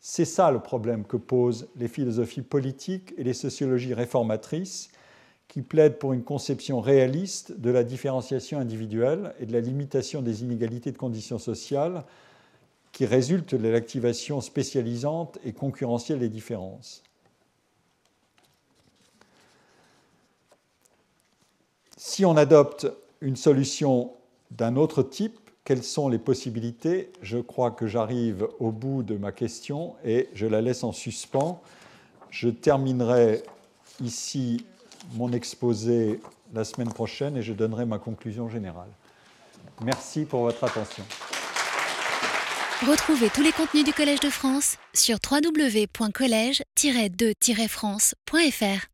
C'est ça le problème que posent les philosophies politiques et les sociologies réformatrices qui plaident pour une conception réaliste de la différenciation individuelle et de la limitation des inégalités de conditions sociales qui résultent de l'activation spécialisante et concurrentielle des différences. Si on adopte une solution d'un autre type, quelles sont les possibilités? Je crois que j'arrive au bout de ma question et je la laisse en suspens. Je terminerai ici mon exposé la semaine prochaine et je donnerai ma conclusion générale. Merci pour votre attention. Retrouvez tous les contenus du Collège de France sur www.colège-2-france.fr.